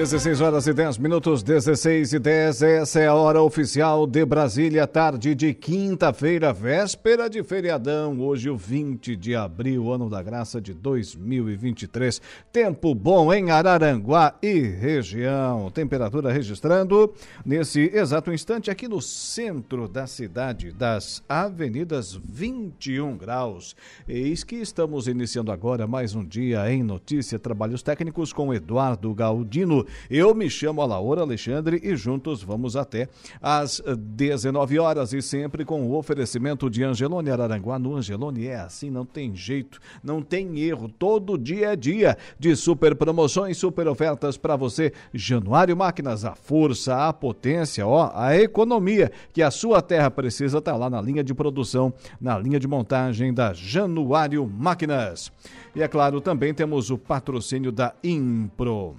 16 horas e 10 minutos, 16 e 10. Essa é a hora oficial de Brasília, tarde de quinta-feira, véspera de feriadão. Hoje, o 20 de abril, ano da graça de 2023. Tempo bom em Araranguá e região. Temperatura registrando nesse exato instante aqui no centro da cidade, das avenidas 21 graus. Eis que estamos iniciando agora mais um dia em notícia, trabalhos técnicos com Eduardo Galdino. Eu me chamo Alaor Alexandre e juntos vamos até às 19 horas e sempre com o oferecimento de Angelone Araranguá. No Angelone é assim, não tem jeito, não tem erro. Todo dia é dia de super promoções, super ofertas para você. Januário Máquinas, a força, a potência, ó, a economia que a sua terra precisa tá lá na linha de produção, na linha de montagem da Januário Máquinas. E é claro, também temos o patrocínio da Impro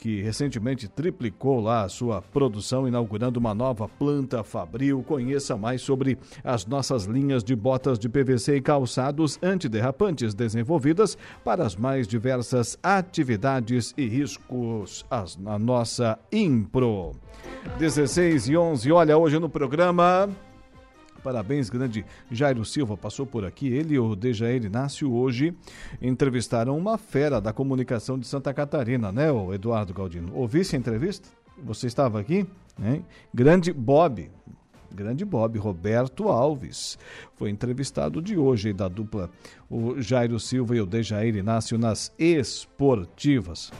que recentemente triplicou lá a sua produção, inaugurando uma nova planta fabril. Conheça mais sobre as nossas linhas de botas de PVC e calçados antiderrapantes desenvolvidas para as mais diversas atividades e riscos. As, nossa Impro. 16 e 11, olha, hoje no programa. Parabéns, grande Jairo Silva passou por aqui. Ele e o Dejair Inácio hoje entrevistaram uma fera da comunicação de Santa Catarina, né, o Eduardo Galdino? Ouvisse a entrevista? Você estava aqui? Hein? Grande Bob, grande Bob, Roberto Alves, foi entrevistado de hoje da dupla o Jairo Silva e o Dejair Inácio nas esportivas.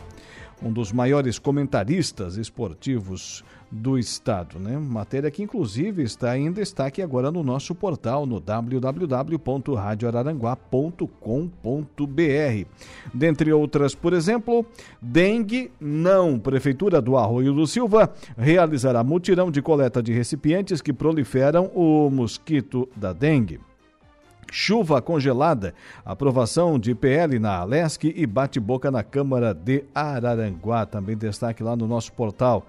Um dos maiores comentaristas esportivos do Estado. Né? Matéria que, inclusive, está em destaque agora no nosso portal, no www.radioararanguá.com.br. Dentre outras, por exemplo, dengue, não. Prefeitura do Arroio do Silva realizará mutirão de coleta de recipientes que proliferam o mosquito da dengue. Chuva congelada, aprovação de PL na Alesc e bate-boca na Câmara de Araranguá. Também destaque lá no nosso portal.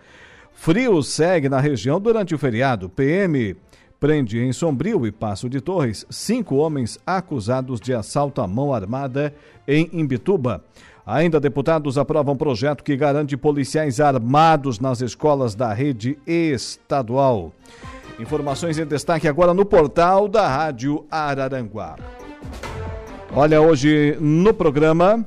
Frio segue na região durante o feriado. PM prende em Sombrio e Passo de Torres cinco homens acusados de assalto à mão armada em Imbituba. Ainda deputados aprovam projeto que garante policiais armados nas escolas da rede estadual. Informações em destaque agora no portal da Rádio Araranguá. Olha, hoje no programa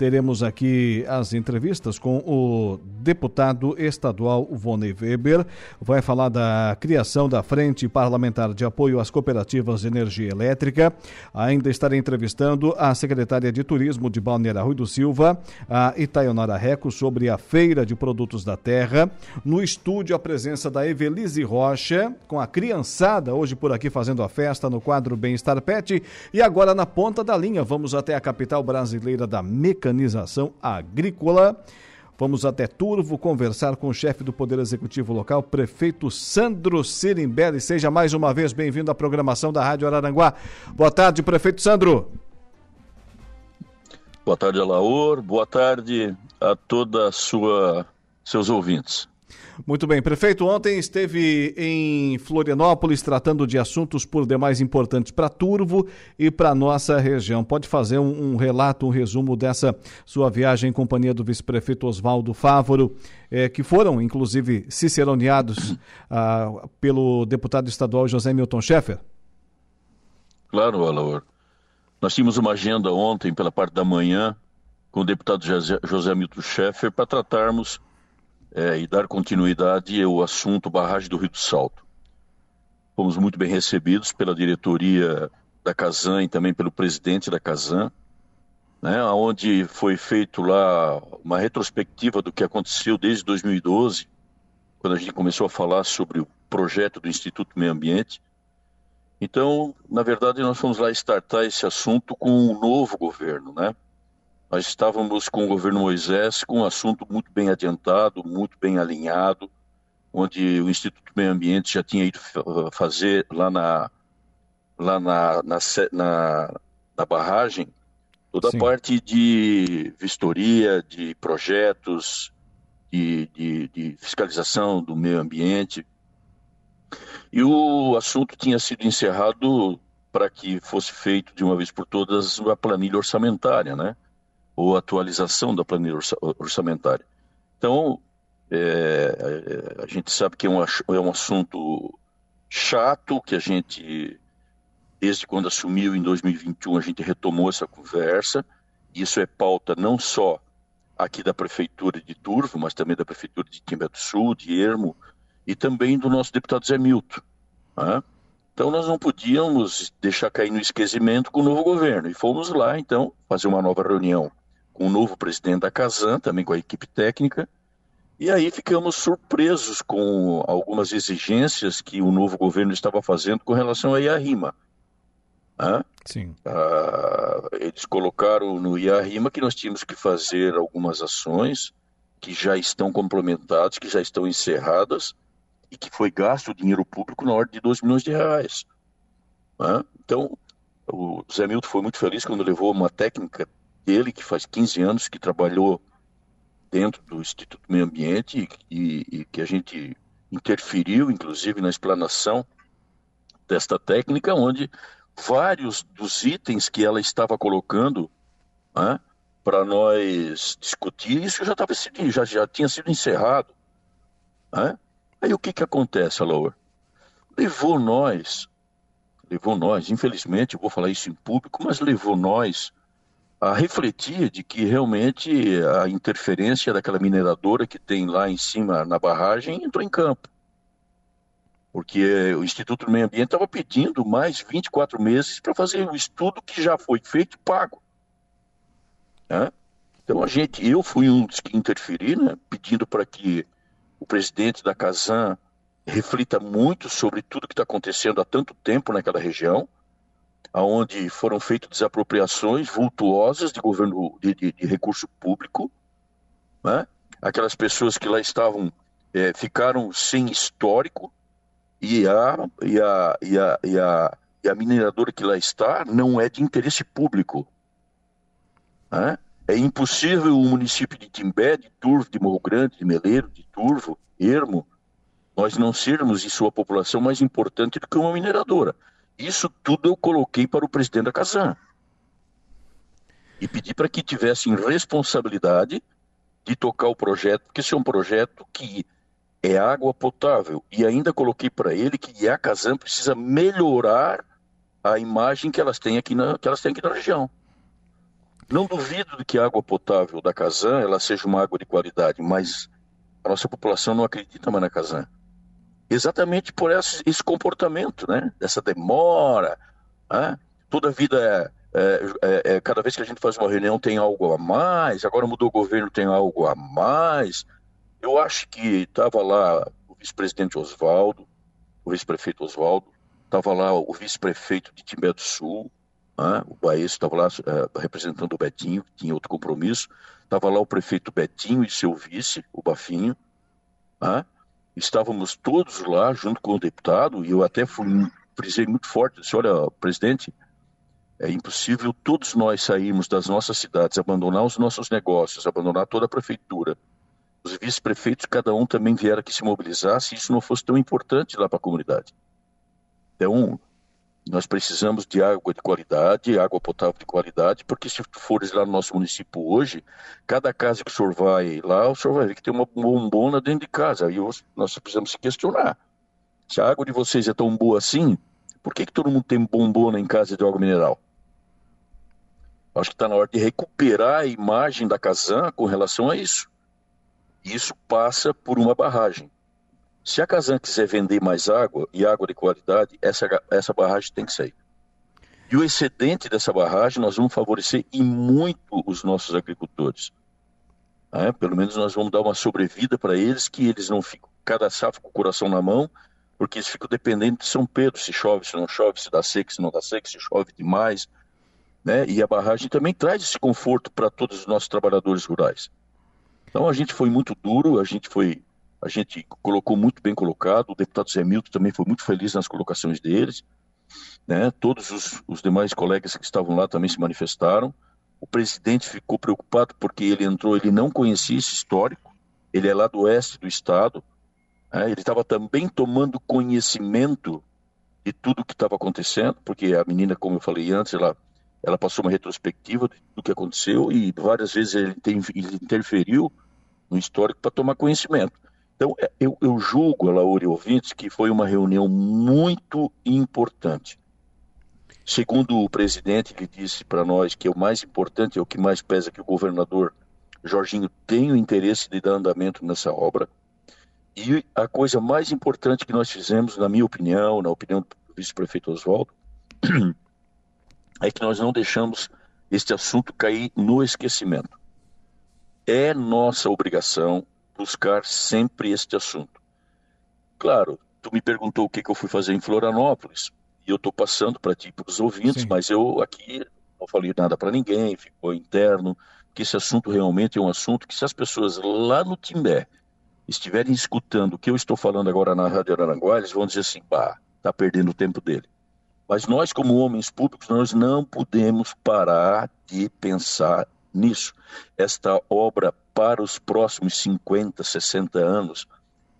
teremos aqui as entrevistas com o deputado estadual Vone Weber. Vai falar da criação da Frente Parlamentar de Apoio às Cooperativas de Energia Elétrica. Ainda estarei entrevistando a secretária de Turismo de Balneário Rui do Silva, a Itaionara Reco, sobre a Feira de Produtos da Terra. No estúdio, a presença da Evelise Rocha, com a criançada hoje por aqui fazendo a festa no quadro Bem-Estar Pet. E agora, na ponta da linha, vamos até a capital brasileira da mecanização mecanização agrícola. Vamos até Turvo conversar com o chefe do Poder Executivo local, prefeito Sandro Sirimbelli. Seja mais uma vez bem-vindo à programação da Rádio Araranguá. Boa tarde, prefeito Sandro. Boa tarde, Alaor. Boa tarde a toda sua seus ouvintes. Muito bem, prefeito, ontem esteve em Florianópolis tratando de assuntos por demais importantes para Turvo e para nossa região. Pode fazer um, um, relato, um resumo dessa sua viagem em companhia do vice-prefeito Oswaldo Fávoro, eh, que foram, inclusive, ciceroneados ah, pelo deputado estadual José Milton Schaeffer? Claro, Alaor. Nós tínhamos uma agenda ontem, pela parte da manhã, com o deputado José, Milton Schaeffer, para tratarmos é, e dar continuidade ao assunto barragem do Rio do Salto. Fomos muito bem recebidos pela diretoria da Casan e também pelo presidente da Casan, né, onde foi feito lá uma retrospectiva do que aconteceu desde 2012, quando a gente começou a falar sobre o projeto do Instituto Meio Ambiente. Então, na verdade, nós fomos lá startar esse assunto com um novo governo, né? Nós estávamos com o governo Moisés com um assunto muito bem adiantado, muito bem alinhado, onde o Instituto Meio Ambiente já tinha ido fazer lá na, lá na, na, na da barragem, toda Sim. a parte de vistoria, de projetos, de, de, de fiscalização do meio ambiente. E o assunto tinha sido encerrado para que fosse feito de uma vez por todas a planilha orçamentária, né? Ou atualização da planilha orçamentária. Então, é, é, a gente sabe que é um, é um assunto chato, que a gente, desde quando assumiu em 2021, a gente retomou essa conversa. Isso é pauta não só aqui da Prefeitura de Turvo, mas também da Prefeitura de Timbé do Sul, de Ermo, e também do nosso deputado Zé Milton. Né? Então nós não podíamos deixar cair no esquecimento com o novo governo. E fomos lá, então, fazer uma nova reunião com o novo presidente da Casan, também com a equipe técnica, e aí ficamos surpresos com algumas exigências que o novo governo estava fazendo com relação à IARIMA. Né? Sim. Ah, eles colocaram no IARIMA que nós tínhamos que fazer algumas ações que já estão complementadas, que já estão encerradas, e que foi gasto dinheiro público na ordem de 2 milhões de reais. Né? Então, o Zé Milton foi muito feliz quando levou uma técnica dele, que faz 15 anos que trabalhou dentro do Instituto do Meio Ambiente e, e que a gente interferiu, inclusive, na explanação desta técnica, onde vários dos itens que ela estava colocando né, para nós discutir, isso já, tava, já, já tinha sido encerrado. Né? Aí o que, que acontece, Laura? Levou nós, levou nós, infelizmente, eu vou falar isso em público, mas levou nós a refletir de que realmente a interferência daquela mineradora que tem lá em cima na barragem entrou em campo. Porque o Instituto do Meio Ambiente estava pedindo mais 24 meses para fazer o um estudo que já foi feito e pago. Né? Então a gente, eu fui um dos que interferi, né, pedindo para que o presidente da Casan reflita muito sobre tudo que está acontecendo há tanto tempo naquela região, aonde foram feitas desapropriações vultuosas de governo de, de, de recurso público, né? aquelas pessoas que lá estavam é, ficaram sem histórico e a, e, a, e, a, e, a, e a mineradora que lá está não é de interesse público. Né? É impossível o município de Timbé, de Turvo, de Morro Grande, de Meleiro, de Turvo, Ermo, nós não sermos em sua população mais importante do que uma mineradora. Isso tudo eu coloquei para o presidente da Casan. E pedi para que tivessem responsabilidade de tocar o projeto, porque esse é um projeto que é água potável. E ainda coloquei para ele que a Casan precisa melhorar a imagem que elas têm aqui na, que elas têm aqui na região. Não duvido de que a água potável da Casan ela seja uma água de qualidade, mas a nossa população não acredita mais na Casan. Exatamente por esse, esse comportamento, né? Essa demora. Né? Toda vida é, é, é, é, cada vez que a gente faz uma reunião tem algo a mais, agora mudou o governo, tem algo a mais. Eu acho que estava lá o vice-presidente Oswaldo, o vice-prefeito Oswaldo, estava lá o vice-prefeito de Timbé do Sul, né? O Baeço estava lá uh, representando o Betinho, que tinha outro compromisso. Estava lá o prefeito Betinho e seu vice, o Bafinho. Né? Estávamos todos lá junto com o deputado, e eu até fui, frisei muito forte, disse, olha, presidente, é impossível todos nós sairmos das nossas cidades, abandonar os nossos negócios, abandonar toda a prefeitura. Os vice-prefeitos, cada um também vieram aqui se mobilizar, se isso não fosse tão importante lá para a comunidade. Então, nós precisamos de água de qualidade, água potável de qualidade, porque se fores lá no nosso município hoje, cada casa que o senhor vai lá, o senhor vai ver que tem uma bombona dentro de casa. Aí nós precisamos se questionar. Se a água de vocês é tão boa assim, por que, que todo mundo tem bombona em casa de água mineral? Acho que está na hora de recuperar a imagem da Casan com relação a isso. Isso passa por uma barragem. Se a Casan quiser vender mais água e água de qualidade, essa, essa barragem tem que sair. E o excedente dessa barragem nós vamos favorecer e muito os nossos agricultores. É, pelo menos nós vamos dar uma sobrevida para eles, que eles não ficam cada safra com o coração na mão, porque eles ficam dependendo de São Pedro, se chove, se não chove, se dá seca, se não dá seca, se chove demais. Né? E a barragem também traz esse conforto para todos os nossos trabalhadores rurais. Então a gente foi muito duro, a gente foi a gente colocou muito bem colocado, o deputado Zé Milton também foi muito feliz nas colocações deles, né? todos os, os demais colegas que estavam lá também se manifestaram. O presidente ficou preocupado porque ele entrou, ele não conhecia esse histórico, ele é lá do oeste do estado, né? ele estava também tomando conhecimento de tudo o que estava acontecendo, porque a menina, como eu falei antes, ela, ela passou uma retrospectiva tudo que aconteceu e várias vezes ele, tem, ele interferiu no histórico para tomar conhecimento. Então, é, eu, eu julgo, e ouvintes, que foi uma reunião muito importante. Segundo o presidente, que disse para nós que é o mais importante, é o que mais pesa, que o governador Jorginho tem o interesse de dar andamento nessa obra. E a coisa mais importante que nós fizemos, na minha opinião, na opinião do vice-prefeito Oswaldo, é que nós não deixamos este assunto cair no esquecimento. É nossa obrigação buscar sempre este assunto. Claro, tu me perguntou o que, que eu fui fazer em Florianópolis, e eu estou passando para ti para os ouvintes, Sim. mas eu aqui não falei nada para ninguém, ficou interno, que esse assunto realmente é um assunto que se as pessoas lá no Timbé estiverem escutando o que eu estou falando agora na Rádio Aranguá, eles vão dizer assim, pá, está perdendo o tempo dele. Mas nós, como homens públicos, nós não podemos parar de pensar nisso. Esta obra para os próximos 50, 60 anos,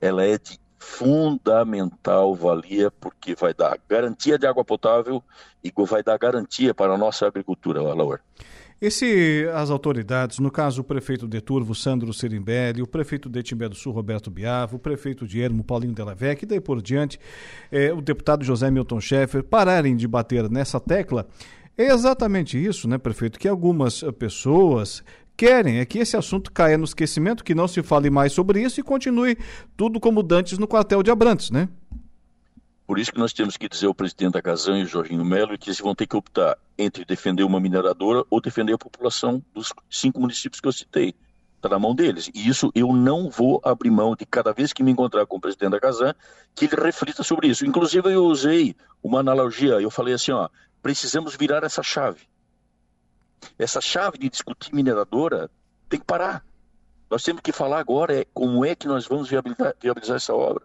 ela é de fundamental valia, porque vai dar garantia de água potável e vai dar garantia para a nossa agricultura, Laura. E se as autoridades, no caso o prefeito de Turvo, Sandro Serimbelli, o prefeito de Timbé do Sul, Roberto Biavo, o prefeito de Ermo, Paulinho Delavec, e daí por diante, eh, o deputado José Milton Schaeffer, pararem de bater nessa tecla, é exatamente isso, né, prefeito? Que algumas eh, pessoas querem é que esse assunto caia no esquecimento, que não se fale mais sobre isso e continue tudo como dantes no quartel de Abrantes, né? Por isso que nós temos que dizer ao presidente da Casan e o Jorginho Melo que eles vão ter que optar entre defender uma mineradora ou defender a população dos cinco municípios que eu citei. Está na mão deles. E isso eu não vou abrir mão de cada vez que me encontrar com o presidente da Casan, que ele reflita sobre isso. Inclusive eu usei uma analogia, eu falei assim, ó, precisamos virar essa chave. Essa chave de discutir mineradora tem que parar. Nós temos que falar agora é como é que nós vamos viabilizar, viabilizar essa obra.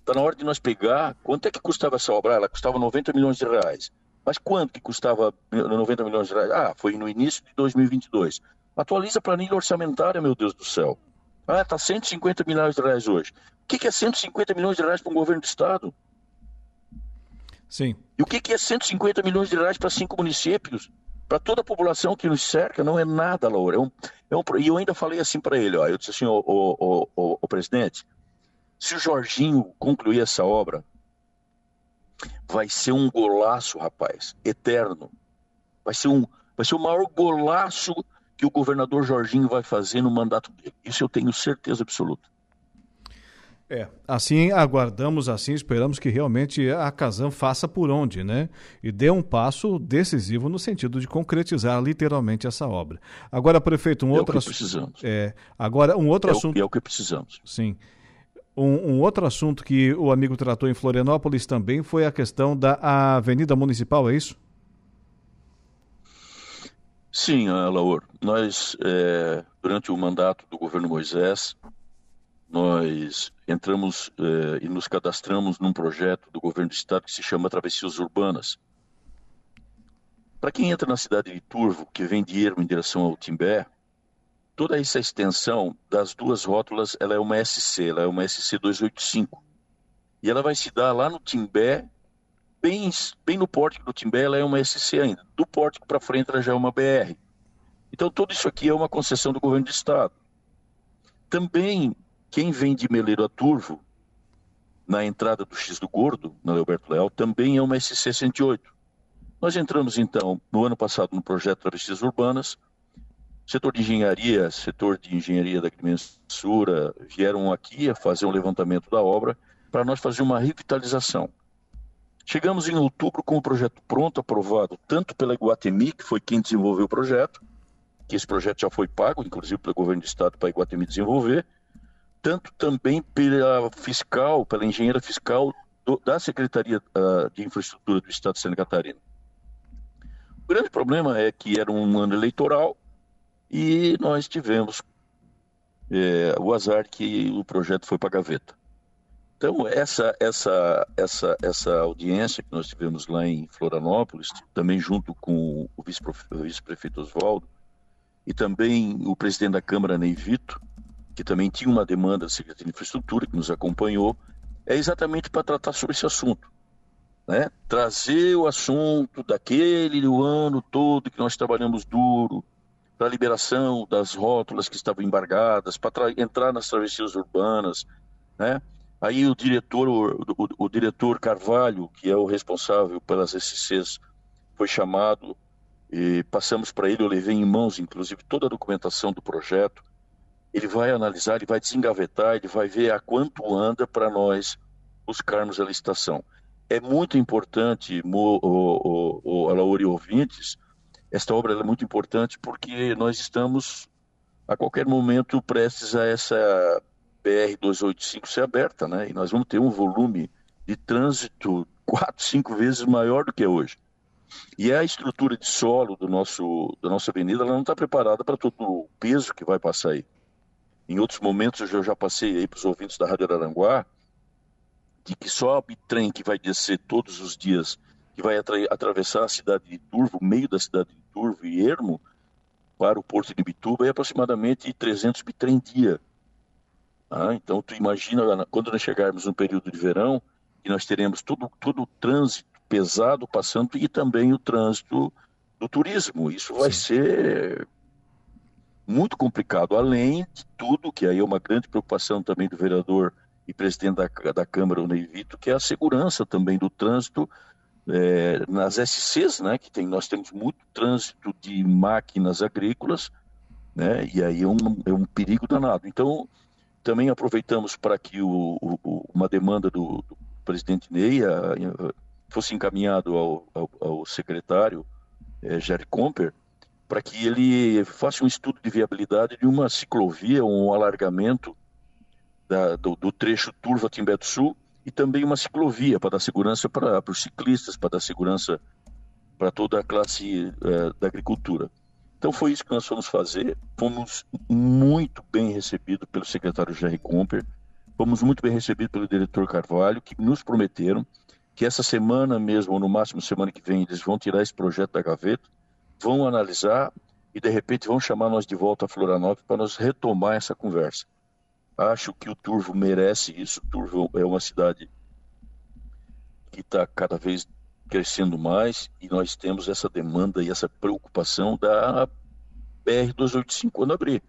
Está na hora de nós pegar quanto é que custava essa obra. Ela custava 90 milhões de reais. Mas quanto que custava 90 milhões de reais? Ah, foi no início de 2022. Atualiza a planilha orçamentária, meu Deus do céu. Ah, está 150 milhões de reais hoje. O que, que é 150 milhões de reais para um governo do Estado? Sim. E o que, que é 150 milhões de reais para cinco municípios? Para toda a população que nos cerca, não é nada, Laura. É um, é um, e eu ainda falei assim para ele, ó, eu disse assim, o, o, o, o presidente, se o Jorginho concluir essa obra, vai ser um golaço, rapaz, eterno. Vai ser um, vai ser o maior golaço que o governador Jorginho vai fazer no mandato dele. Isso eu tenho certeza absoluta. É, assim aguardamos, assim esperamos que realmente a Casam faça por onde, né? E dê um passo decisivo no sentido de concretizar literalmente essa obra. Agora, prefeito, um é outro assunto. É, agora um outro é assunto. O, é o que precisamos. Sim. Um, um, outro assunto que o amigo tratou em Florianópolis também foi a questão da Avenida Municipal, é isso? Sim, Laur. Nós, é, durante o mandato do governo Moisés, nós entramos eh, e nos cadastramos num projeto do governo do estado que se chama Travessias Urbanas. Para quem entra na cidade de Turvo, que vem de Ermo em direção ao Timbé, toda essa extensão das duas rótulas, ela é uma SC, ela é uma SC 285. E ela vai se dar lá no Timbé, bem, bem no pórtico do Timbé, ela é uma SC ainda. Do pórtico para frente ela já é uma BR. Então tudo isso aqui é uma concessão do governo do estado. Também quem vem de Meleiro a Turvo, na entrada do X do Gordo, na Leoberto Leal, também é uma SC 108. Nós entramos, então, no ano passado no projeto Travessias Urbanas, setor de engenharia, setor de engenharia da agrimensura, vieram aqui a fazer um levantamento da obra para nós fazer uma revitalização. Chegamos em outubro com o projeto pronto, aprovado tanto pela Iguatemi, que foi quem desenvolveu o projeto, que esse projeto já foi pago, inclusive pelo governo do estado, para a Iguatemi desenvolver, tanto também pela fiscal, pela engenheira fiscal do, da Secretaria uh, de Infraestrutura do Estado de Santa Catarina. O grande problema é que era um ano eleitoral e nós tivemos é, o azar que o projeto foi para a gaveta. Então, essa, essa, essa, essa audiência que nós tivemos lá em Florianópolis, também junto com o vice-prefeito Oswaldo, e também o presidente da Câmara, Ney Vito, que também tinha uma demanda da Secretaria de Infraestrutura, que nos acompanhou, é exatamente para tratar sobre esse assunto. Né? Trazer o assunto daquele ano todo que nós trabalhamos duro, para a liberação das rótulas que estavam embargadas, para entrar nas travessias urbanas. Né? Aí o diretor, o, o, o diretor Carvalho, que é o responsável pelas SCs, foi chamado e passamos para ele, eu levei em mãos, inclusive, toda a documentação do projeto. Ele vai analisar, ele vai desengavetar, ele vai ver a quanto anda para nós buscarmos a licitação. É muito importante, o, o, o, Alauri ouvintes, esta obra é muito importante porque nós estamos a qualquer momento prestes a essa BR-285 ser aberta, né? E nós vamos ter um volume de trânsito quatro, cinco vezes maior do que é hoje. E a estrutura de solo do nosso, da nossa avenida ela não está preparada para todo o peso que vai passar aí. Em outros momentos eu já passei aí para os ouvintes da Rádio Araranguá de que só o trem que vai descer todos os dias, que vai atra atravessar a cidade de Turvo, o meio da cidade de Turvo e Ermo, para o porto de Bituba, é aproximadamente 300 bitrem dia. Ah, então, tu imagina, quando nós chegarmos no período de verão, que nós teremos todo, todo o trânsito pesado passando e também o trânsito do turismo. Isso vai Sim. ser muito complicado, além de tudo, que aí é uma grande preocupação também do vereador e presidente da, da Câmara, o Ney Vito, que é a segurança também do trânsito é, nas SCs, né, que tem, nós temos muito trânsito de máquinas agrícolas, né, e aí é um, é um perigo danado. Então, também aproveitamos para que o, o, uma demanda do, do presidente Ney, a, a, fosse encaminhado ao, ao, ao secretário é, Jerry Comper, para que ele faça um estudo de viabilidade de uma ciclovia, um alargamento da, do, do, trecho Turva-Timbé do Sul e também uma ciclovia para dar segurança para, os ciclistas, para dar segurança para toda a classe é, da agricultura. Então foi isso que nós fomos fazer. Fomos muito bem recebidos pelo secretário Jerry Comper, fomos muito bem recebidos pelo diretor Carvalho, que nos prometeram que essa semana mesmo, ou no máximo semana que vem, eles vão tirar esse projeto da gaveta, vão analisar e de repente vão chamar nós de volta a Florianópolis para nós retomar essa conversa. Acho que o Turvo merece isso. O Turvo é uma cidade que está cada vez crescendo mais e nós temos essa demanda e essa preocupação da BR-285 quando abrir.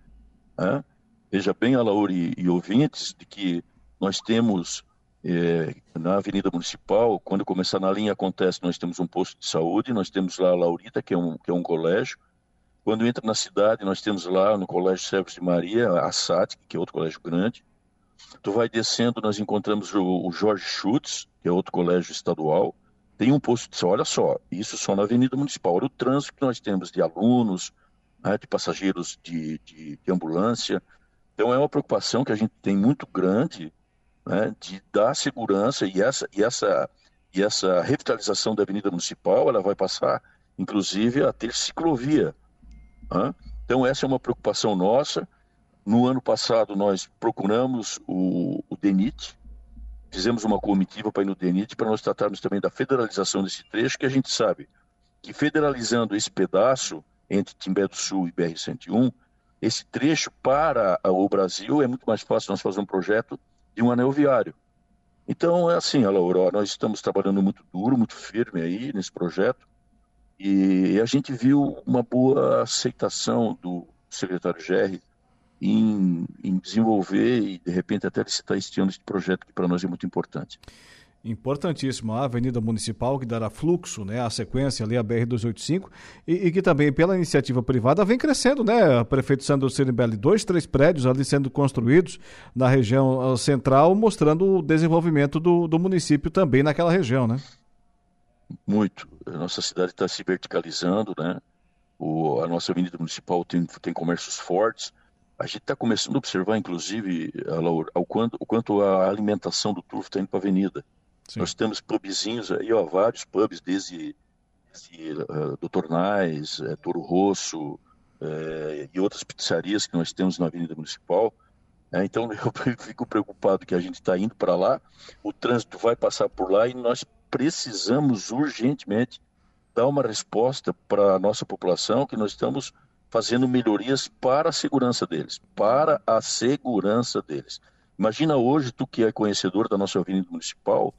Né? Veja bem, Alauri e ouvintes, de que nós temos é, na Avenida Municipal, quando começar na linha acontece, nós temos um posto de saúde, nós temos lá a Laurita, que é um, que é um colégio. Quando entra na cidade, nós temos lá no Colégio Sérgio de Maria, a SAT, que é outro colégio grande. Tu vai descendo, nós encontramos o, o Jorge Schutz, que é outro colégio estadual. Tem um posto de saúde, olha só, isso só na Avenida Municipal. Olha o trânsito que nós temos de alunos, né, de passageiros de, de, de ambulância. Então é uma preocupação que a gente tem muito grande né, de dar segurança e essa, e, essa, e essa revitalização da Avenida Municipal ela vai passar, inclusive, a ter ciclovia. Né? Então, essa é uma preocupação nossa. No ano passado, nós procuramos o, o DENIT, fizemos uma comitiva para ir no DENIT para nós tratarmos também da federalização desse trecho, que a gente sabe que federalizando esse pedaço entre Timbé do Sul e BR-101, esse trecho para o Brasil é muito mais fácil nós fazer um projeto de um anel viário. Então, é assim, Laura, nós estamos trabalhando muito duro, muito firme aí nesse projeto, e a gente viu uma boa aceitação do secretário Gerri em, em desenvolver e, de repente, até licitar este ano esse projeto que para nós é muito importante. Importantíssimo, a Avenida Municipal, que dará fluxo, né, a sequência ali, a BR-285, e, e, que também, pela iniciativa privada, vem crescendo, né, prefeito Sandro Sirimbelli, dois, três prédios ali sendo construídos na região ah, central, mostrando o desenvolvimento do, do município também naquela região, né? Muito. A nossa cidade está se verticalizando, né, o, a nossa Avenida Municipal tem, tem comércios fortes, a gente está começando a observar, inclusive, a, o, quanto, o quanto a alimentação do turvo está indo para a avenida. Sim. Nós temos pubzinhos aí, ó, vários pubs, desde, desde uh, Doutor Nais, uh, Toro Rosso uh, e outras pizzarias que nós temos na Avenida Municipal, É, então eu fico preocupado que a gente está indo para lá, o trânsito vai passar por lá e nós precisamos urgentemente dar uma resposta para a nossa população que nós estamos fazendo melhorias para a segurança deles, para a segurança deles. Imagina hoje, tu que é conhecedor da nossa avenida municipal,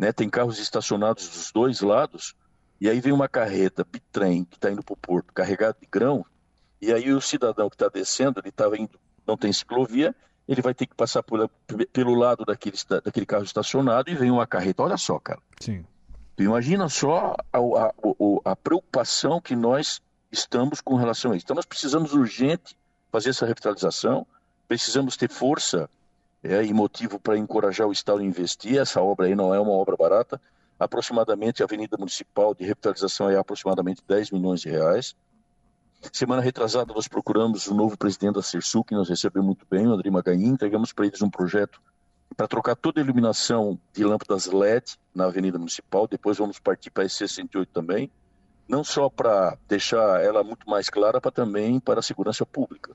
né, tem carros estacionados dos dois lados, e aí vem uma carreta, bitrem, que está indo para o porto, carregado de grão, e aí o cidadão que está descendo, ele estava indo, não tem ciclovia, ele vai ter que passar por, pelo lado daquele, daquele carro estacionado e vem uma carreta. Olha só, cara. Sim. Tu imagina só a, a, a, a preocupação que nós estamos com relação a isso. Então nós precisamos urgente fazer essa revitalização, precisamos ter força é, e motivo para encorajar o Estado a investir. Essa obra aí não é uma obra barata. Aproximadamente a Avenida Municipal de revitalização é aproximadamente 10 milhões de reais. Semana retrasada, nós procuramos o novo presidente da Cersu, que nos recebeu muito bem, o André Magain, entregamos para eles um projeto para trocar toda a iluminação de lâmpadas LED na Avenida Municipal, depois vamos partir para a E68 também, não só para deixar ela muito mais clara, para também para a segurança pública.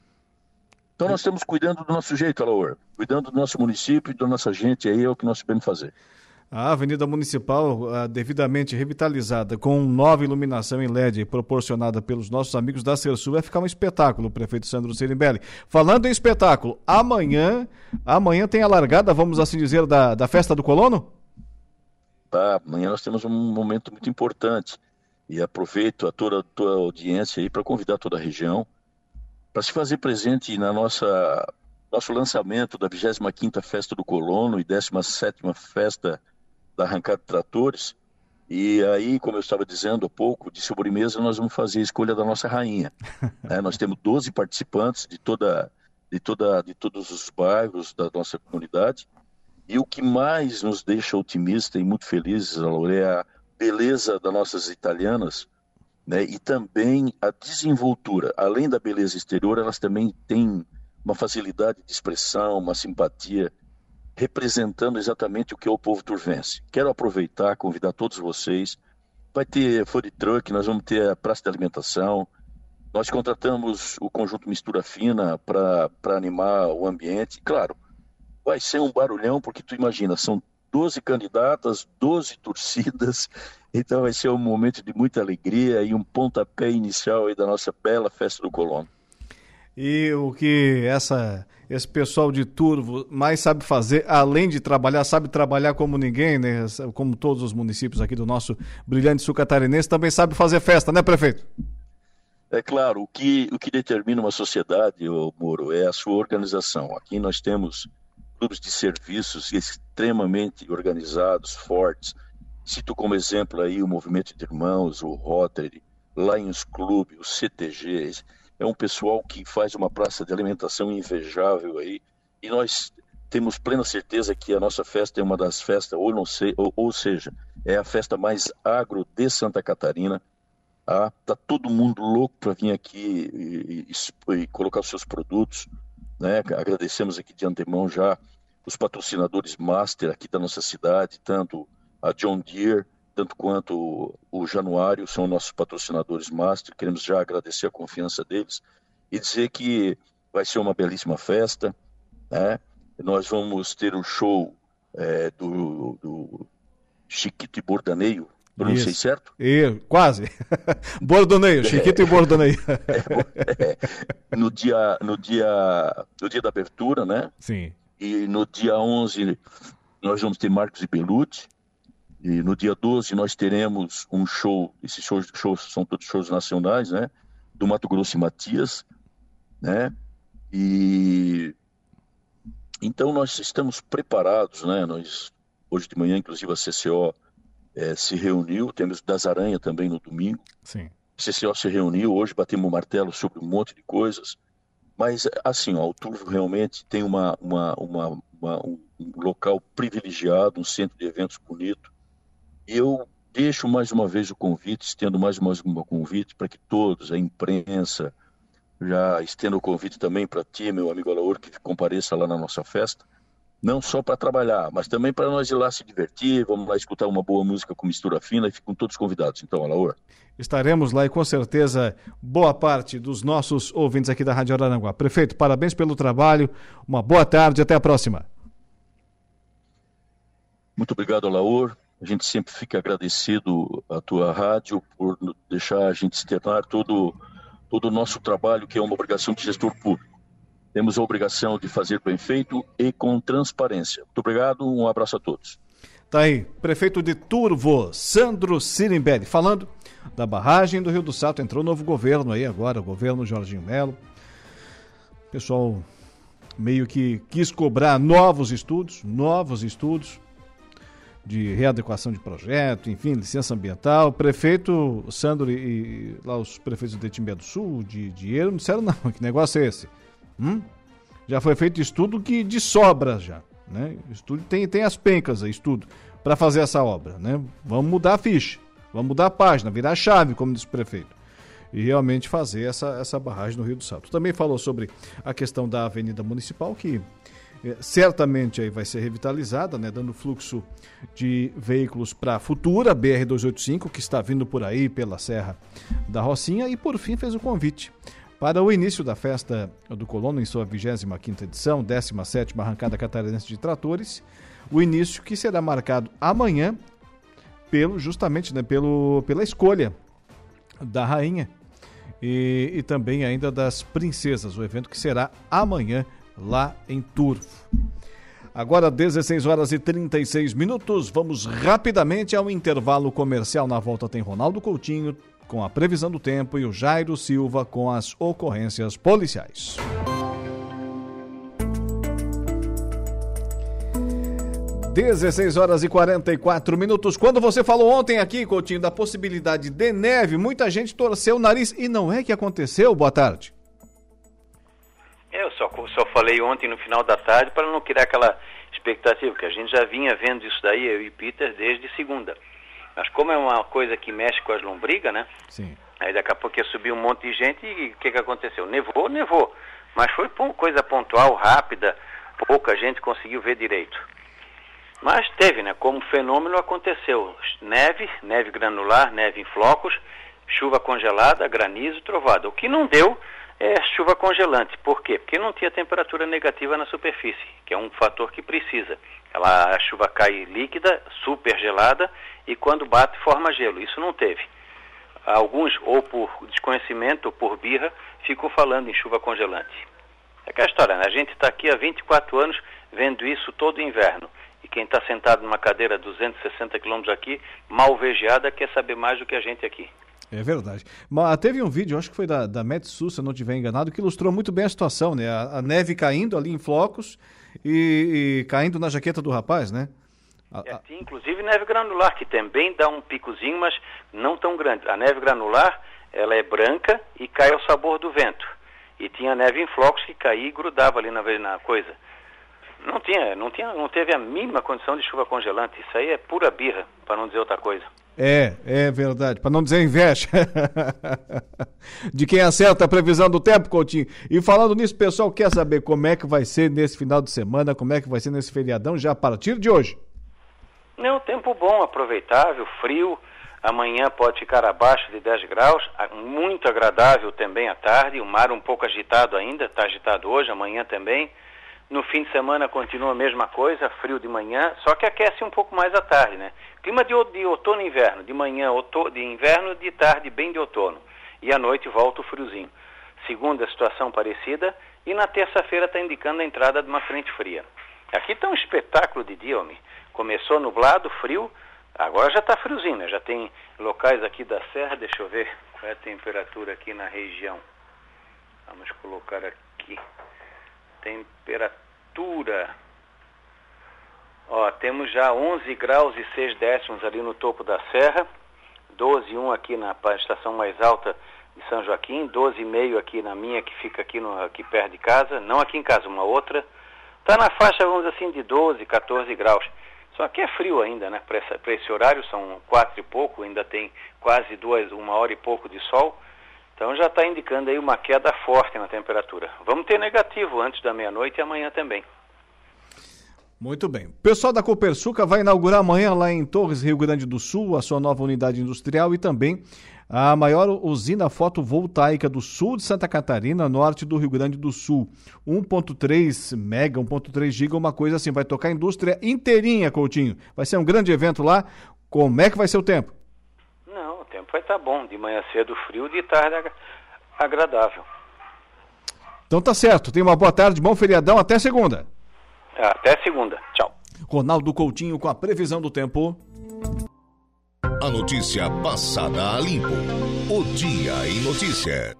Então nós estamos cuidando do nosso jeito, Alaor, cuidando do nosso município e da nossa gente, aí é o que nós sabemos fazer. A Avenida Municipal, uh, devidamente revitalizada, com nova iluminação em LED proporcionada pelos nossos amigos da Cersul, vai ficar um espetáculo, prefeito Sandro Serimbelli. Falando em espetáculo, amanhã, amanhã tem a largada, vamos assim dizer, da, da festa do colono? Tá, amanhã nós temos um momento muito importante e aproveito a toda, a audiência aí para convidar toda a região para se fazer presente na nossa nosso lançamento da 25ª Festa do Colono e 17ª Festa da arrancada de tratores. E aí, como eu estava dizendo há pouco, de sobremesa nós vamos fazer a escolha da nossa rainha. é, nós temos 12 participantes de toda, de toda, de todos os bairros da nossa comunidade. E o que mais nos deixa otimistas e muito felizes, Laura, é a beleza das nossas italianas, né? E também a desenvoltura. Além da beleza exterior, elas também têm uma facilidade de expressão, uma simpatia representando exatamente o que é o povo turvense. Quero aproveitar, convidar todos vocês. Vai ter food truck, nós vamos ter a praça de alimentação. Nós contratamos o conjunto Mistura Fina para animar o ambiente. Claro, vai ser um barulhão, porque tu imagina, são 12 candidatas, 12 torcidas, então vai ser um momento de muita alegria e um pontapé inicial aí da nossa bela festa do Colono. E o que essa esse pessoal de Turvo mais sabe fazer, além de trabalhar, sabe trabalhar como ninguém, né? Como todos os municípios aqui do nosso brilhante sul catarinense, também sabe fazer festa, né, prefeito? É claro, o que, o que determina uma sociedade, ô Moro, é a sua organização. Aqui nós temos clubes de serviços extremamente organizados, fortes. Cito como exemplo aí o Movimento de Irmãos, o Rotary, Lions Club, o CTG, é um pessoal que faz uma praça de alimentação invejável aí, e nós temos plena certeza que a nossa festa é uma das festas, ou não sei, ou, ou seja, é a festa mais agro de Santa Catarina. Ah, tá todo mundo louco para vir aqui e, e, e, colocar os seus produtos, né? Agradecemos aqui de antemão já os patrocinadores master aqui da nossa cidade, tanto a John Deere, tanto quanto o Januário são nossos patrocinadores master. Queremos já agradecer a confiança deles e dizer que vai ser uma belíssima festa. Né? Nós vamos ter um show é, do, do, Chiquito e Bordaneio. Pronunciei Isso. certo? E, quase. Bordoneio, Chiquito é, e Bordoneio. É, no, dia, no, dia, no dia da abertura, né? Sim. E no dia 11 nós vamos ter Marcos e Belucci. E no dia 12 nós teremos um show, esses shows, shows são todos shows nacionais, né? Do Mato Grosso e Matias, né? E então nós estamos preparados, né? Nós hoje de manhã, inclusive a CCO é, se reuniu, temos das Aranha também no domingo. Sim. A CCO se reuniu, hoje batemos o martelo sobre um monte de coisas, mas assim, ó, o Turvo realmente tem uma, uma, uma, uma um local privilegiado, um centro de eventos bonito, eu deixo mais uma vez o convite, estendo mais uma vez um convite para que todos, a imprensa, já estendo o convite também para ti, meu amigo Alaor, que compareça lá na nossa festa, não só para trabalhar, mas também para nós ir lá se divertir, vamos lá escutar uma boa música com mistura fina e ficam todos convidados. Então, Alaor. Estaremos lá e com certeza boa parte dos nossos ouvintes aqui da Rádio Araranguá. Prefeito, parabéns pelo trabalho, uma boa tarde, até a próxima. Muito obrigado, Alaor. A gente sempre fica agradecido à tua rádio por deixar a gente externar todo, todo o nosso trabalho, que é uma obrigação de gestor público. Temos a obrigação de fazer bem feito e com transparência. Muito obrigado, um abraço a todos. Tá aí, prefeito de Turvo, Sandro Sirimbelli, falando da barragem do Rio do Salto. Entrou novo governo aí agora, o governo Jorginho Melo. Pessoal meio que quis cobrar novos estudos, novos estudos de readequação de projeto, enfim, licença ambiental. O prefeito Sandro e, lá os prefeitos de Timbé do Sul, de dinheiro, disseram não, que negócio é esse? Hum? Já foi feito estudo que de sobra já, né? Estudo tem, tem as pencas estudo, para fazer essa obra, né? Vamos mudar a ficha, vamos mudar a página, virar a chave, como disse o prefeito. E realmente fazer essa, essa barragem no Rio do Salto. Também falou sobre a questão da Avenida Municipal, que é, certamente aí vai ser revitalizada, né, dando fluxo de veículos para a futura BR-285, que está vindo por aí pela Serra da Rocinha, e por fim fez o convite para o início da festa do Colono em sua 25ª edição, 17ª Arrancada Catarinense de Tratores, o início que será marcado amanhã pelo justamente né, pelo, pela escolha da rainha e, e também ainda das princesas, o evento que será amanhã lá em Turvo. Agora, 16 horas e 36 minutos, vamos rapidamente ao intervalo comercial. Na volta tem Ronaldo Coutinho com a previsão do tempo e o Jairo Silva com as ocorrências policiais. Dezesseis horas e 44 minutos. Quando você falou ontem aqui, Coutinho, da possibilidade de neve, muita gente torceu o nariz e não é que aconteceu. Boa tarde. Eu só, só falei ontem no final da tarde para não criar aquela expectativa, que a gente já vinha vendo isso daí, eu e Peter, desde segunda. Mas como é uma coisa que mexe com as lombrigas, né? Sim. Aí daqui a pouco ia subir um monte de gente e o que, que aconteceu? Nevou, nevou. Mas foi coisa pontual, rápida, pouca gente conseguiu ver direito. Mas teve, né? Como fenômeno aconteceu. Neve, neve granular, neve em flocos, chuva congelada, granizo, trovada. O que não deu é chuva congelante. Por quê? Porque não tinha temperatura negativa na superfície, que é um fator que precisa. Ela, a chuva cai líquida, super gelada, e quando bate forma gelo. Isso não teve. Alguns, ou por desconhecimento ou por birra, ficam falando em chuva congelante. É aquela história, né? A gente está aqui há 24 anos vendo isso todo inverno. E quem está sentado numa cadeira 260 quilômetros aqui, malvejada, quer saber mais do que a gente aqui. É verdade. Mas teve um vídeo, acho que foi da, da Metsu, se eu não estiver enganado, que ilustrou muito bem a situação, né? A, a neve caindo ali em flocos e, e, caindo na jaqueta do rapaz, né? É, inclusive neve granular, que também dá um picozinho, mas não tão grande. A neve granular, ela é branca e cai ao sabor do vento. E tinha neve em flocos que caía e grudava ali na, na coisa. Não tinha, não tinha, não teve a mínima condição de chuva congelante. Isso aí é pura birra, para não dizer outra coisa. É, é verdade. Para não dizer inveja. de quem acerta a previsão do tempo, Coutinho. E falando nisso, pessoal, quer saber como é que vai ser nesse final de semana, como é que vai ser nesse feriadão já a partir de hoje? Não, tempo bom, aproveitável, frio. Amanhã pode ficar abaixo de 10 graus, muito agradável também à tarde. O mar um pouco agitado ainda, está agitado hoje, amanhã também. No fim de semana continua a mesma coisa, frio de manhã, só que aquece um pouco mais à tarde, né? Clima de, de outono e inverno, de manhã outono, de inverno, de tarde bem de outono. E à noite volta o friozinho. Segunda situação parecida, e na terça-feira está indicando a entrada de uma frente fria. Aqui está um espetáculo de dia, homem. Começou nublado, frio, agora já está friozinho, né? Já tem locais aqui da serra, deixa eu ver qual é a temperatura aqui na região. Vamos colocar aqui temperatura. Ó, temos já 11 graus e 6 décimos ali no topo da serra, 12,1 aqui na estação mais alta de São Joaquim, 12,5 aqui na minha que fica aqui, no, aqui perto de casa, não aqui em casa, uma outra. Está na faixa, vamos assim, de 12, 14 graus. Só que é frio ainda, né? Para esse horário são quatro e pouco, ainda tem quase duas, uma hora e pouco de sol. Então já está indicando aí uma queda forte na temperatura. Vamos ter negativo antes da meia-noite e amanhã também. Muito bem. O pessoal da Copersuca vai inaugurar amanhã lá em Torres, Rio Grande do Sul, a sua nova unidade industrial e também a maior usina fotovoltaica do sul de Santa Catarina, norte do Rio Grande do Sul. 1.3 mega, 1.3 giga, uma coisa assim. Vai tocar a indústria inteirinha, Coutinho. Vai ser um grande evento lá. Como é que vai ser o tempo? Não, o tempo vai estar tá bom. De manhã cedo frio, de tarde agradável. Então tá certo. Tenha uma boa tarde, bom feriadão. Até segunda. Até segunda. Tchau. Ronaldo Coutinho com a previsão do tempo. A notícia passada a limpo. O Dia em Notícia.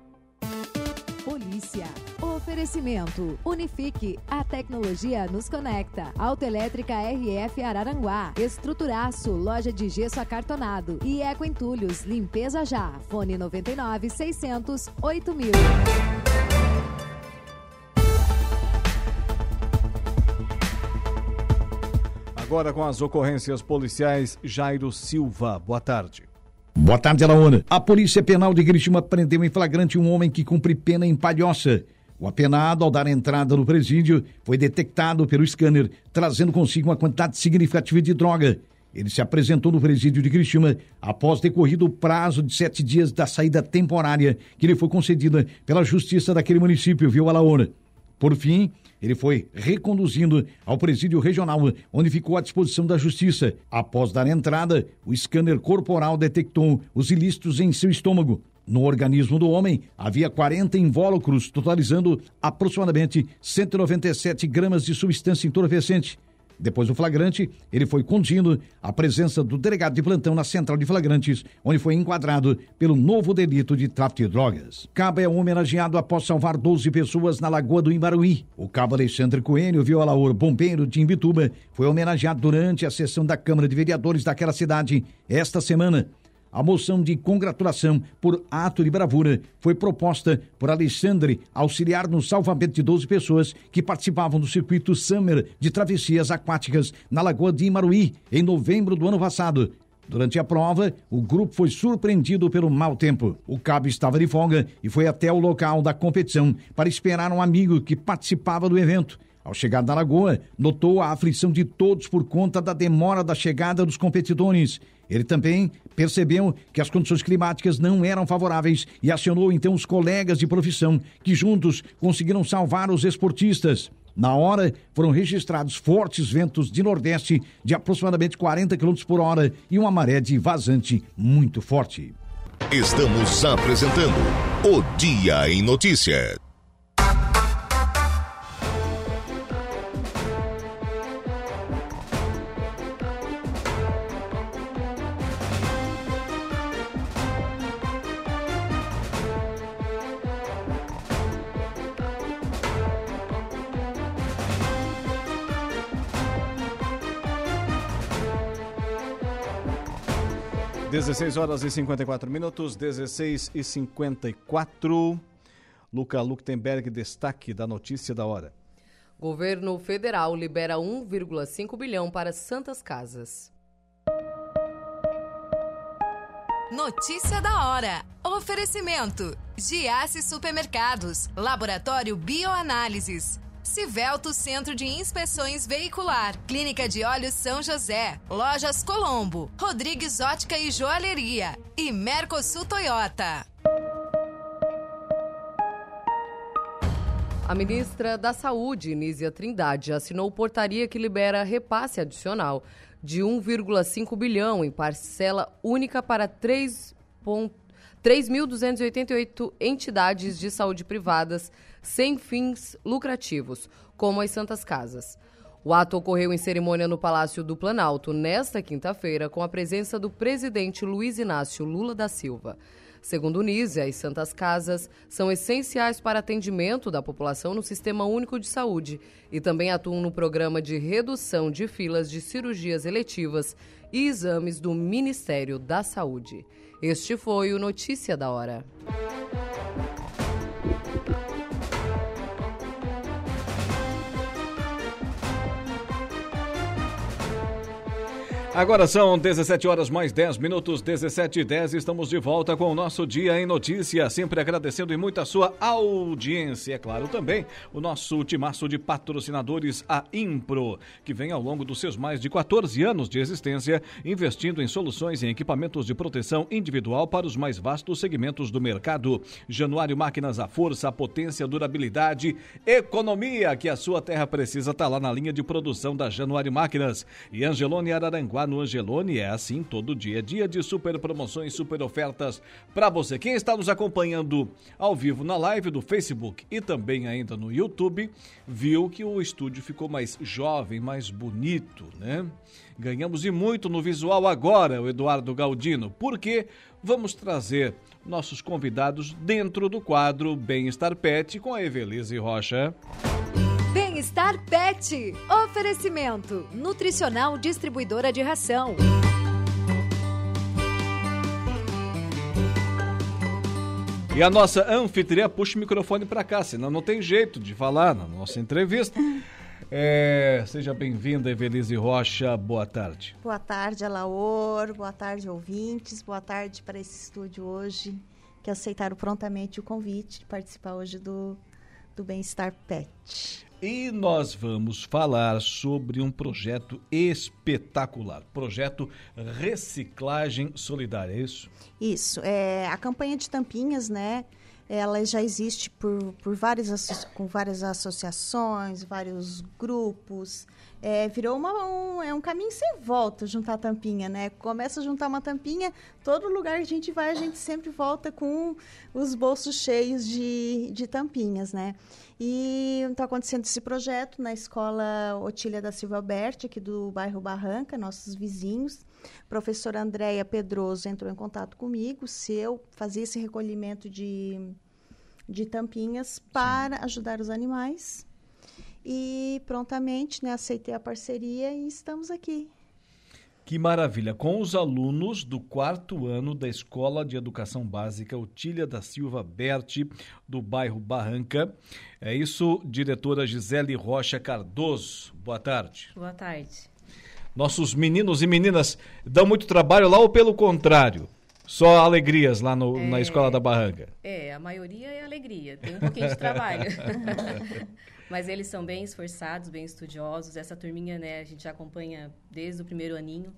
Polícia. Oferecimento. Unifique. A tecnologia nos conecta. Autoelétrica RF Araranguá. Estruturaço. Loja de gesso acartonado. E Eco Entulhos. Limpeza já. Fone 99 600 8000. Agora com as ocorrências policiais, Jairo Silva. Boa tarde. Boa tarde, Alaona. A Polícia Penal de Criciúma prendeu em flagrante um homem que cumpre pena em Palhoça. O apenado, ao dar entrada no presídio, foi detectado pelo scanner, trazendo consigo uma quantidade significativa de droga. Ele se apresentou no presídio de Criciúma após decorrido o prazo de sete dias da saída temporária que lhe foi concedida pela Justiça daquele município, viu, Alaona? Por fim, ele foi reconduzido ao presídio regional, onde ficou à disposição da justiça. Após dar entrada, o scanner corporal detectou os ilícitos em seu estômago. No organismo do homem havia 40 invólucros, totalizando aproximadamente 197 gramas de substância entorpecente. Depois do flagrante, ele foi conduzido à presença do delegado de plantão na central de flagrantes, onde foi enquadrado pelo novo delito de tráfico de drogas. Cabo é homenageado após salvar 12 pessoas na Lagoa do Imaruí. O cabo Alexandre Coelho, violaor bombeiro de Imbituba, foi homenageado durante a sessão da Câmara de Vereadores daquela cidade esta semana. A moção de congratulação por ato de bravura foi proposta por Alexandre, auxiliar no salvamento de 12 pessoas que participavam do circuito Summer de travessias aquáticas na Lagoa de Imaruí, em novembro do ano passado. Durante a prova, o grupo foi surpreendido pelo mau tempo. O cabo estava de folga e foi até o local da competição para esperar um amigo que participava do evento. Ao chegar na lagoa, notou a aflição de todos por conta da demora da chegada dos competidores. Ele também percebeu que as condições climáticas não eram favoráveis e acionou então os colegas de profissão, que juntos conseguiram salvar os esportistas. Na hora, foram registrados fortes ventos de nordeste de aproximadamente 40 km por hora e uma maré de vazante muito forte. Estamos apresentando o Dia em Notícia. 16 horas e 54 minutos, 16 e 54. Luca Luktenberg, destaque da notícia da hora. Governo federal libera 1,5 bilhão para santas casas. Notícia da hora. Oferecimento: Giasse Supermercados, Laboratório Bioanálises. Civelto Centro de Inspeções Veicular, Clínica de Olhos São José, Lojas Colombo, Rodrigues Ótica e Joalheria e Mercosul Toyota. A ministra da Saúde, Nízia Trindade, assinou portaria que libera repasse adicional de 1,5 bilhão em parcela única para 3.288 entidades de saúde privadas sem fins lucrativos, como as Santas Casas. O ato ocorreu em cerimônia no Palácio do Planalto nesta quinta-feira, com a presença do presidente Luiz Inácio Lula da Silva. Segundo NISE, as Santas Casas são essenciais para atendimento da população no Sistema Único de Saúde e também atuam no programa de redução de filas de cirurgias eletivas e exames do Ministério da Saúde. Este foi o Notícia da Hora. Agora são 17 horas mais 10 minutos, 17 e 10. Estamos de volta com o nosso Dia em Notícia. Sempre agradecendo e muito a sua audiência. É claro, também o nosso timaço de patrocinadores, a Impro, que vem ao longo dos seus mais de 14 anos de existência, investindo em soluções e equipamentos de proteção individual para os mais vastos segmentos do mercado. Januário Máquinas, a força, a potência, a durabilidade, economia que a sua terra precisa está lá na linha de produção da Januário Máquinas. E Angelone Araranguá no Angelone é assim todo dia. Dia de super promoções, super ofertas para você. Quem está nos acompanhando ao vivo na live do Facebook e também ainda no YouTube, viu que o estúdio ficou mais jovem, mais bonito, né? Ganhamos e muito no visual agora, o Eduardo Galdino, porque vamos trazer nossos convidados dentro do quadro Bem-Estar Pet com a Evelise Rocha. Bem-Estar Pet. Oferecimento. Nutricional Distribuidora de Ração. E a nossa anfitriã puxa o microfone para cá, senão não tem jeito de falar na nossa entrevista. É, seja bem-vinda, Evelise Rocha. Boa tarde. Boa tarde, Alaor. Boa tarde, ouvintes. Boa tarde para esse estúdio hoje, que aceitaram prontamente o convite de participar hoje do, do Bem-Estar Pet. E nós vamos falar sobre um projeto espetacular, projeto Reciclagem Solidária, é isso? Isso, é a campanha de tampinhas, né? Ela já existe por, por várias, com várias associações, vários grupos. É, virou uma, um, é um caminho sem volta juntar tampinha, né? Começa a juntar uma tampinha, todo lugar que a gente vai, a gente sempre volta com os bolsos cheios de, de tampinhas, né? E está acontecendo esse projeto na escola Otília da Silva Alberti, aqui do bairro Barranca, nossos vizinhos. A professora Andréia Pedroso entrou em contato comigo se eu fazia esse recolhimento de, de tampinhas para Sim. ajudar os animais. E prontamente né, aceitei a parceria e estamos aqui. Que maravilha! Com os alunos do quarto ano da Escola de Educação Básica Otília da Silva Berti, do bairro Barranca. É isso, diretora Gisele Rocha Cardoso. Boa tarde. Boa tarde. Nossos meninos e meninas dão muito trabalho lá ou pelo contrário? Só alegrias lá no, é, na Escola da Barranca? É, a maioria é alegria, tem um pouquinho de trabalho. Mas eles são bem esforçados, bem estudiosos. Essa turminha, né, a gente acompanha desde o primeiro aninho.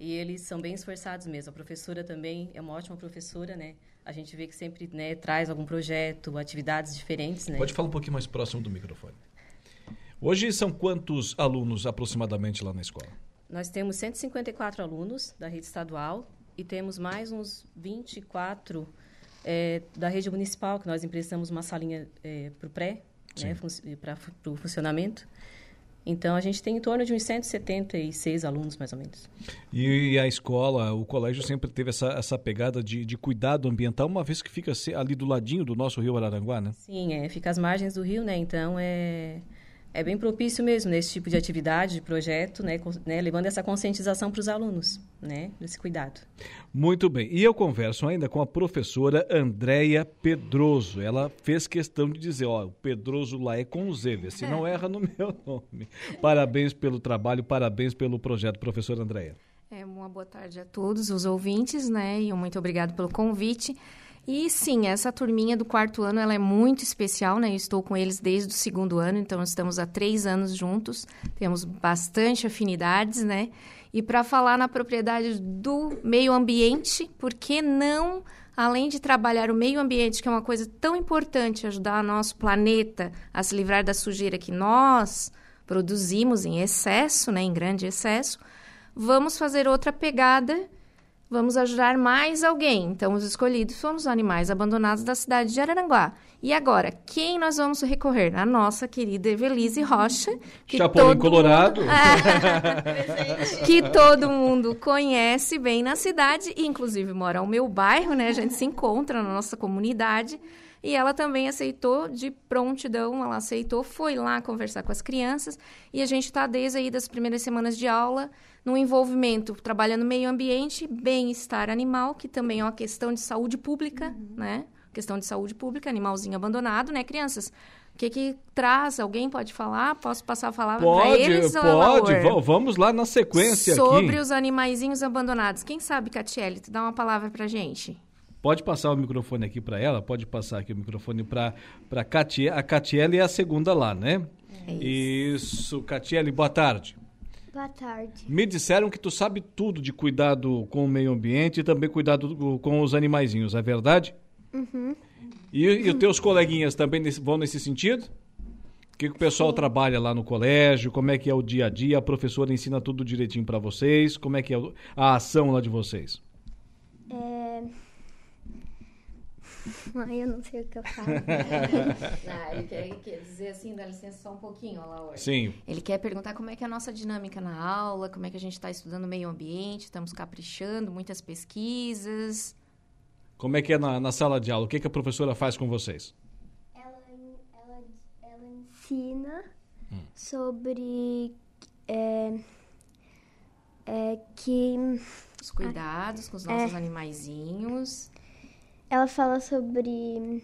E eles são bem esforçados mesmo. A professora também é uma ótima professora, né? A gente vê que sempre né, traz algum projeto, atividades diferentes, né? Pode falar um pouquinho mais próximo do microfone. Hoje são quantos alunos aproximadamente lá na escola? Nós temos 154 alunos da rede estadual e temos mais uns 24 é, da rede municipal, que nós emprestamos uma salinha é, para o pré, né, para o funcionamento. Então, a gente tem em torno de uns 176 alunos, mais ou menos. E a escola, o colégio sempre teve essa, essa pegada de, de cuidado ambiental, uma vez que fica ali do ladinho do nosso rio Araranguá, né? Sim, é, fica às margens do rio, né? Então, é é bem propício mesmo nesse tipo de atividade, de projeto, né, né levando essa conscientização para os alunos, né, desse cuidado. Muito bem. E eu converso ainda com a professora Andréia Pedroso. Ela fez questão de dizer, ó, o Pedroso lá é com Z, se não erra no meu nome. Parabéns pelo trabalho, parabéns pelo projeto, professora Andréia. É, uma boa tarde a todos os ouvintes, né, e muito obrigado pelo convite. E sim, essa turminha do quarto ano ela é muito especial, né? Eu estou com eles desde o segundo ano, então estamos há três anos juntos, temos bastante afinidades, né? E para falar na propriedade do meio ambiente, por que não, além de trabalhar o meio ambiente, que é uma coisa tão importante, ajudar nosso planeta a se livrar da sujeira que nós produzimos em excesso, né? Em grande excesso, vamos fazer outra pegada vamos ajudar mais alguém. Então, os escolhidos foram os animais abandonados da cidade de Araranguá. E agora, quem nós vamos recorrer? A nossa querida Evelise Rocha. Que Chapolin todo Colorado. Mundo... que todo mundo conhece bem na cidade, inclusive mora no meu bairro, né? A gente se encontra na nossa comunidade. E ela também aceitou de prontidão, ela aceitou, foi lá conversar com as crianças. E a gente está desde aí das primeiras semanas de aula no envolvimento, trabalhando meio ambiente, bem-estar animal, que também é uma questão de saúde pública, uhum. né? Questão de saúde pública, animalzinho abandonado, né, crianças? que que traz? Alguém pode falar? Posso passar a palavra para Pode, eles? pode. Va- Vamos lá na sequência Sobre aqui. os animaizinhos abandonados. Quem sabe, Catiele, tu dá uma palavra pra gente? Pode passar o microfone aqui para ela, pode passar aqui o microfone para para Catie... a Catiele é a segunda lá, né? É isso. Catiele, boa tarde. Boa tarde. Me disseram que tu sabe tudo de cuidado com o meio ambiente e também cuidado do- com os animaizinhos, é verdade? Uhum. E, e os teus coleguinhas também nesse- vão nesse sentido? O que, que o pessoal trabalha lá no colégio? Como é que é o dia a dia? A professora ensina tudo direitinho para vocês? Como é que é a ação lá de vocês? É... Ai, eu não sei o que eu falo. Ah, ele quer, quer dizer assim, dá licença só um pouquinho, Laura. Sim. Ele quer perguntar como é que é a nossa dinâmica na aula, como é que a gente está estudando o meio ambiente, estamos caprichando, muitas pesquisas. Como é que é na, na sala de aula? O que, que a professora faz com vocês? ela, ela, ela ensina sobre é, é, que Os cuidados com os nossos animaizinhos. Ela fala sobre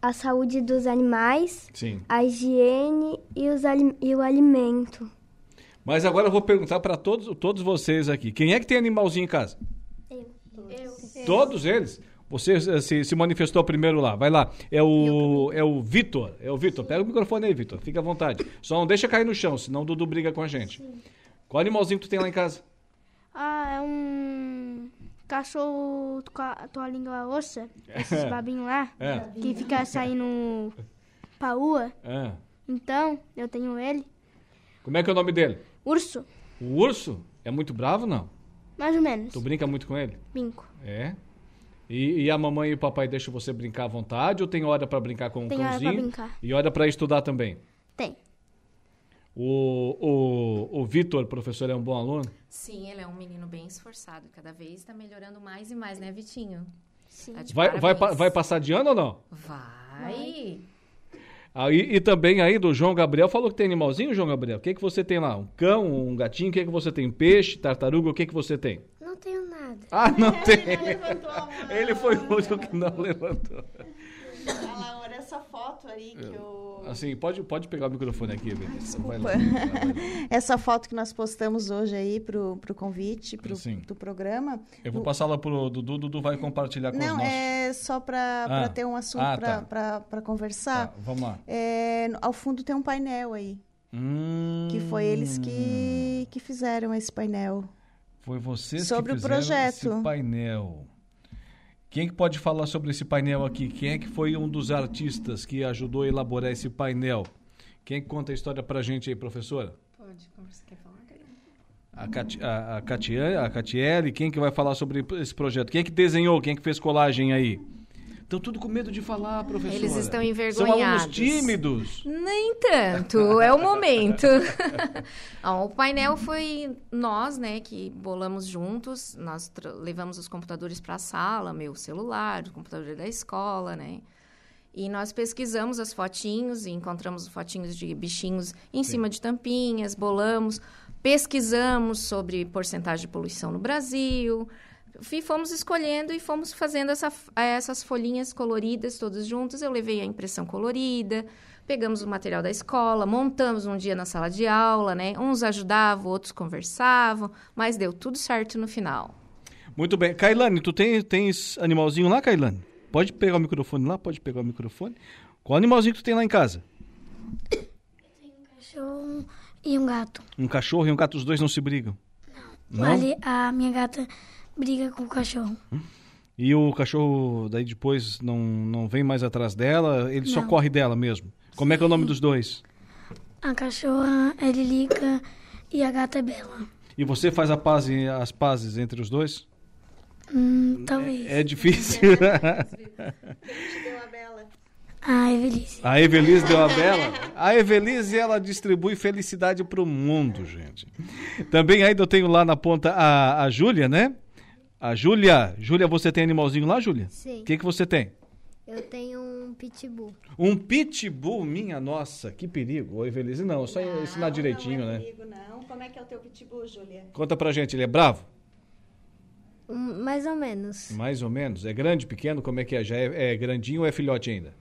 a saúde dos animais, Sim. a higiene e, os ali- e o alimento. Mas agora eu vou perguntar para todos, todos vocês aqui. Quem é que tem animalzinho em casa? Eu. Todos eles? Você eh, se, se manifestou primeiro lá. Vai lá. É o, é o Vitor. É o Vitor. Pega o microfone aí, Vitor. Fica à vontade. Só não deixa cair no chão, senão o Dudu briga com a gente. Qual animalzinho tu tem lá em casa? Ah, é um cachorro com a tua língua ossa, esses babinhos lá, É. que fica saindo pra rua. Ah, Então, eu tenho ele. como é que é o nome dele? Urso, O urso? É muito bravo, não? mais ou menos. Tu brinca muito com ele? Binco. É. E, e a mamãe e o papai deixam você brincar à vontade ou tem hora para brincar com o Tem hora pra cãozinho? brincar. E hora para estudar também? Tem. O, o, o Vitor, professor, é um bom aluno? Sim, ele é um menino bem esforçado. Cada vez está melhorando mais e mais, né, Vitinho? Sim. Tá Vai, vai, vai passar de ano ou não? Vai. Ah, e, também aí do João Gabriel, falou que tem animalzinho, João Gabriel? O que, que você tem lá? Um cão, um gatinho? O que, que você tem? Peixe, tartaruga? O que, que você tem? Não tenho nada. Ah, não tem! Ele foi o único que não levantou. A Laura, essa foto aí que eu... Assim, pode, pode pegar o microfone aqui, Vinícius. Vai lá. Essa foto que nós postamos hoje aí pro, pro convite pro, Sim. do programa. Eu vou passar lá pro Dudu, Dudu vai compartilhar com os Não, nossos. é só para Ah. ter um assunto Ah, tá. para para conversar. Tá, vamos lá. É, ao fundo tem um painel aí, Hum, que foi eles que, que fizeram esse painel. Foi vocês Sobre o que fizeram projeto. esse painel. Quem que pode falar sobre esse painel aqui? Quem é que foi um dos artistas que ajudou a elaborar esse painel? Quem que conta a história pra gente aí, professora? Pode, como você quer falar, A, Cati, a, a, Catiane, a Catiele, quem que vai falar sobre esse projeto? Quem é que desenhou? Quem é que fez colagem aí? Estão tudo com medo de falar, professora. Eles estão São alunos envergonhados. tímidos. Nem tanto, é o momento. Ó, o painel foi nós, né, que bolamos juntos. Nós levamos os computadores para a sala, meu celular, o computador da escola, né? E nós pesquisamos as fotinhos e encontramos fotinhos de bichinhos em cima de tampinhas, bolamos, pesquisamos sobre porcentagem de poluição no Brasil. E fomos escolhendo e fomos fazendo essa- essas folhinhas coloridas todos juntos. Eu levei a impressão colorida, pegamos o material da escola, montamos um dia na sala de aula, né? Uns ajudavam, outros conversavam, mas deu tudo certo no final. Muito bem. Kailane, tu tem, tens animalzinho lá, Kailane? Pode pegar o microfone lá? Pode pegar o microfone. Qual animalzinho que tu tem lá em casa? Cachorro e um gato. Um cachorro e um gato, os dois não se brigam? Não? Ali, a minha gata briga com o cachorro. E o cachorro daí depois não, não vem mais atrás dela, ele só Não. corre dela mesmo. Como é que é o nome dos dois? A cachorra é Lilica e a gata é Bela. E você faz a paz, as pazes entre os dois? Hum, talvez. É difícil. A Evelise. A Evelise deu a bela. A Evelise, ela distribui felicidade para o mundo, gente. Também ainda eu tenho lá na ponta a, a Júlia, né? A Júlia. Júlia, você tem animalzinho lá, Júlia? Sim. O que, que você tem? Eu tenho um pitbull. Um pitbull, minha nossa, que perigo. Ô, Evelise, não, só ensinar direitinho, não é né? comigo, não. Como é que é o teu pitbull, Júlia? Conta pra gente, ele é bravo? Um, mais ou menos. Mais ou menos. É grande, pequeno? Como é que é? Já é, é grandinho ou é filhote ainda?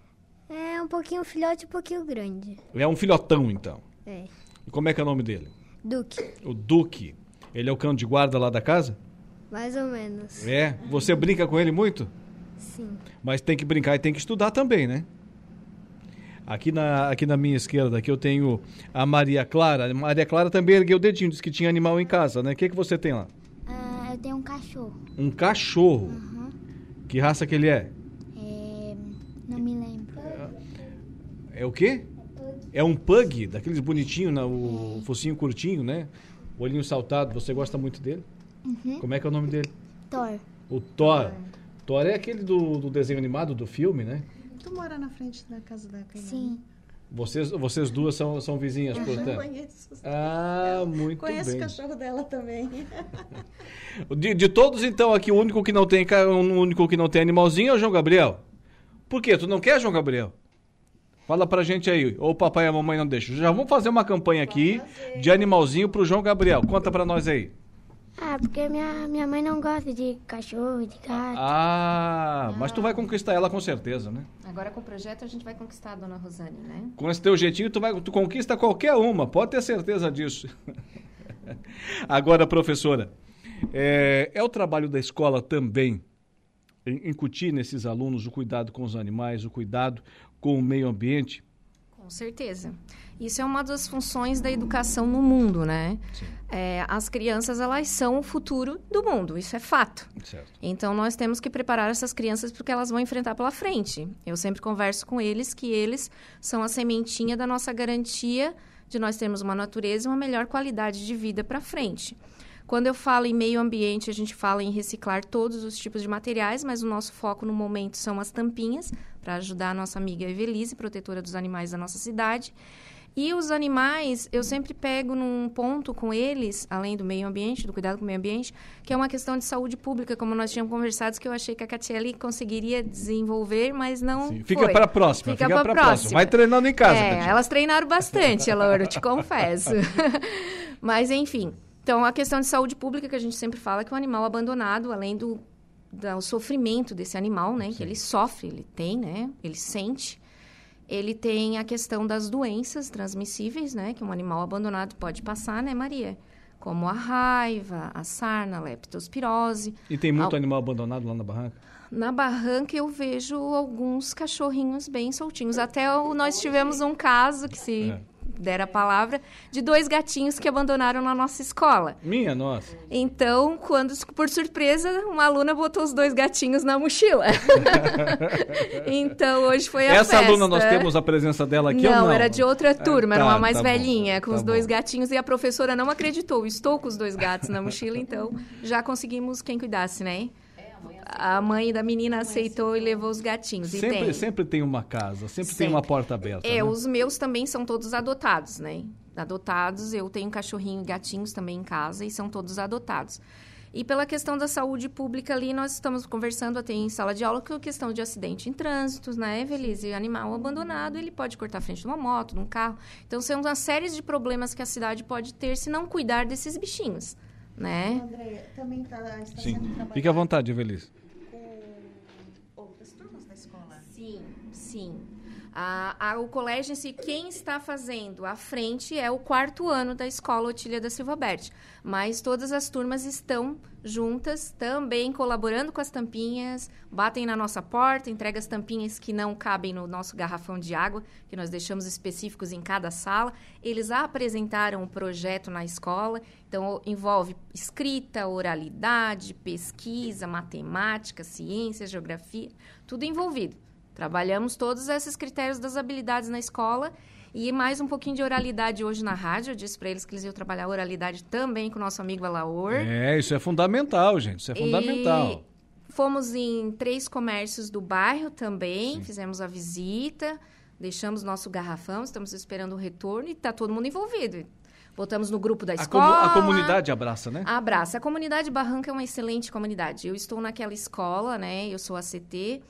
É um pouquinho filhote e um pouquinho grande. É um filhotão, então. É. E como é que é o nome dele? Duque, O Duque. Ele é o cão de guarda lá da casa? Mais ou menos. É. Você brinca com ele muito? Sim. Mas tem que brincar e tem que estudar também, né? Aqui na, aqui na minha esquerda, aqui eu tenho a Maria Clara. A Maria Clara também ergueu o dedinho, disse que tinha animal em casa, né? O que, que você tem lá? Ah, eu tenho um cachorro. Um cachorro. Que raça que ele é? É, não me lembro. É o quê? É um pug, daqueles bonitinhos, né? o focinho curtinho, né? O olhinho saltado. Você gosta muito dele? Uhum. Como é que é o nome dele? Thor. O Thor. Thor é aquele do, do desenho animado, do filme, né? Tu mora na frente da casa da Cailane? Sim. Vocês, vocês duas são, são vizinhas, Eu portanto. conheço. Ah, muito Conheço bem. o cachorro dela também. De, de todos, então, aqui o único que não tem o único que não tem animalzinho é o João Gabriel. Por quê? Tu não quer, João Gabriel? Fala pra gente aí. Ou o papai e a mamãe não deixam. Já vamos fazer uma campanha aqui de animalzinho pro João Gabriel. Conta pra nós aí. Ah, porque minha, minha mãe não gosta de cachorro, de gato. Ah, mas tu vai conquistar ela com certeza, né? Agora com o projeto a gente vai conquistar a dona Rosane, né? Com esse teu jeitinho, tu, vai, tu conquista qualquer uma, pode ter certeza disso. Agora, professora, é, é o trabalho da escola também incutir nesses alunos o cuidado com os animais, o cuidado com o meio ambiente? Com certeza. Isso é uma das funções da educação no mundo, né? É, as crianças, elas são o futuro do mundo, isso é fato. Certo. Então, nós temos que preparar essas crianças porque elas vão enfrentar pela frente. Eu sempre converso com eles que eles são a sementinha da nossa garantia de nós termos uma natureza e uma melhor qualidade de vida para frente. Quando eu falo em meio ambiente, a gente fala em reciclar todos os tipos de materiais, mas o nosso foco no momento são as tampinhas, para ajudar a nossa amiga Evelise, protetora dos animais da nossa cidade. E os animais, eu sempre pego num ponto com eles, além do meio ambiente, do cuidado com o meio ambiente, que é uma questão de saúde pública, como nós tínhamos conversado, que eu achei que a Catiele conseguiria desenvolver, mas não Fica foi. para a próxima, fica, pra para a próxima. Vai treinando em casa, É, Catiele. elas treinaram bastante, Laura, eu te confesso. mas, enfim. Então, a questão de saúde pública que a gente sempre fala é que o animal abandonado, além do, do sofrimento desse animal, né? Que ele sofre, ele tem, né? Ele sente. Ele tem a questão das doenças transmissíveis, né? Que um animal abandonado pode passar, né, Maria? Como a raiva, a sarna, a leptospirose. E tem muito Al- animal abandonado lá na barranca? Na barranca eu vejo alguns cachorrinhos bem soltinhos. Até o- nós tivemos um caso, que se É. der a palavra, de dois gatinhos que abandonaram na nossa escola. Minha nossa. Então, quando, por surpresa, uma aluna botou os dois gatinhos na mochila. então, hoje foi a Essa festa. aluna, nós temos a presença dela aqui não, ou não? era de outra turma, Ah, era tá, uma mais tá bom, velhinha, com tá os dois bom. gatinhos, e a professora não acreditou. Estou com os dois gatos na mochila, então já conseguimos quem cuidasse, né? A mãe da menina aceitou e levou os gatinhos. e Sempre, tem. sempre tem uma casa, sempre, tem uma Sempre. porta aberta. É, né? os meus também são todos adotados, né? Adotados, eu tenho cachorrinho e gatinhos também em casa e são todos adotados. E pela questão da saúde pública ali, nós estamos conversando até em sala de aula com a questão de acidente em trânsito, né, Evelise? Animal abandonado, ele pode cortar a frente de uma moto, de um carro. Então, são uma série de problemas que a cidade pode ter se não cuidar desses bichinhos, né? André, também tá, está Sim. Fique à vontade, Evelise. com outras turmas da escola. Sim, sim. A, a- o colégio em si, quem está fazendo à frente é o quarto ano da escola Otília da Silva Berti. Mas todas as turmas estão juntas, também colaborando com as tampinhas, batem na nossa porta, entregam as tampinhas que não cabem no nosso garrafão de água, que nós deixamos específicos em cada sala. Eles apresentaram o projeto na escola, então envolve escrita, oralidade, pesquisa, matemática, ciência, geografia, tudo envolvido. Trabalhamos todos esses critérios das habilidades na escola e mais um pouquinho de oralidade hoje na rádio. Eu disse para eles que eles iam trabalhar oralidade também com o nosso amigo Alaor. É, isso é fundamental, gente. Isso é fundamental. E fomos em três comércios do bairro também, fizemos a visita, deixamos nosso garrafão, estamos esperando o retorno e está todo mundo envolvido. Botamos no grupo da A, comu- escola. a comunidade abraça, né? Abraça. A comunidade Barranca é uma excelente comunidade. Eu estou naquela escola, né? Eu sou ACT,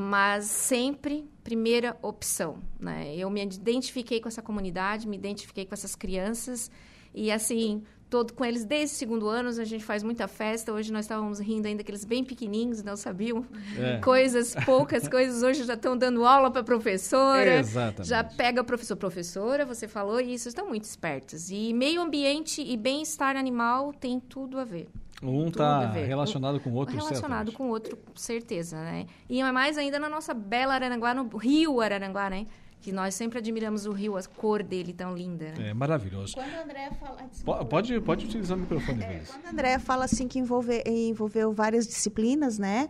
mas sempre primeira opção, né? Eu me identifiquei com essa comunidade, me identifiquei com essas crianças e assim todo com eles desde o segundo ano, a gente faz muita festa. Hoje nós estávamos rindo ainda aqueles bem pequenininhos, não sabiam É. coisas, poucas coisas. Hoje já estão dando aula para professora. Exatamente. Já pega professor, professora, você falou isso, estão muito espertos. E meio ambiente e bem-estar animal tem tudo a ver. Um está ver. relacionado com o outro, Relacionado certamente. com o outro, com certeza, né? E é mais ainda na nossa bela Araranguá, no rio Araranguá, né? Que nós sempre admiramos o rio, a cor dele tão linda, né? É maravilhoso. Quando a Andréa fala... ah, desculpa. Pode, pode utilizar o microfone, Inês. Quando a Andréa fala assim que envolve, envolveu várias disciplinas, né?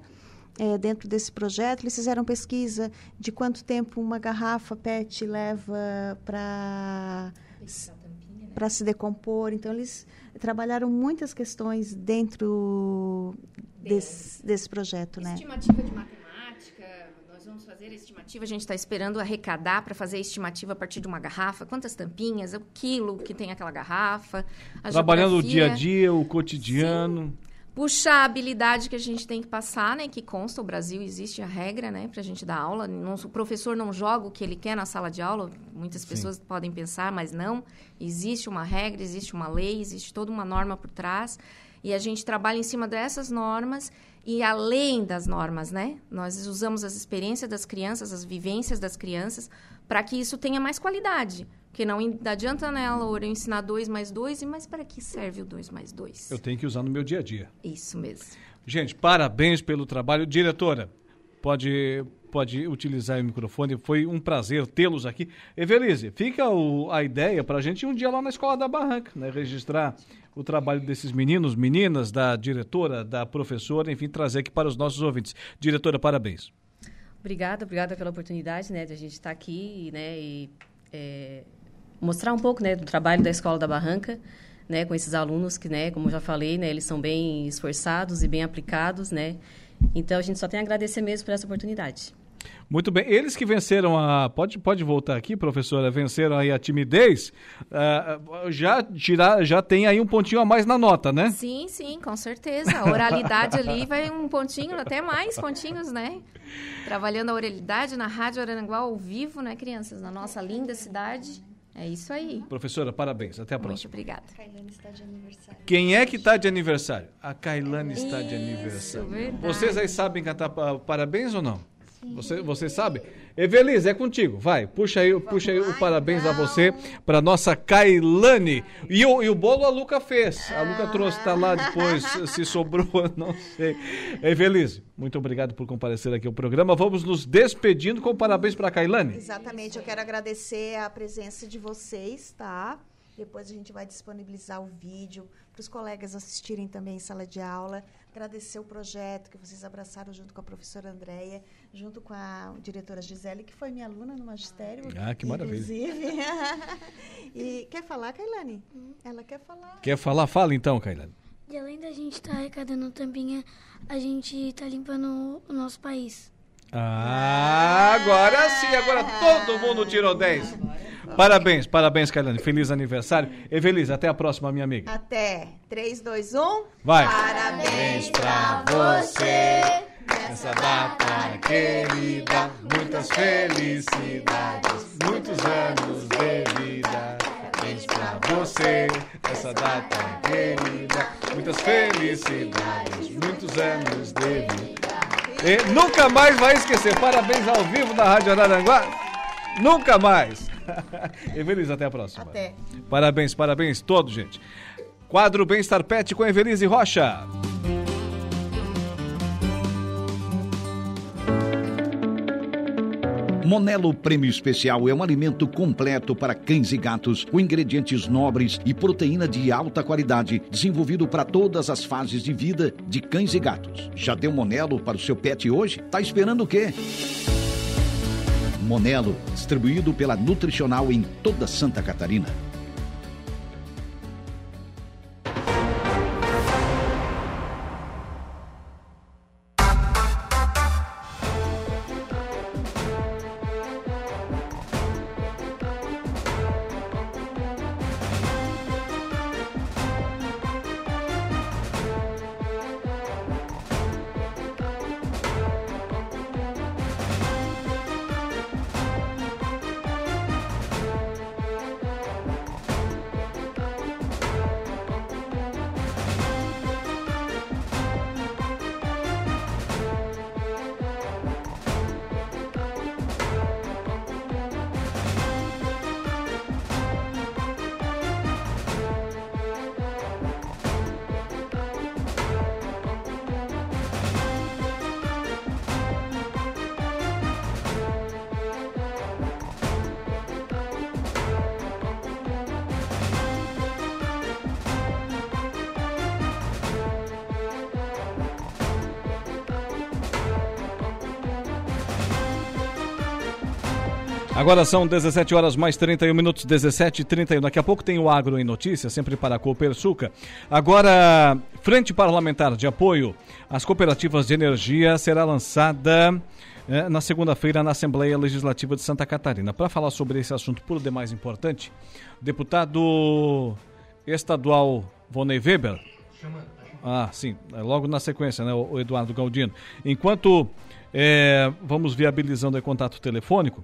É, dentro desse projeto, eles fizeram pesquisa de quanto tempo uma garrafa PET leva para para se decompor. Então, eles trabalharam muitas questões dentro desse, desse projeto, né? Estimativa de matemática, nós vamos fazer a estimativa, a gente está esperando arrecadar para fazer a estimativa a partir de uma garrafa, quantas tampinhas, o quilo que tem aquela garrafa. a Trabalhando o dia a geografia. dia, o cotidiano. Puxar a habilidade que a gente tem que passar, né? Que consta, o Brasil existe a regra, né? Para a gente dar aula. Não- o professor não joga o que ele quer na sala de aula. Muitas Sim. pessoas podem pensar, mas não. Existe uma regra, existe uma lei, existe toda uma norma por trás. E a gente trabalha em cima dessas normas e além das normas, né? Nós usamos as experiências das crianças, as vivências das crianças, para que isso tenha mais qualidade. Porque não adianta, né, Laura, eu ensinar dois mais dois, e mas para que serve o dois mais dois? Eu tenho que usar no meu dia a dia. Isso mesmo. Gente, parabéns pelo trabalho. Diretora, pode, pode utilizar o microfone. Foi um prazer tê-los aqui. Evelise, fica o- a ideia para a gente ir um dia lá na Escola da Barranca, né? registrar o trabalho desses meninos, meninas, da diretora, da professora, enfim, trazer aqui para os nossos ouvintes. Diretora, parabéns. Obrigada, obrigada pela oportunidade, né, de a gente estar aqui, né, e é, mostrar um pouco, né, do trabalho da Escola da Barranca, né, com esses alunos que, né, como eu já falei, né, eles são bem esforçados e bem aplicados, né. Então a gente só tem a agradecer mesmo por essa oportunidade. Muito bem. Eles que venceram a. Pode, pode voltar aqui, professora? Venceram aí a timidez. ah, já, tirar, já tem aí um pontinho a mais na nota, né? Sim, sim, com certeza. A oralidade ali vai um pontinho, até mais pontinhos, né? Trabalhando a oralidade na Rádio Araranguá ao vivo, né, crianças? Na nossa linda cidade. É isso aí. Professora, parabéns. Até a Muito próxima. obrigada. Kailane está de aniversário. Quem é que está de aniversário? A Kailane está de aniversário. verdade. Vocês aí sabem cantar pa- parabéns ou não? Você, você sabe? Evelise, é contigo. Vai, puxa aí, puxa aí o parabéns a você para nossa Kailane. E o, e o bolo a Luca fez. A Luca trouxe, tá lá depois, se sobrou, não sei. Evelise, muito obrigado por comparecer aqui ao programa. Vamos nos despedindo com parabéns para a Kailane. Exatamente, eu quero agradecer a presença de vocês, tá? Depois a gente vai disponibilizar o vídeo para os colegas assistirem também em sala de aula. Agradecer o projeto que vocês abraçaram junto com a professora Andréia, junto com a diretora Gisele, que foi minha aluna no magistério. Ah, que maravilha. Inclusive. e quer falar, Kailane? Ela quer falar. Quer falar? Fala então, Kailane. E além da gente estar arrecadando tampinha, a gente está limpando o nosso país. Ah, agora sim, agora todo mundo tirou 10. Parabéns, parabéns, Kailane. Feliz aniversário. Evelise, até a próxima, minha amiga. Até 3, 2, 1. Vai. Parabéns pra você nessa data querida. Muitas felicidades, muitos anos de vida. Parabéns pra você nessa data querida. Muitas felicidades, muitos anos de vida. E nunca mais vai esquecer. Parabéns ao vivo da Rádio Araranguá. Nunca mais. Evelise, até a próxima. Até. Parabéns, parabéns todos, gente. Quadro Bem-Estar Pet com Evelise Rocha. Monelo Prêmio Especial é um alimento completo para cães e gatos, com ingredientes nobres e proteína de alta qualidade, desenvolvido para todas as fases de vida de cães e gatos. Já deu Monelo para o seu pet hoje? Tá esperando o quê? Monelo, distribuído pela Nutricional em toda Santa Catarina. Agora são 17 horas mais 31 minutos, 17 e 31. Daqui a pouco tem o Agro em Notícias, sempre para a Copersuca. Agora, Frente Parlamentar de Apoio às Cooperativas de Energia será lançada eh, na segunda-feira na Assembleia Legislativa de Santa Catarina. Para falar sobre esse assunto por demais importante, deputado estadual Vonei Weber. Ah, sim, é logo na sequência, né, o Eduardo Galdino. Enquanto eh, vamos viabilizando o contato telefônico,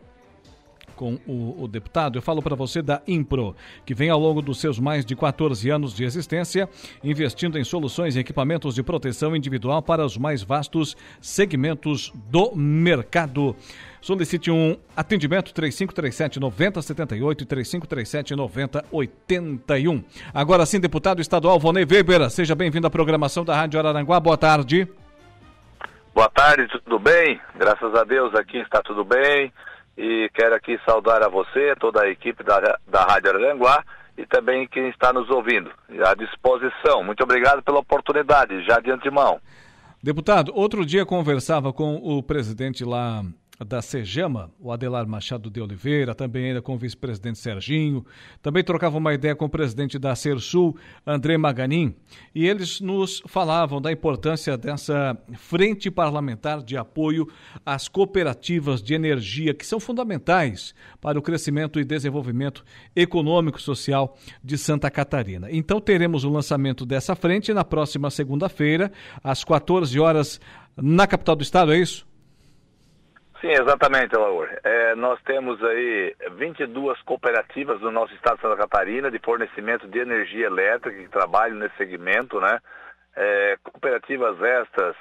com o, o deputado, eu falo para você da Impro, que vem ao longo dos seus mais de 14 anos de existência, investindo em soluções e equipamentos de proteção individual para os mais vastos segmentos do mercado. Solicite um atendimento 3537 9078 e 3537 9081. Agora sim, deputado estadual Vonei Weber, seja bem-vindo à programação da Rádio Araranguá. Boa tarde. Boa tarde, tudo bem? Graças a Deus aqui está tudo bem e quero aqui saudar a você, toda a equipe da, da Rádio Aranguá e também quem está nos ouvindo. À disposição. Muito obrigado pela oportunidade, já de antemão. Deputado, outro dia conversava com o presidente lá da Sejama, o Adelar Machado de Oliveira, também ainda com o vice-presidente Serginho, também trocava uma ideia com o presidente da Sersul, André Maganin, e eles nos falavam da importância dessa frente parlamentar de apoio às cooperativas de energia, que são fundamentais para o crescimento e desenvolvimento econômico e social de Santa Catarina. Então teremos o lançamento dessa frente na próxima segunda-feira, às 14 horas, na capital do estado, é isso? Sim, exatamente, Laura. É, nós temos aí 22 cooperativas no nosso estado de Santa Catarina de fornecimento de energia elétrica que trabalham nesse segmento, né? É, cooperativas estas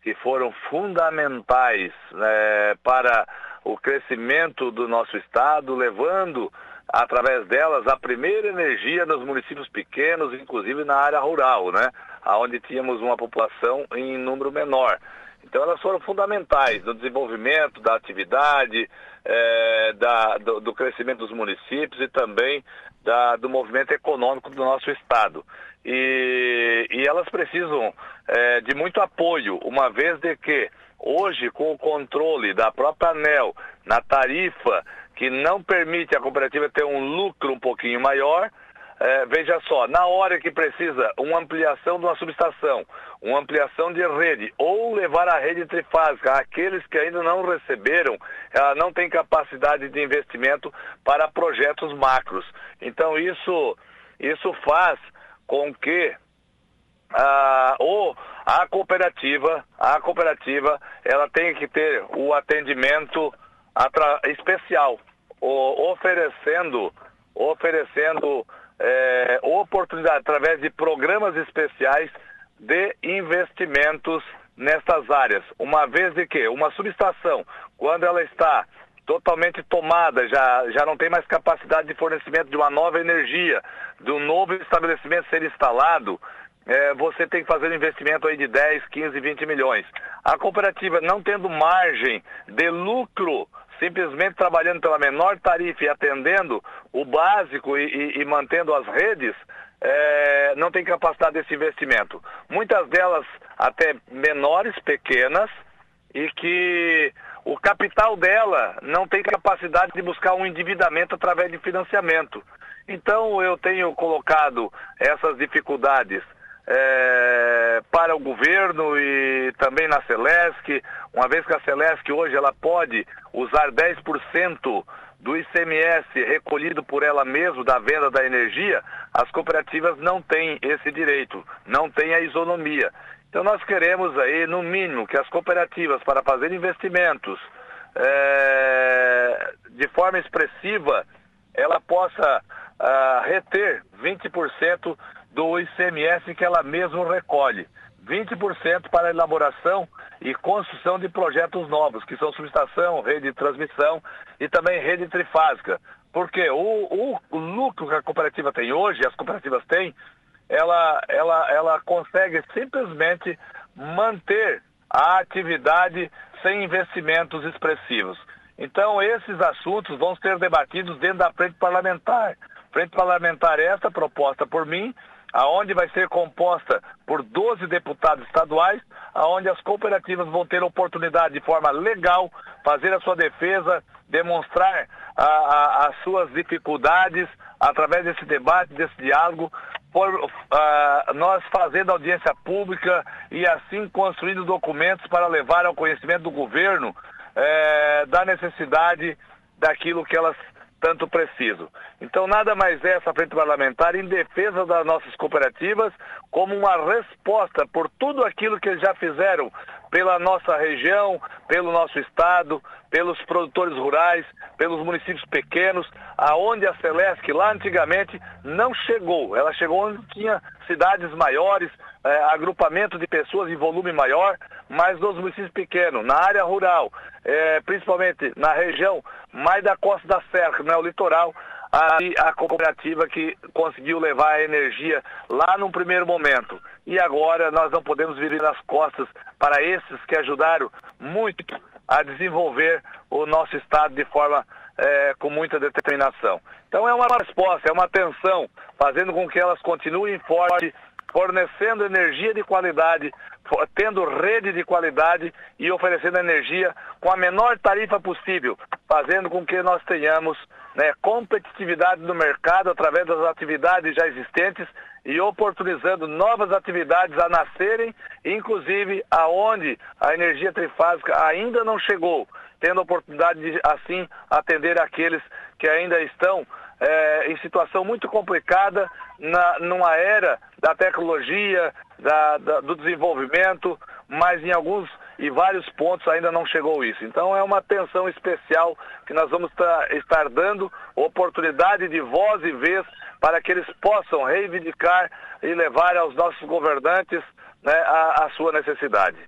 que foram fundamentais né, para o crescimento do nosso estado, levando através delas a primeira energia nos municípios pequenos, inclusive na área rural, né? Onde tínhamos uma população em número menor. Então elas foram fundamentais no desenvolvimento da atividade, é, da, do, do, crescimento dos municípios e também da, do movimento econômico do nosso estado. E, e elas precisam é, de muito apoio, uma vez de que hoje com o controle da própria ANEL na tarifa que não permite a cooperativa ter um lucro um pouquinho maior, é, veja só, na hora que precisa uma ampliação de uma subestação, uma ampliação de rede, ou levar a rede trifásica àqueles que ainda não receberam, ela não tem capacidade de investimento para projetos macros. Então isso, isso faz com que ou a cooperativa, a cooperativa, ela tenha que ter o atendimento especial, oferecendo, oferecendo é, oportunidade através de programas especiais de investimentos nestas áreas. Uma vez de que uma subestação, quando ela está totalmente tomada, já, já não tem mais capacidade de fornecimento de uma nova energia, de um novo estabelecimento ser instalado, é, você tem que fazer um investimento aí de 10, 15, 20 milhões. A cooperativa não tendo margem de lucro simplesmente trabalhando pela menor tarifa e atendendo o básico e, e, e mantendo as redes, é, não tem capacidade desse investimento. Muitas delas até menores, pequenas, e que o capital dela não tem capacidade de buscar um endividamento através de financiamento. Então eu tenho colocado essas dificuldades é, para o governo e também na Celesc, uma vez que a Celesc hoje ela pode usar 10% do ICMS recolhido por ela mesma da venda da energia, as cooperativas não têm esse direito, não têm a isonomia. Então nós queremos aí, no mínimo, que as cooperativas, para fazer investimentos é, de forma expressiva, ela possa uh, reter 20% do ICMS que ela mesma recolhe. 20% para elaboração e construção de projetos novos, que são subestação, rede de transmissão e também rede trifásica. Porque o, o, o lucro que a cooperativa tem hoje, as cooperativas têm, ela, ela, ela consegue simplesmente manter a atividade sem investimentos expressivos. Então, esses assuntos vão ser debatidos dentro da frente parlamentar. Frente parlamentar esta proposta por mim aonde vai ser composta por 12 deputados estaduais, aonde as cooperativas vão ter oportunidade de forma legal fazer a sua defesa demonstrar a, a, as suas dificuldades através desse debate, desse diálogo, por uh, nós fazendo audiência pública e assim construindo documentos para levar ao conhecimento do governo eh, da necessidade daquilo que elas tanto precisam. Então, nada mais é essa frente parlamentar em defesa das nossas cooperativas, como uma resposta por tudo aquilo que eles já fizeram pela nossa região, pelo nosso estado, pelos produtores rurais, pelos municípios pequenos, aonde a Celesc lá antigamente não chegou. Ela chegou onde tinha cidades maiores, é, agrupamento de pessoas em volume maior, mas nos municípios pequenos, na área rural, é, principalmente na região mais da costa da serra, que não é o litoral, a, a cooperativa que conseguiu levar a energia lá num primeiro momento. E agora nós não podemos virar as costas para esses que ajudaram muito a desenvolver o nosso estado de forma é, com muita determinação. Então é uma resposta, é uma atenção, fazendo com que elas continuem fortes, fornecendo energia de qualidade, tendo rede de qualidade e oferecendo energia com a menor tarifa possível, fazendo com que nós tenhamos né, competitividade no mercado através das atividades já existentes e oportunizando novas atividades a nascerem, inclusive aonde a energia trifásica ainda não chegou, tendo a oportunidade de assim atender aqueles que ainda estão é, em situação muito complicada na, numa era da tecnologia, da, da, do desenvolvimento, mas em alguns e vários pontos ainda não chegou isso. Então é uma atenção especial que nós vamos estar dando oportunidade de voz e vez para que eles possam reivindicar e levar aos nossos governantes né, a, a sua necessidade.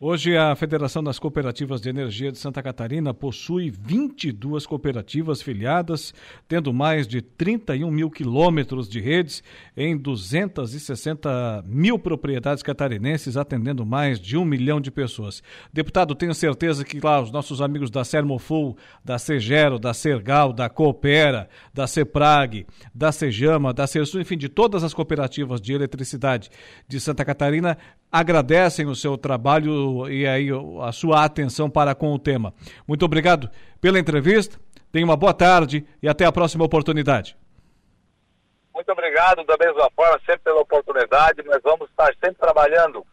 Hoje, a Federação das Cooperativas de Energia de Santa Catarina possui 22 cooperativas filiadas, tendo mais de 31 mil quilômetros de redes em 260 mil propriedades catarinenses, atendendo mais de um milhão de pessoas. Deputado, tenho certeza que lá os nossos amigos da Sermoful, da Segero, da Sergal, da Coopera, da Ceprag, da Sejama, da Cersu, enfim, de todas as cooperativas de eletricidade de Santa Catarina, agradecem o seu trabalho e aí a sua atenção para com o tema. Muito obrigado pela entrevista. Tenha uma boa tarde e até a próxima oportunidade. Muito obrigado da mesma forma, sempre pela oportunidade. Nós vamos estar sempre trabalhando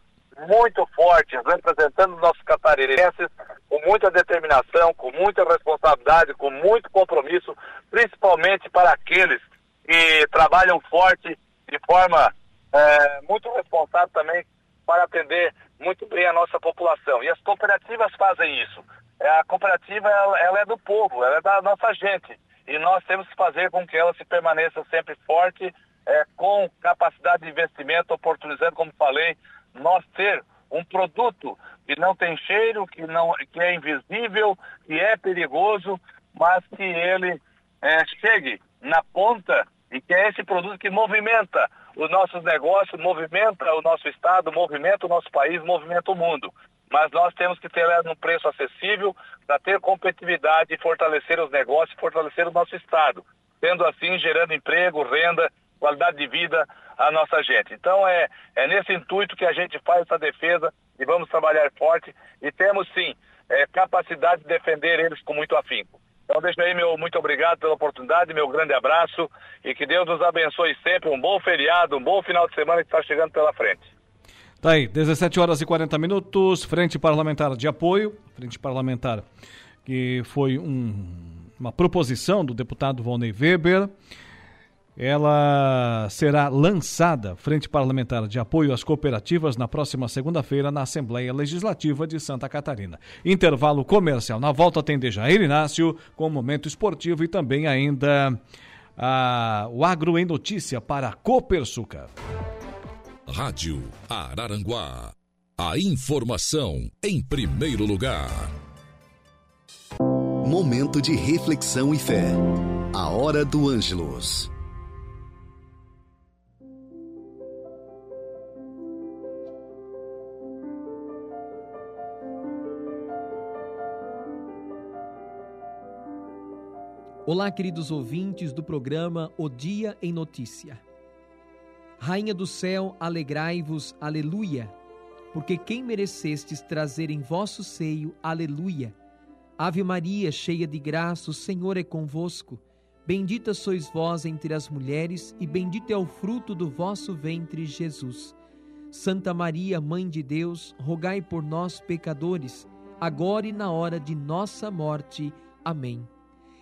muito forte, representando nossos catarinenses com muita determinação, com muita responsabilidade, com muito compromisso, principalmente para aqueles que trabalham forte de forma é, muito responsável também para atender muito bem a nossa população. E as cooperativas fazem isso. É, a cooperativa ela, ela é do povo, ela é da nossa gente. E nós temos que fazer com que ela se permaneça sempre forte, é, com capacidade de investimento, oportunizando, como falei, nós ter um produto que não tem cheiro, que, não, que é invisível, que é perigoso, mas que ele é, chegue na ponta e que é esse produto que movimenta os nossos negócios, movimenta o nosso estado, movimenta o nosso país, movimenta o mundo. Mas nós temos que ter ela num preço acessível para ter competitividade e fortalecer os negócios, fortalecer o nosso estado, sendo assim gerando emprego, renda, qualidade de vida à nossa gente. Então é, é nesse intuito que a gente faz essa defesa e vamos trabalhar forte e temos sim é, capacidade de defender eles com muito afinco. Então deixa aí meu muito obrigado pela oportunidade, meu grande abraço e que Deus nos abençoe sempre. Um bom feriado, um bom final de semana que está chegando pela frente. Tá aí, 17 horas e 40 minutos, Frente Parlamentar de Apoio, Frente Parlamentar que foi um, uma proposição do deputado Volney Weber ela será lançada, Frente Parlamentar de Apoio às Cooperativas, na próxima segunda-feira na Assembleia Legislativa de Santa Catarina. Intervalo comercial. Na volta tem Dejair Inácio com o Momento Esportivo e também ainda a, o Agro em Notícia para a Copersuca. Rádio Araranguá. A informação em primeiro lugar. Momento de reflexão e fé. A hora do Ângelos. Olá, queridos ouvintes do programa O Dia em Notícia. Rainha do céu, alegrai-vos, aleluia, porque quem merecestes trazer em vosso seio, aleluia, Ave Maria, cheia de graça, o Senhor é convosco. Bendita sois vós entre as mulheres, e bendito é o fruto do vosso ventre, Jesus. Santa Maria, Mãe de Deus, rogai por nós, pecadores, agora e na hora de nossa morte. Amém.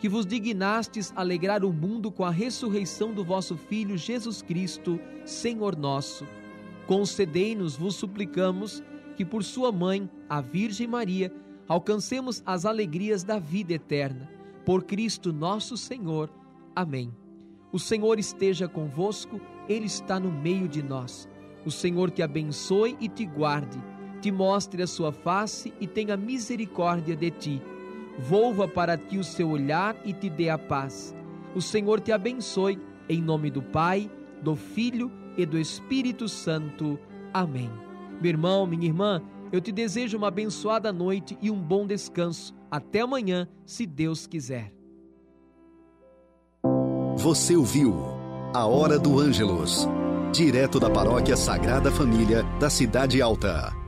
que vos dignastes alegrar o mundo com a ressurreição do vosso Filho Jesus Cristo, Senhor nosso, concedei-nos, vos suplicamos, que por sua mãe, a Virgem Maria, alcancemos as alegrias da vida eterna. Por Cristo nosso Senhor. Amém. O Senhor esteja convosco, Ele está no meio de nós. O Senhor te abençoe e te guarde, te mostre a sua face e tenha misericórdia de ti. Volva para ti o seu olhar e te dê a paz. O Senhor te abençoe, em nome do Pai, do Filho e do Espírito Santo. Amém. Meu irmão, minha irmã, eu te desejo uma abençoada noite e um bom descanso. Até amanhã, se Deus quiser. Você ouviu A Hora do Ângelos, direto da Paróquia Sagrada Família da Cidade Alta.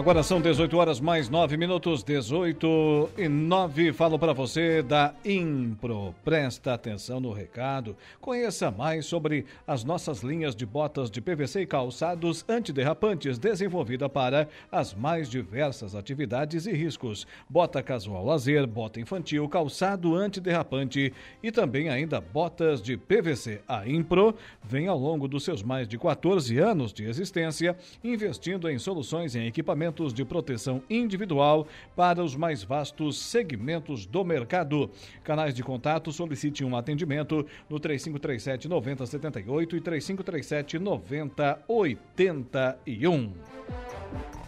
Agora são 18 horas mais 9 minutos, 18 e 9. Falo para você da Impro. Presta atenção no recado. Conheça mais sobre as nossas linhas de botas de PVC e calçados antiderrapantes desenvolvida para as mais diversas atividades e riscos. Bota casual lazer, bota infantil, calçado antiderrapante e também ainda botas de PVC. A Impro vem ao longo dos seus mais de 14 anos de existência investindo em soluções em equipamentos de proteção individual para os mais vastos segmentos do mercado. Canais de contato, solicite um atendimento no 3537 9078 e 3537 9081.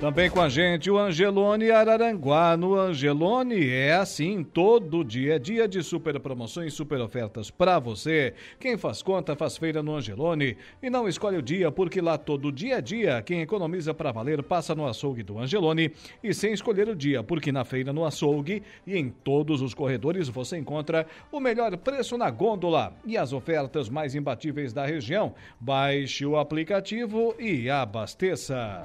Também com a gente o Angelone Araranguá. No Angelone é assim, todo dia é dia de super promoções, super ofertas para você. Quem faz conta faz feira no Angelone e não escolhe o dia porque lá todo dia é dia. Quem economiza para valer passa no açougue do Angelone e sem escolher o dia, porque na feira no açougue e em todos os corredores você encontra o melhor preço na gôndola e as ofertas mais imbatíveis da região. Baixe o aplicativo e abasteça.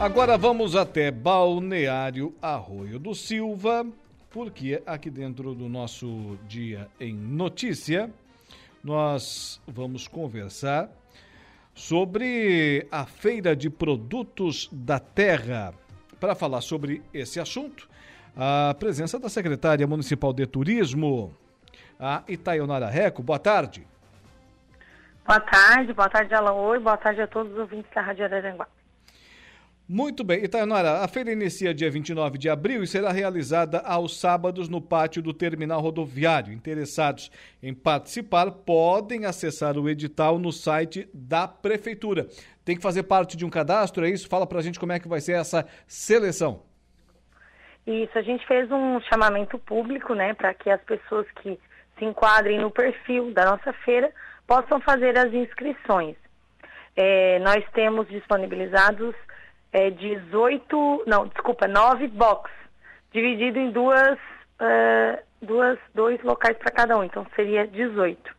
Agora vamos até Balneário Arroio do Silva, porque aqui dentro do nosso Dia em Notícia, nós vamos conversar sobre a Feira de Produtos da Terra. Para falar sobre esse assunto, a presença da secretária municipal de turismo, a Itaionara Reco. Boa tarde. Boa tarde, boa tarde, Alaoi, boa tarde a todos os ouvintes da Rádio Araranguá. Muito bem. Itaionara, a feira inicia dia 29 de abril e será realizada aos sábados no pátio do terminal rodoviário. Interessados em participar podem acessar o edital no site da prefeitura. Tem que fazer parte de um cadastro, é isso? Fala pra gente como é que vai ser essa seleção. Isso, a gente fez um chamamento público, né, para que as pessoas que se enquadrem no perfil da nossa feira possam fazer as inscrições. é, nós temos disponibilizados é, 18, não, desculpa, 9 box, dividido em duas, uh, duas dois locais para cada um, então seria 18.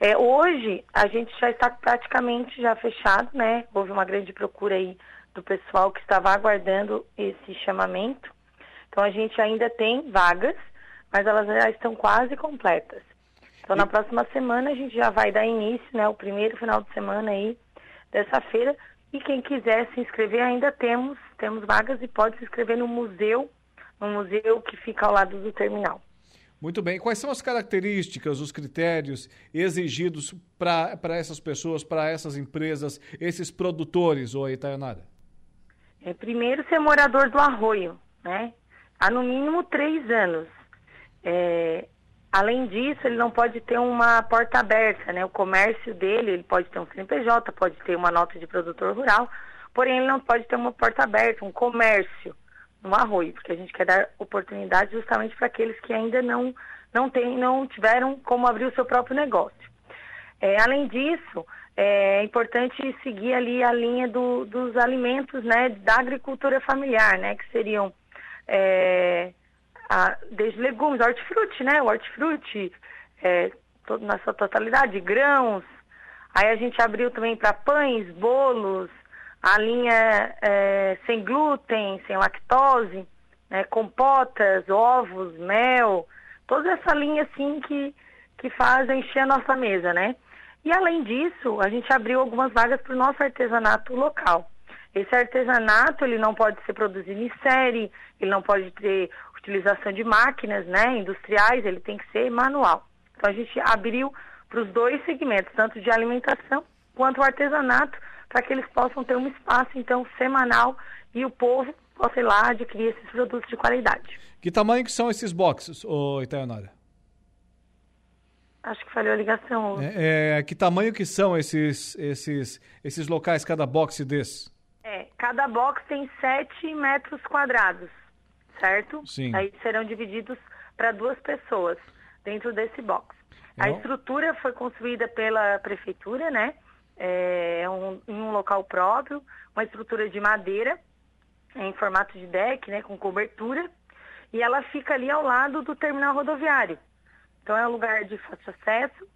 É, hoje a gente já está praticamente já fechado, né? Houve uma grande procura aí do pessoal que estava aguardando esse chamamento. Então a gente ainda tem vagas, mas elas já estão quase completas. Então na próxima semana a gente já vai dar início, né? O primeiro final de semana aí dessa feira. E quem quiser se inscrever ainda temos, temos vagas e pode se inscrever no museu, no museu que fica ao lado do terminal. Muito bem. Quais são as características, os critérios exigidos para essas pessoas, para essas empresas, esses produtores, ô Itaionara? É, primeiro, ser morador do arroio, né? Há no mínimo três anos. É, além disso, ele não pode ter uma porta aberta, né? O comércio dele, ele pode ter um CNPJ, pode ter uma nota de produtor rural, porém ele não pode ter uma porta aberta, um comércio no arroio, porque a gente quer dar oportunidade justamente para aqueles que ainda não não tem, não tiveram como abrir o seu próprio negócio. É, além disso, é importante seguir ali a linha do, dos alimentos, né, da agricultura familiar, né, que seriam é, a, desde legumes, hortifruti, né, o hortifruti, é, todo, na sua totalidade, grãos. Aí a gente abriu também para pães, bolos, a linha é, sem glúten, sem lactose, né, compotas, ovos, mel, toda essa linha assim que, que faz encher a nossa mesa, né? E além disso, a gente abriu algumas vagas para o nosso artesanato local. Esse artesanato ele não pode ser produzido em série, ele não pode ter utilização de máquinas, né, industriais, ele tem que ser manual. Então a gente abriu para os dois segmentos, tanto de alimentação quanto o artesanato, para que eles possam ter um espaço, então, semanal e o povo possa ir lá adquirir esses produtos de qualidade. Que tamanho que são esses boxes, ô Itaionara? Acho que falhou a ligação. É, é, que tamanho que são esses, esses, esses locais, cada box desse? É, cada box tem 7 metros quadrados, certo? Sim. Aí serão divididos para duas pessoas dentro desse box. A estrutura foi construída pela prefeitura, né? é, um, em um local próprio, uma estrutura de madeira em formato de deck, né, com cobertura, e ela fica ali ao lado do terminal rodoviário. Então é um lugar de fácil acesso.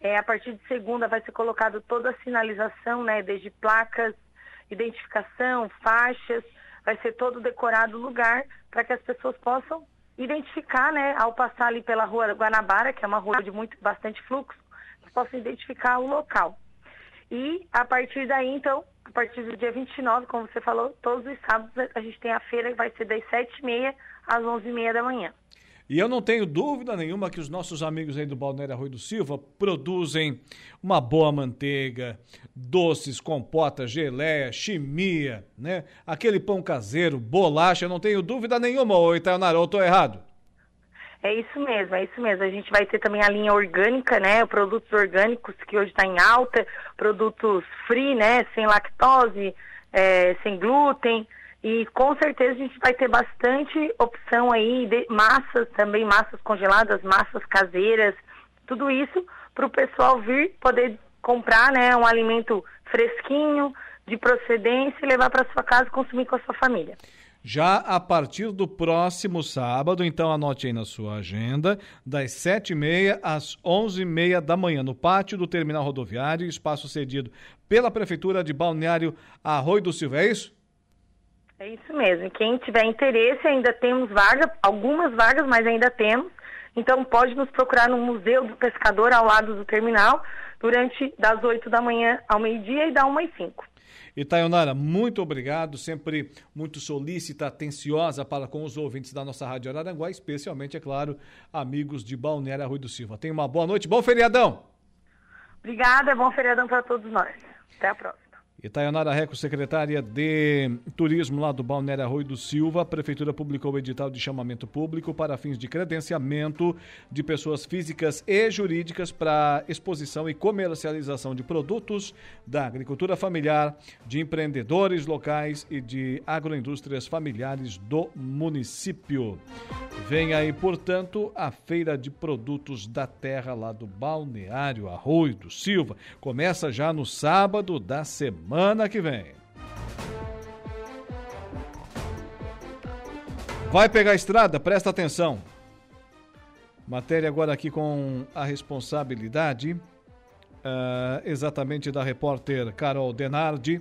É, a partir de segunda vai ser colocado toda a sinalização, né, desde placas, identificação, faixas, vai ser todo decorado o lugar para que as pessoas possam identificar, né, ao passar ali pela rua Guanabara, que é uma rua de muito bastante fluxo, possam identificar o local. E a partir daí, então, a partir do dia 29, como você falou, todos os sábados a gente tem a feira que vai ser das 7h30 às 11h30 da manhã. E eu não tenho dúvida nenhuma que os nossos amigos aí do Balneário Arroio do Silva produzem uma boa manteiga, doces, compota, geleia, chimia, né? Aquele pão caseiro, bolacha, eu não tenho dúvida nenhuma, ô Itaionara, eu estou errado? É isso mesmo, é isso mesmo. A gente vai ter também a linha orgânica, né? Produtos orgânicos que hoje está em alta, produtos free, né? Sem lactose, é, sem glúten. E com certeza a gente vai ter bastante opção aí de massas, também massas congeladas, massas caseiras, tudo isso para o pessoal vir poder comprar, né? Um alimento fresquinho, de procedência e levar para sua casa e consumir com a sua família já a partir do próximo sábado. Então anote aí na sua agenda, das 7h30 às 11h30 da manhã, no pátio do terminal rodoviário, espaço cedido pela Prefeitura de Balneário Arroio do Silva. É isso? É isso mesmo. Quem tiver interesse, ainda temos vaga, algumas vagas, mas ainda temos. Então pode nos procurar no Museu do Pescador ao lado do terminal durante das 8 da manhã ao meio-dia e da 1 às 5. E Tayonara, muito obrigado, sempre muito solícita, atenciosa para com os ouvintes da nossa Rádio Araranguá, especialmente, é claro, amigos de Balneário Rui do Silva. Tenha uma boa noite, bom feriadão! Obrigada, bom feriadão para todos nós. Até a próxima. Itaionara Reco, secretária de Turismo lá do Balneário Arroio do Silva, a Prefeitura publicou o edital de chamamento público para fins de credenciamento de pessoas físicas e jurídicas para exposição e comercialização de produtos da agricultura familiar, de empreendedores locais e de agroindústrias familiares do município. Vem aí, portanto, a Feira de Produtos da Terra lá do Balneário Arroio do Silva. Começa já no sábado da semana que vem. Vai pegar a estrada? Presta atenção. Matéria agora aqui com a responsabilidade uh, exatamente da repórter Carol Denardi.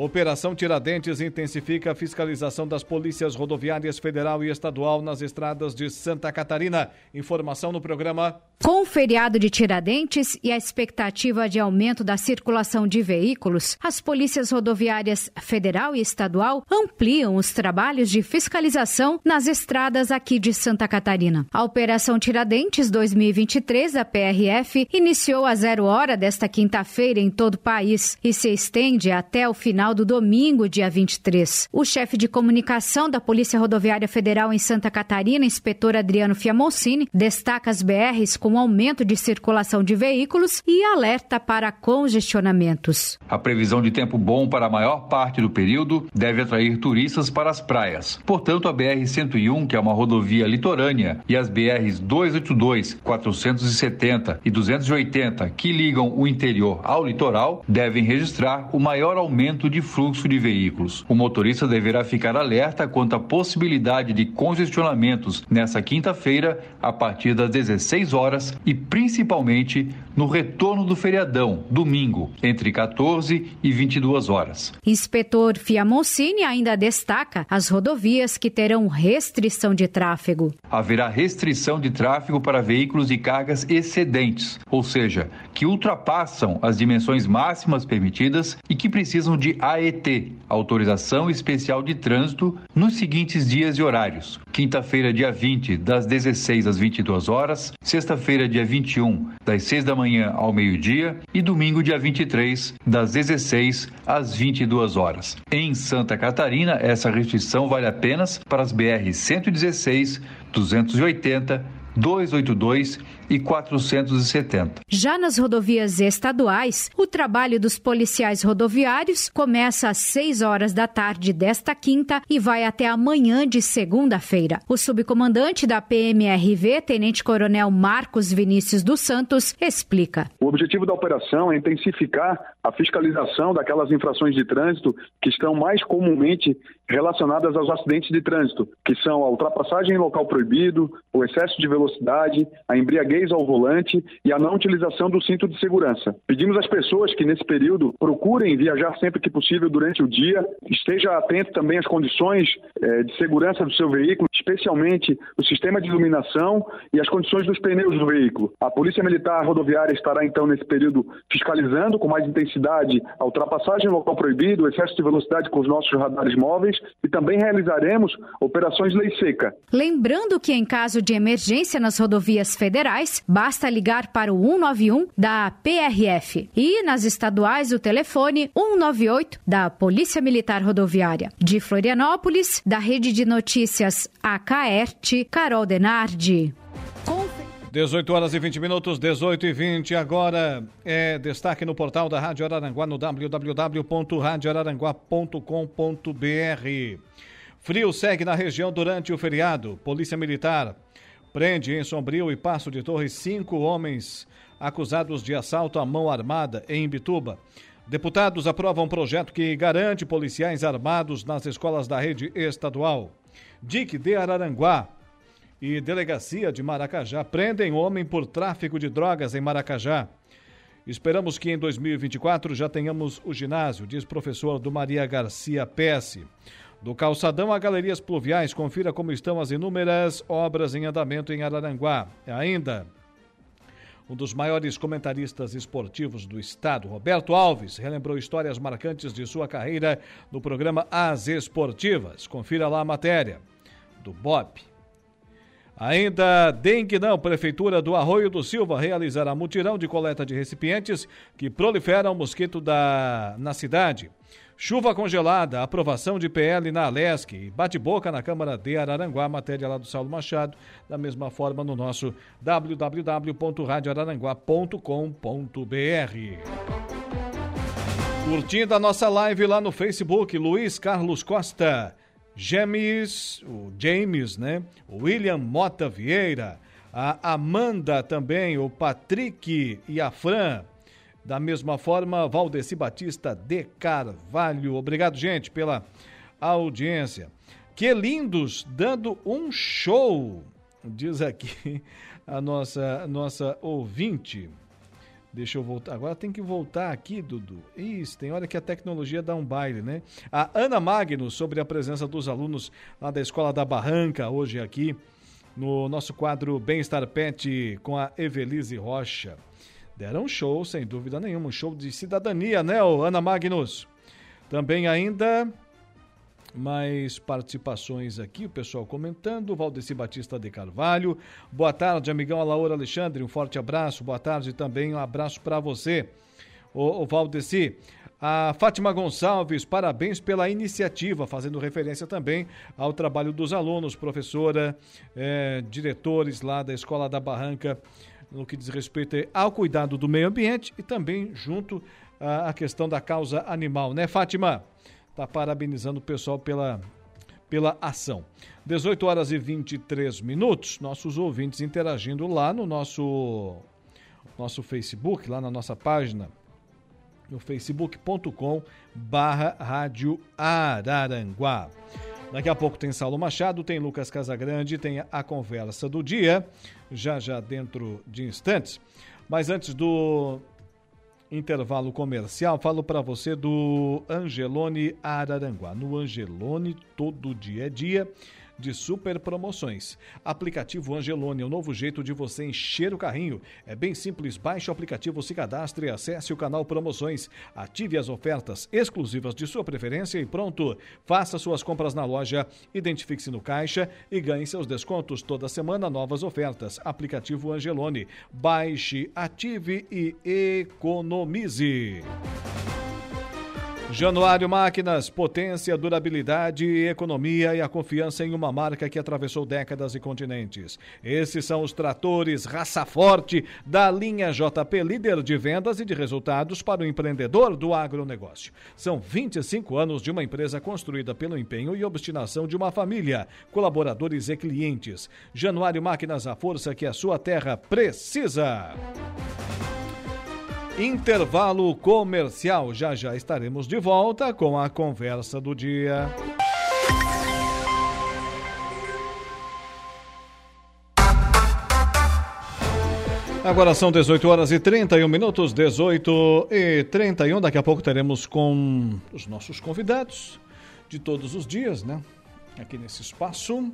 Operação Tiradentes intensifica a fiscalização das polícias rodoviárias federal e estadual nas estradas de Santa Catarina. Informação no programa. Com o feriado de Tiradentes e a expectativa de aumento da circulação de veículos, as polícias rodoviárias federal e estadual ampliam os trabalhos de fiscalização nas estradas aqui de Santa Catarina. A Operação Tiradentes 2023 da PRF iniciou a zero hora desta quinta-feira em todo o país e se estende até o final do domingo, dia 23. O chefe de comunicação da Polícia Rodoviária Federal em Santa Catarina, inspetor Adriano Fiamoncini, destaca as BRs com aumento de circulação de veículos e alerta para congestionamentos. A previsão de tempo bom para a maior parte do período deve atrair turistas para as praias. Portanto, a BR-101, que é uma rodovia litorânea, e as BRs 282, 470 e 280, que ligam o interior ao litoral, devem registrar o maior aumento de fluxo de veículos. O motorista deverá ficar alerta quanto à possibilidade de congestionamentos nessa quinta-feira, a partir das 16 horas horas e principalmente no retorno do feriadão, domingo, entre 14 e 22 horas. Inspetor Fiamoncini ainda destaca as rodovias que terão restrição de tráfego. Haverá restrição de tráfego para veículos de cargas excedentes, ou seja, que ultrapassam as dimensões máximas permitidas e que precisam de AET, Autorização Especial de Trânsito, nos seguintes dias e horários: quinta-feira, dia 20, das 16 às 22 horas, sexta-feira, dia 21, das 6 da manhã ao meio-dia. E domingo, dia 23, das 16 às 22 horas. Em Santa Catarina, essa restrição vale apenas para as BR 116, 280, 282 e 470. Já nas rodovias estaduais, o trabalho dos policiais rodoviários começa às 6 horas da tarde desta quinta e vai até amanhã de segunda-feira. O subcomandante da PMRV, Tenente Coronel Marcos Vinícius dos Santos, explica. O objetivo da operação é intensificar a fiscalização daquelas infrações de trânsito que estão mais comumente relacionadas aos acidentes de trânsito, que são a ultrapassagem em local proibido, o excesso de velocidade, a embriaguez ao volante e a não utilização do cinto de segurança. Pedimos às pessoas que nesse período procurem viajar sempre que possível durante o dia, esteja atento também às condições eh, de segurança do seu veículo, especialmente o sistema de iluminação e as condições dos pneus do veículo. A Polícia Militar Rodoviária estará então nesse período fiscalizando com mais intensidade a ultrapassagem em local proibido, o excesso de velocidade com os nossos radares móveis e também realizaremos operações lei seca. Lembrando que em caso de emergência nas rodovias federais basta ligar para o 191 da PRF e nas estaduais o telefone 198 da Polícia Militar Rodoviária. De Florianópolis, da Rede de Notícias AKERT, Carol Denardi. 18 horas e 20 minutos, 18 e 20. Agora é destaque no portal da Rádio Araranguá no www.radioararanguá.com.br. Frio segue na região durante o feriado. Polícia Militar Prende em Sombrio e Passo de Torres cinco homens acusados de assalto à mão armada em Bituba. Deputados aprovam um projeto que garante policiais armados nas escolas da rede estadual. DIC de Araranguá e Delegacia de Maracajá prendem homem por tráfico de drogas em Maracajá. Esperamos que em 2024 já tenhamos o ginásio, diz professor do Maria Garcia Pesce. Do calçadão a galerias pluviais, confira como estão as inúmeras obras em andamento em Araranguá. Ainda, um dos maiores comentaristas esportivos do estado, Roberto Alves, relembrou histórias marcantes de sua carreira no programa As Esportivas. Confira lá a matéria do Bob. Ainda dengue não, Prefeitura do Arroio do Silva realizará mutirão de coleta de recipientes que proliferam mosquito da, na cidade. Chuva congelada, aprovação de PL na Alesc, bate-boca na Câmara de Araranguá, matéria lá do Saulo Machado, da mesma forma no nosso www.radioararanguá.com.br. Curtindo a nossa live lá no Facebook, Luiz Carlos Costa, James, o James, né? William Mota Vieira, a Amanda também, o Patrick e a Fran. Da mesma forma, Valdeci Batista de Carvalho. Obrigado, gente, pela audiência. Que lindos, dando um show, diz aqui a nossa, nossa ouvinte. Deixa eu voltar. Agora tem que voltar aqui, Dudu. Isso, tem hora que a tecnologia dá um baile, né? A Ana Magno, sobre a presença dos alunos lá da Escola da Barranca, hoje aqui, no nosso quadro Bem-Estar Pet com a Evelise Rocha. Deram um show, sem dúvida nenhuma, um show de cidadania, né, Ana Magnus? Também ainda mais participações aqui, o pessoal comentando, Valdeci Batista de Carvalho. Boa tarde, amigão Laura Alexandre, um forte abraço. Boa tarde também, um abraço para você, o, o Valdeci. A Fátima Gonçalves, parabéns pela iniciativa, fazendo referência também ao trabalho dos alunos, professora, eh, diretores lá da Escola da Barranca no que diz respeito ao cuidado do meio ambiente e também junto à questão da causa animal, né, Fátima? Tá parabenizando o pessoal pela, pela ação. 18 horas e 23 minutos, nossos ouvintes interagindo lá no nosso, nosso Facebook, lá na nossa página, no facebook.com barra Rádio Araranguá. Daqui a pouco tem Saulo Machado, tem Lucas Casagrande, tem a conversa do dia, já já dentro de instantes. Mas antes do intervalo comercial, falo para você do Angelone Araranguá. No Angelone, todo dia é dia de super promoções. Aplicativo Angelone o novo jeito de você encher o carrinho. É bem simples, baixe o aplicativo, se cadastre, e acesse o canal Promoções, ative as ofertas exclusivas de sua preferência e pronto. Faça suas compras na loja, identifique-se no caixa e ganhe seus descontos toda semana, novas ofertas. Aplicativo Angelone. Baixe, ative e economize. Januário Máquinas, potência, durabilidade, economia e a confiança em uma marca que atravessou décadas e continentes. Esses são os tratores raça forte da linha JP, líder de vendas e de resultados para o empreendedor do agronegócio. São 25 anos de uma empresa construída pelo empenho e obstinação de uma família, colaboradores e clientes. Januário Máquinas, a força que a sua terra precisa. Intervalo comercial. Já já estaremos de volta com a conversa do dia. Agora são 18 horas e 31 minutos, 18 e 31. Daqui a pouco teremos com os nossos convidados de todos os dias, né? Aqui nesse espaço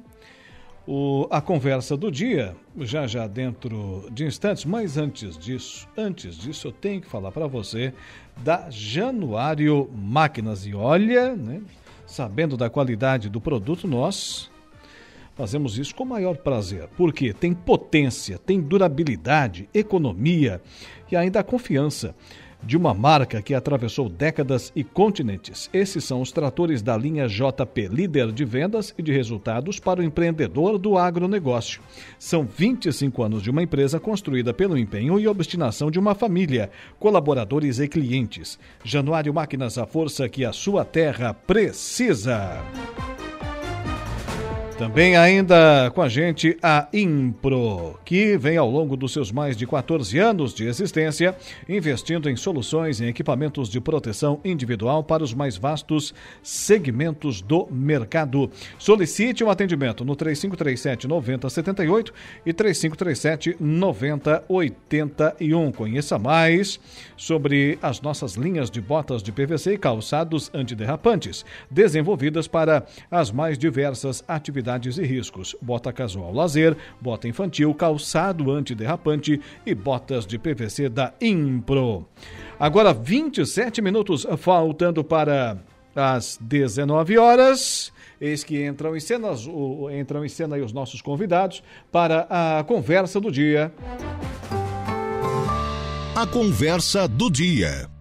o, a conversa do dia, já já dentro de instantes, mas antes disso, antes disso eu tenho que falar para você da Januário Máquinas. E olha, né, sabendo da qualidade do produto, nós fazemos isso com o maior prazer, porque tem potência, tem durabilidade, economia e ainda a confiança de uma marca que atravessou décadas e continentes. Esses são os tratores da linha JP, líder de vendas e de resultados para o empreendedor do agronegócio. São 25 anos de uma empresa construída pelo empenho e obstinação de uma família, colaboradores e clientes. Januário Máquinas, a força que a sua terra precisa. Também ainda com a gente a Impro, que vem ao longo dos seus mais de 14 anos de existência, investindo em soluções em equipamentos de proteção individual para os mais vastos segmentos do mercado. Solicite um atendimento no 3537 9078 e 3537 9081. Conheça mais sobre as nossas linhas de botas de PVC e calçados antiderrapantes, desenvolvidas para as mais diversas atividades atividades e riscos. Bota casual lazer, bota infantil, calçado antiderrapante e botas de PVC da Impro. Agora 27 minutos faltando para às 19 horas. Eis que entram em, cenas, entram em cena os nossos convidados para a conversa do dia. A conversa do dia.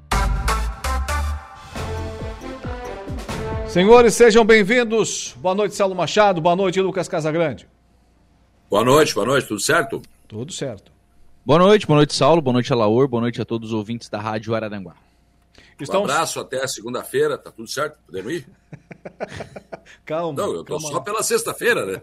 Senhores, sejam bem-vindos. Boa noite, Saulo Machado. Boa noite, Lucas Casagrande. Boa noite, boa noite, tudo certo? Tudo certo. Boa noite, boa noite, Saulo, boa noite, Alaor, boa noite a todos os ouvintes da Rádio Araranguá. Um abraço até segunda-feira, tá tudo certo? Podemos ir? calma. Não, eu tô calma. só pela sexta-feira, né?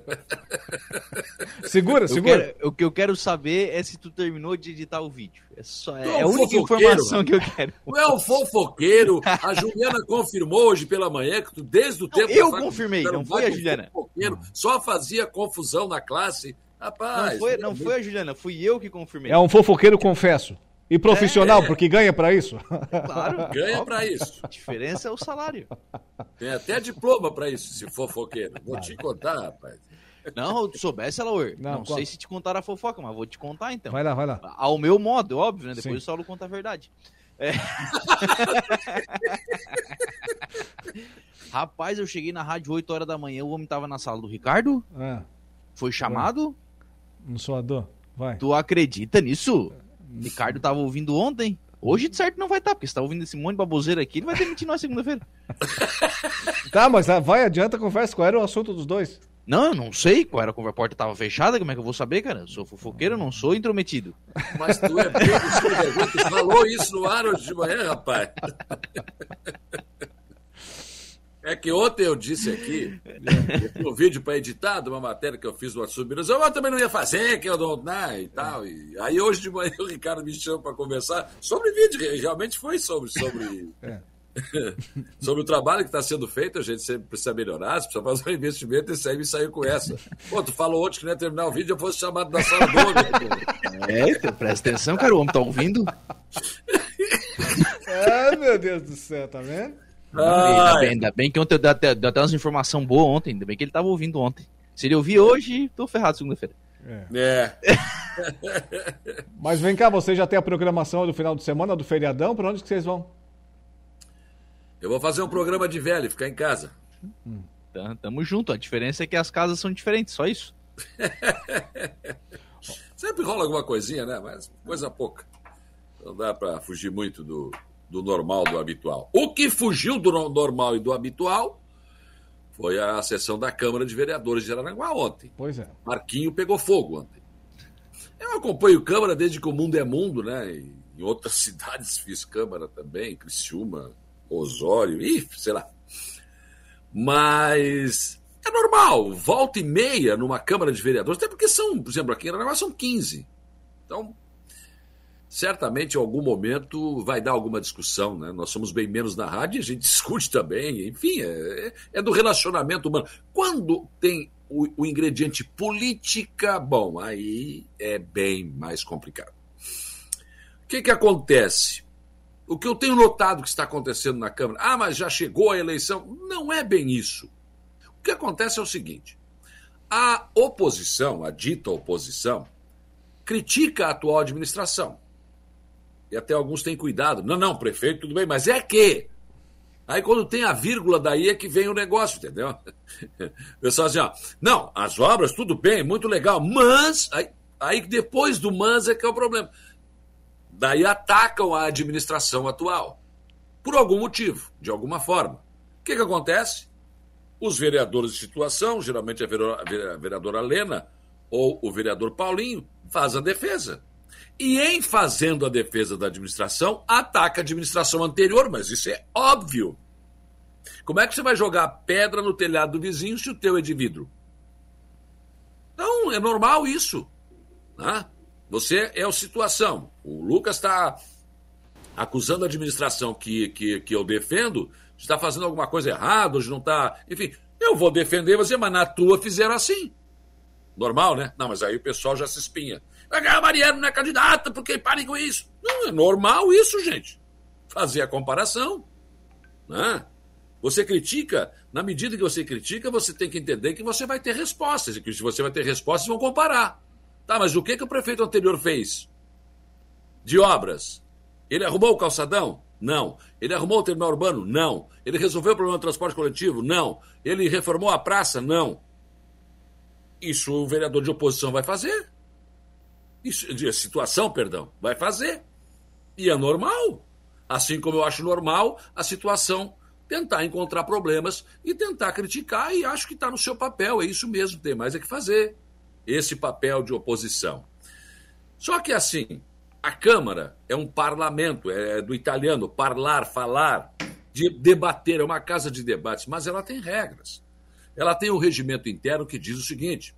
segura, segura. Quero, o que eu quero saber é se tu terminou de editar o vídeo. É, só, é, é a única informação que eu quero. Tu é um fofoqueiro. A Juliana confirmou hoje pela manhã que tu, desde o tempo. eu confirmei, não foi a baita Juliana. fofoqueiro, Só fazia confusão na classe. Rapaz. Não foi, é não foi a Juliana, fui eu que confirmei. É um fofoqueiro, confesso. E profissional, É. porque ganha para isso. Claro. Ganha pra isso. A diferença é o salário. Tem até diploma pra isso, se fofoqueiro. Vou te contar, rapaz. Não, tu soubesse, Alaor. Não, Não, sei se te contaram a fofoca, mas vou te contar então. Vai lá, vai lá. Ao meu modo, óbvio, né? Depois Sim. o Saulo conta a verdade. É. Rapaz, eu cheguei na rádio 8 horas da manhã, o homem tava na sala do Ricardo. É, Foi chamado. não sou a dor. Vai. Tu acredita nisso? Ricardo tava ouvindo ontem. Hoje de certo não vai estar, porque você tá ouvindo esse monte de baboseira aqui, ele vai demitir nós segunda-feira. Tá, mas ah, vai, adianta, conversa. Qual era o assunto dos dois? Não, eu não sei qual era, a porta tava fechada, como é que eu vou saber, cara? Eu sou fofoqueiro, eu não sou intrometido. Mas tu é vergonha. Tu falou isso no ar hoje de manhã, rapaz. É que ontem eu disse aqui, no vídeo para editar, de uma matéria que eu fiz no Atsu Minas, eu também não ia fazer, que eu não. Né, e tal. E aí hoje de manhã o Ricardo me chama para conversar sobre vídeo, realmente foi sobre. sobre... sobre o trabalho que está sendo feito, a gente sempre precisa melhorar, precisa fazer um investimento, e aí me saiu com essa. Pô, tu falou ontem que não ia terminar o vídeo, eu fosse chamado da sala do homem. É, então, presta atenção, cara, o homem tá ouvindo. Ai, meu Deus do céu, tá vendo? Ainda bem, ainda bem que ontem deu até, deu até umas informações boas ontem, ainda bem que ele tava ouvindo ontem. Se ele ouvir hoje, tô ferrado segunda-feira. É. Mas vem cá, você já tem a programação do final de semana, do feriadão, pra onde que vocês vão? Eu vou fazer um programa de velho, ficar em casa. Tá, tamo junto, a diferença é que as casas são diferentes, só isso. Sempre rola alguma coisinha, né? Mas coisa pouca. Não dá para fugir muito do, do normal, do habitual. O que fugiu do no- normal e do habitual foi a sessão da Câmara de Vereadores de Araranguá ontem. Pois é. Marquinho pegou fogo ontem. Eu acompanho Câmara desde que o mundo é mundo, né? Em outras cidades fiz Câmara também, Criciúma, Osório, e sei lá. Mas é normal, volta e meia numa Câmara de Vereadores, até porque são, por exemplo, aqui em Aranaguá são 15. Então, certamente em algum momento vai dar alguma discussão, né? Nós somos bem menos na rádio e a gente discute também, enfim, é, é do relacionamento humano. Quando tem o, o ingrediente política, bom, aí é bem mais complicado. O que, que acontece? O que eu tenho notado que está acontecendo na Câmara, ah, mas já chegou a eleição. Não é bem isso. O que acontece é o seguinte: a oposição, a dita oposição, critica a atual administração. E até alguns têm cuidado. Não, não, prefeito, tudo bem, mas é que. Aí quando tem a vírgula daí é que vem o negócio, entendeu? O pessoal assim, ó, não, as obras, tudo bem, muito legal, mas. Aí, aí depois do mas é que é o problema. Daí atacam a administração atual. Por algum motivo, de alguma forma. O que, que acontece? Os vereadores de situação, geralmente a vereadora, Lena ou o vereador Paulinho, fazem a defesa. E em fazendo a defesa da administração, ataca a administração anterior, mas isso é óbvio. Como é que você vai jogar pedra no telhado do vizinho se o teu é de vidro? Então, é normal isso. Né? Você é a situação. O Lucas está acusando a administração que, que, que eu defendo de estar fazendo alguma coisa errada, de não está. Enfim, eu vou defender você, mas na tua fizeram assim. Normal, né? Não, mas aí o pessoal já se espinha. A Mariana não é candidata, porque parem com isso. Não, é normal isso, gente. Fazer a comparação. Né? Você critica, na medida que você critica, você tem que entender que você vai ter respostas. E que se você vai ter respostas, vão comparar. Tá, mas o que, que o prefeito anterior fez? De obras. Ele arrumou o calçadão? Não. Ele arrumou o terminal urbano? Não. Ele resolveu o problema do transporte coletivo? Não. Ele reformou a praça? Não. Isso o vereador de oposição vai fazer. De situação, perdão, vai fazer. E é normal. Assim como eu acho normal a situação tentar encontrar problemas e tentar criticar, e acho que está no seu papel, é isso mesmo, tem mais é que fazer. Esse papel de oposição. Só que assim, a Câmara é um parlamento, é do italiano, parlar, falar, de debater, é uma casa de debates, mas ela tem regras. Ela tem um regimento interno que diz o seguinte: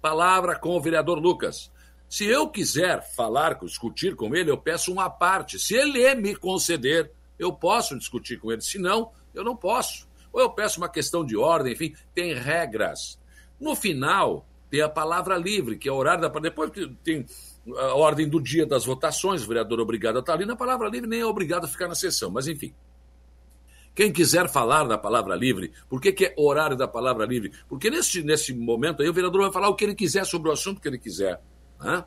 palavra com o vereador Lucas. Se eu quiser falar, discutir com ele, eu peço uma parte. Se ele me conceder, eu posso discutir com ele. Se não, eu não posso. Ou eu peço uma questão de ordem, enfim, tem regras. No final, tem a palavra livre, que é o horário da. Depois tem a ordem do dia das votações, o vereador é obrigado a estar ali, na palavra livre nem é obrigado a ficar na sessão, mas enfim. Quem quiser falar da palavra livre, por que, que é horário da palavra livre? Porque nesse, nesse momento aí o vereador vai falar o que ele quiser sobre o assunto que ele quiser. Né?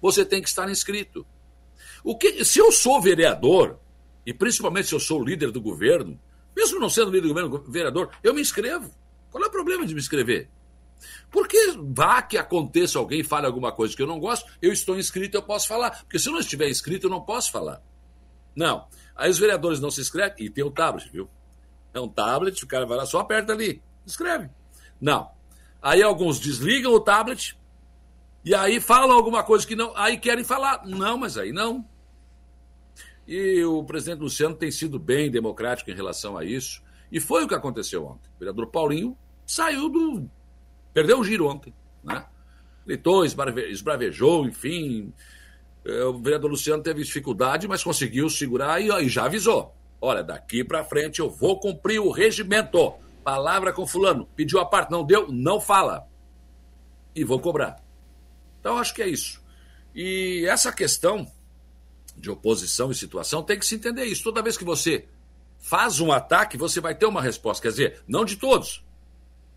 Você tem que estar inscrito. O que, se eu sou vereador, e principalmente se eu sou líder do governo, mesmo não sendo líder do governo, vereador, eu me inscrevo. Qual é o problema de me inscrever? Porque vá que aconteça alguém fale alguma coisa que eu não gosto, eu estou inscrito, eu posso falar. Porque se eu não estiver inscrito, eu não posso falar. Não. Aí os vereadores não se inscrevem, e tem o tablet, viu? É um tablet, o cara vai lá, só aperta ali, escreve. Não. Aí alguns desligam o tablet, e aí falam alguma coisa que não. Aí querem falar. Não, mas aí não. E o presidente Luciano tem sido bem democrático em relação a isso. E foi o que aconteceu ontem. O vereador Paulinho saiu do Perdeu o giro ontem, né? Gritou, esbravejou, enfim. É, o vereador Luciano teve dificuldade, mas conseguiu segurar e, e já avisou. Olha, daqui para frente eu vou cumprir o regimento. Palavra com fulano. Pediu a parte, não deu, não fala. E vou cobrar. Então, acho que é isso. E essa questão de oposição e situação tem que se entender isso. Toda vez que você faz um ataque, você vai ter uma resposta. Quer dizer, não de todos,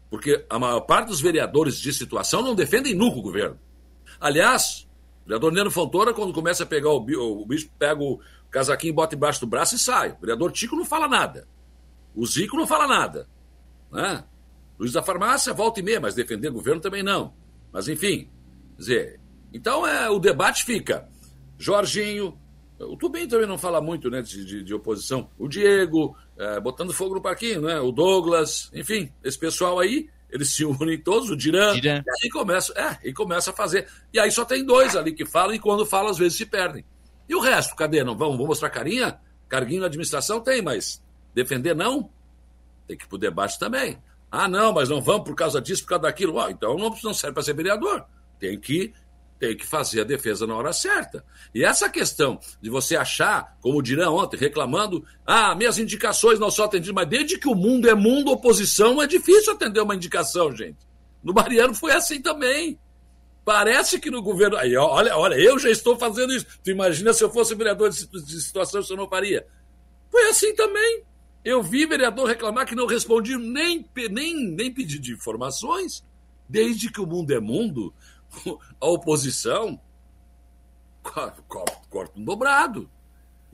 porque a maior parte dos vereadores de situação não defendem nunca o governo. Aliás, o vereador Neno Fontoura, quando começa a pegar o, o bicho, pega o casaquinho, bota embaixo do braço e sai. O vereador Tico não fala nada. O Zico não fala nada. Né? Luiz da Farmácia volta e meia, mas defender o governo também não. Mas enfim, dizer, então é, o debate fica. Jorginho, o Tubinho também não fala muito né, de, de, de oposição. O Diego, é, botando fogo no parquinho, né? O Douglas, enfim, esse pessoal aí, eles se unem todos, o Diran, Diran. e aí começa, é, e começa a fazer. E aí só tem dois ali que falam, e quando falam, às vezes se perdem. E o resto, cadê? Não vamos, vamos mostrar carinha? Carguinho na administração tem, mas defender não? Tem que ir pro debate também. Ah, não, mas não vamos por causa disso, por causa daquilo. Oh, então não, não serve para ser vereador. Tem que tem que fazer a defesa na hora certa. E essa questão de você achar, como dirão ontem, reclamando, ah, minhas indicações não são atendidas, mas desde que o mundo é mundo, oposição, é difícil atender uma indicação, gente. No Mariano foi assim também. Parece que no governo. Aí, olha, olha, eu já estou fazendo isso. Tu imagina se eu fosse vereador de situação, isso eu não faria. Foi assim também. Eu vi vereador reclamar que não respondia nem, nem, nem pedido de informações. Desde que o mundo é mundo, a oposição corta um dobrado.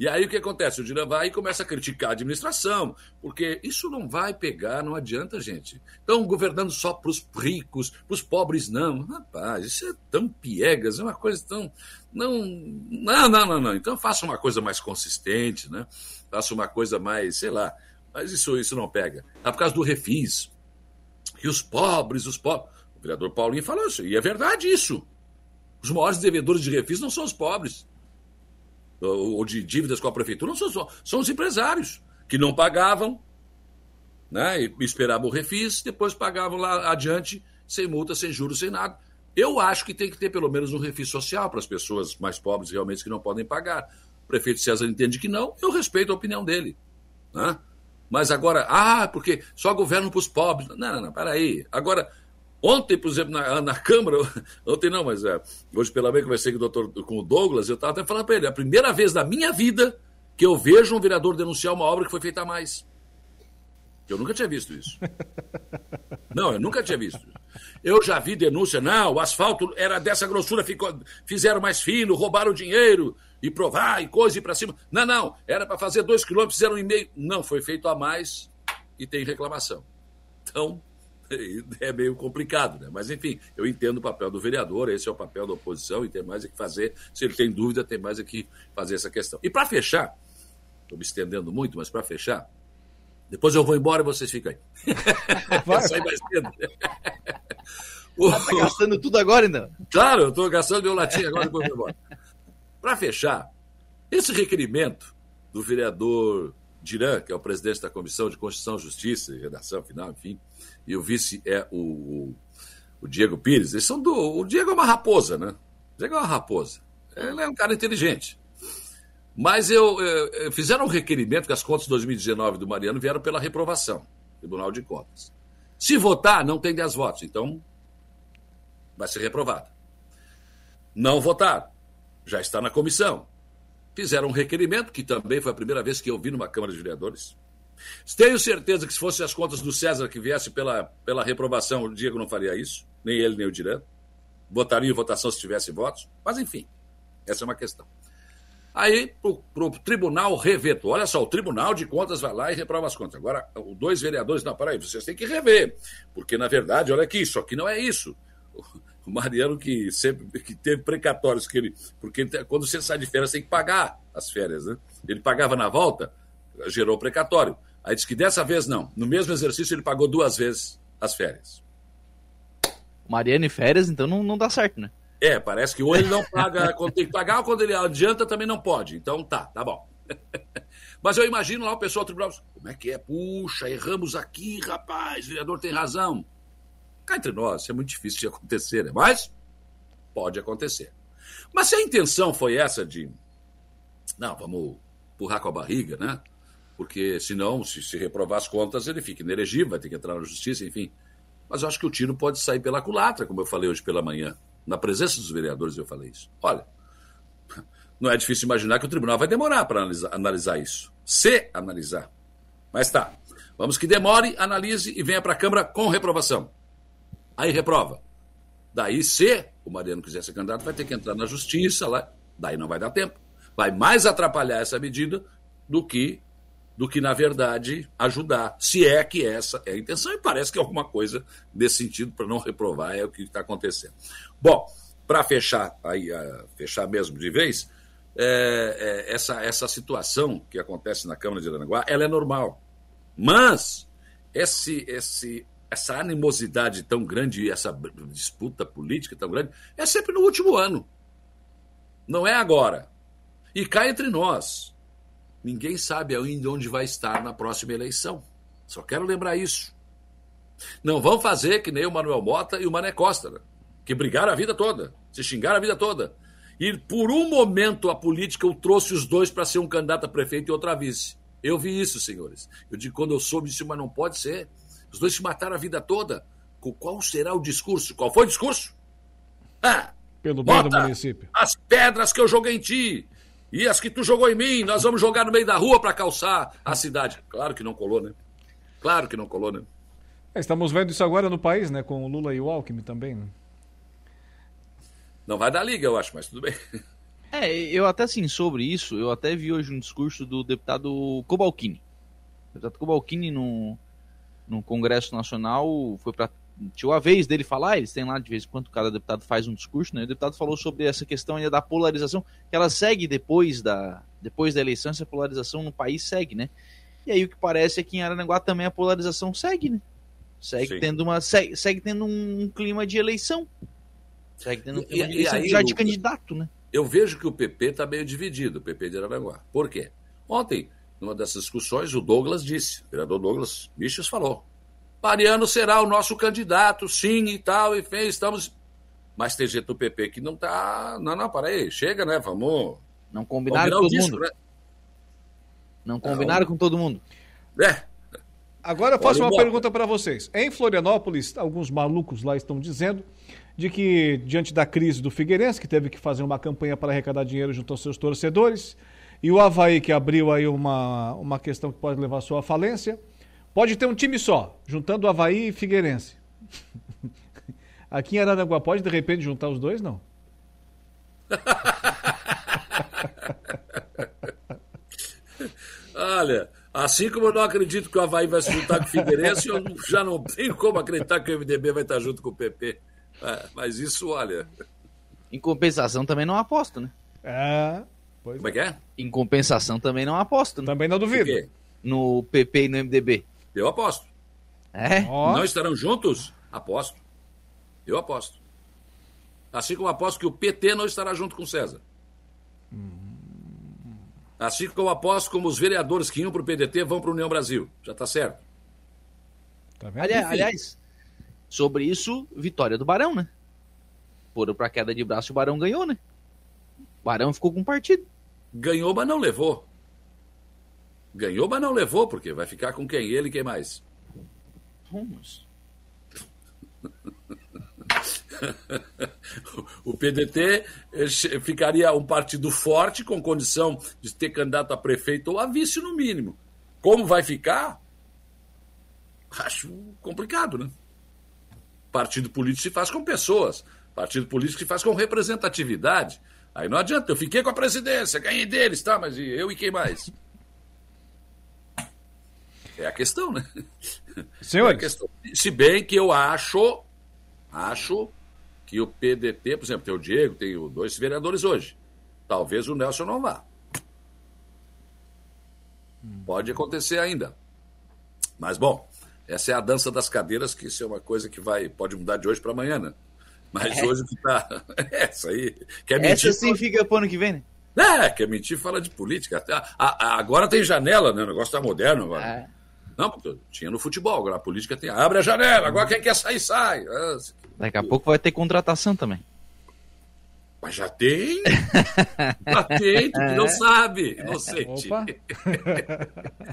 E aí o que acontece? O Dira vai e começa a criticar a administração, porque isso não vai pegar, não adianta, gente. Estão governando só para os ricos, para os pobres não. Rapaz, isso é tão piegas, é uma coisa tão. Não, não, não, não, não. Então faça uma coisa mais consistente, né? Faça uma coisa mais, sei lá. Mas isso, isso não pega. É por causa do refis. E os pobres, os pobres. O vereador Paulinho falou isso, e é verdade isso. Os maiores devedores de refis não são os pobres, ou de dívidas com a prefeitura, não são, só, são os empresários, que não pagavam, né, e esperavam o refis, depois pagavam lá adiante, sem multa, sem juros, sem nada. Eu acho que tem que ter pelo menos um refis social para as pessoas mais pobres realmente que não podem pagar. O prefeito César entende que não, eu respeito a opinião dele. Né? Mas agora, ah, porque só governo para os pobres. Não, não, não, peraí. Agora, Ontem, por exemplo, na, na Câmara, ontem não, mas é, hoje pela manhã conversei com o, doutor, com o Douglas, eu estava até falando para ele, é a primeira vez na minha vida que eu vejo um vereador denunciar uma obra que foi feita a mais. Eu nunca tinha visto isso. Não, eu nunca tinha visto. Eu já vi denúncia, não, o asfalto era dessa grossura, ficou, fizeram mais fino, roubaram dinheiro e provar e coisa e para cima. Não, não, era para fazer dois quilômetros, fizeram um e meio. Não, foi feito a mais e tem reclamação. Então, é meio complicado, né? Mas enfim, eu entendo o papel do vereador, esse é o papel da oposição e tem mais é que fazer. Se ele tem dúvida, tem mais é que fazer essa questão. E para fechar, estou me estendendo muito, mas para fechar, depois eu vou embora e vocês ficam aí. Vai sair mais cedo. Tá gastando tudo agora ainda? Claro, eu estou gastando meu latim agora depois eu vou embora. Para fechar, esse requerimento do vereador Diran, que é o presidente da Comissão de Constituição, Justiça e Redação Final, enfim, e o vice é o, o, Diego Pires, eles são do. O Diego é uma raposa, né? O Diego é uma raposa. Ele é um cara inteligente. Mas eu, eu, fizeram um requerimento que as contas de 2019 do Mariano vieram pela reprovação, Tribunal de Contas. Se votar, não tem 10 votos, então vai ser reprovado. Não votar, já está na comissão. Fizeram um requerimento, que também foi a primeira vez que eu vi numa Câmara de Vereadores. Tenho certeza que se fossem as contas do César que viesse pela, pela reprovação, o Diego não faria isso, nem ele, nem o Direto. Votaria em votação se tivesse votos, mas enfim, essa é uma questão. Aí, para o tribunal reveto. Olha só, o Tribunal de Contas vai lá e reprova as contas. Agora, os dois vereadores, não, peraí, vocês têm que rever. Porque, na verdade, olha aqui, isso aqui não é isso. O Mariano, que sempre que teve precatórios, que ele, porque quando você sai de férias, tem que pagar as férias, né? Ele pagava na volta, gerou precatório. Aí disse que dessa vez não. No mesmo exercício, ele pagou duas vezes as férias. Mariano e férias, então não, não dá certo, né? É, parece que ou ele não paga quando tem que pagar, ou quando ele adianta também não pode. Então tá, tá bom. Mas eu imagino lá o pessoal do tribunal, como é que é? Puxa, erramos aqui, rapaz, o vereador tem razão. Cá entre nós, isso é muito difícil de acontecer, né? Mas pode acontecer. Mas se a intenção foi essa de, não, vamos empurrar com a barriga, né? Porque senão, se, se reprovar as contas, ele fica inelegível, vai ter que entrar na justiça, enfim. Mas eu acho que o tiro pode sair pela culatra, como eu falei hoje pela manhã. Na presença dos vereadores eu falei isso. Olha, não é difícil imaginar que o tribunal vai demorar para analisar, analisar, isso. Se analisar. Mas tá. Vamos que demore, analise e venha para a Câmara com reprovação. Aí reprova. Daí, se o Mariano quiser ser candidato, vai ter que entrar na justiça lá. Daí não vai dar tempo. Vai mais atrapalhar essa medida do que do que, na verdade, ajudar, se é que essa é a intenção, e parece que é alguma coisa nesse sentido, para não reprovar, é o que está acontecendo. Bom, para fechar, aí, uh, fechar mesmo de vez, é, é, essa, essa situação que acontece na Câmara de Aranaguá, ela é normal. Mas esse, esse, essa animosidade tão grande, essa disputa política tão grande, é sempre no último ano. Não é agora. E cá entre nós. Ninguém sabe ainda onde vai estar na próxima eleição. Só quero lembrar isso. Não vão fazer que nem o Manuel Mota e o Mané Costa, né? que brigaram a vida toda, se xingaram a vida toda. E por um momento a política o trouxe os dois para ser um candidato a prefeito e outra vice. Eu vi isso, senhores. Eu digo, quando eu soube isso, mas não pode ser. Os dois se mataram a vida toda. Qual será o discurso? Qual foi o discurso? Ah, Pelo bem do município. As pedras que eu joguei em ti. E as que tu jogou em mim, nós vamos jogar no meio da rua para calçar a cidade. Claro que não colou, né? Claro que não colou, né? É, estamos vendo isso agora no país, né? Com o Lula e o Alckmin também. Né? Não vai dar liga, eu acho, mas tudo bem. É, eu até assim, sobre isso, eu até vi hoje um discurso do deputado Cobalcini. O deputado Cobalcini no, no Congresso Nacional foi para tinha a vez dele falar, eles têm lá de vez em quando cada deputado faz um discurso, né? O deputado falou sobre essa questão ainda da polarização, que ela segue depois da, depois da eleição, essa polarização no país segue, né? E aí o que parece é que em Aranaguá também a polarização segue, né? Segue Sim. tendo uma segue, segue, tendo um, clima de eleição. Segue tendo um clima e, de eleição já de candidato, né? Eu vejo que o PP está meio dividido, o PP de Aranaguá. Por quê? Ontem, numa dessas discussões, o Douglas disse, o vereador Douglas Michels falou, Mariano será o nosso candidato, sim e tal, e fez, estamos. Mas tem gente do PP que não tá. Não, não, para aí, chega, né? Vamos. Não combinaram com todo disco, mundo. Né? Não combinaram não. com todo mundo. É. Agora eu faço uma pergunta para vocês. Em Florianópolis, alguns malucos lá estão dizendo de que, diante da crise do Figueirense, que teve que fazer uma campanha para arrecadar dinheiro junto aos seus torcedores, e o Havaí, que abriu aí uma, uma questão que pode levar à sua falência, Pode ter um time só, juntando Havaí e Figueirense. Aqui em Araranguá pode de repente juntar os dois, não? Olha, assim como eu não acredito que o Havaí vai se juntar com o Figueirense, eu já não tenho como acreditar que o MDB vai estar junto com o PP. É, mas isso, olha. Em compensação, também não aposto, né? É. Como é que é? Em compensação, também não aposto. Né? Também não duvido. quê? No PP e no MDB. Eu aposto. É? Não estarão juntos? Aposto. Eu aposto. Assim como aposto que o PT não estará junto com o César. Assim como aposto como os vereadores que iam para o PDT vão para a União Brasil. Já está certo. Tá Aliás, aliás, sobre isso, vitória do Barão, né? Foram pra queda de braço e o Barão ganhou, né? O Barão ficou com um partido. Ganhou, mas não levou. Ganhou, mas não levou, porque vai ficar com quem? Ele e quem mais? Vamos. o PDT eh, ficaria um partido forte, com condição de ter candidato a prefeito ou a vice, no mínimo. Como vai ficar? Acho complicado, né? Partido político se faz com pessoas. Partido político se faz com representatividade. Aí não adianta, eu fiquei com a presidência, ganhei deles, tá? Mas eu e quem mais? É a questão, né? Senhores. É questão. Se bem que eu acho, acho que o PDT, por exemplo, tem o Diego, tem o- dois vereadores hoje. Talvez o Nelson não vá. Pode acontecer ainda. Mas, bom, essa é a dança das cadeiras, que isso é uma coisa que vai, pode mudar de hoje para amanhã, né? Mas É. hoje que tá. Essa aí. Quer Essa mentir? sim fica pro ano que vem, né? É, quer mentir, fala de política. A- a- agora tem janela, né? O negócio tá moderno agora. Não, porque tinha no futebol, agora a política tem. Abre a janela, agora quem quer sair, sai. Ah, Daqui a pouco vai ter contratação também. Mas já tem. Já tem, tu que não sabe, inocente. Opa.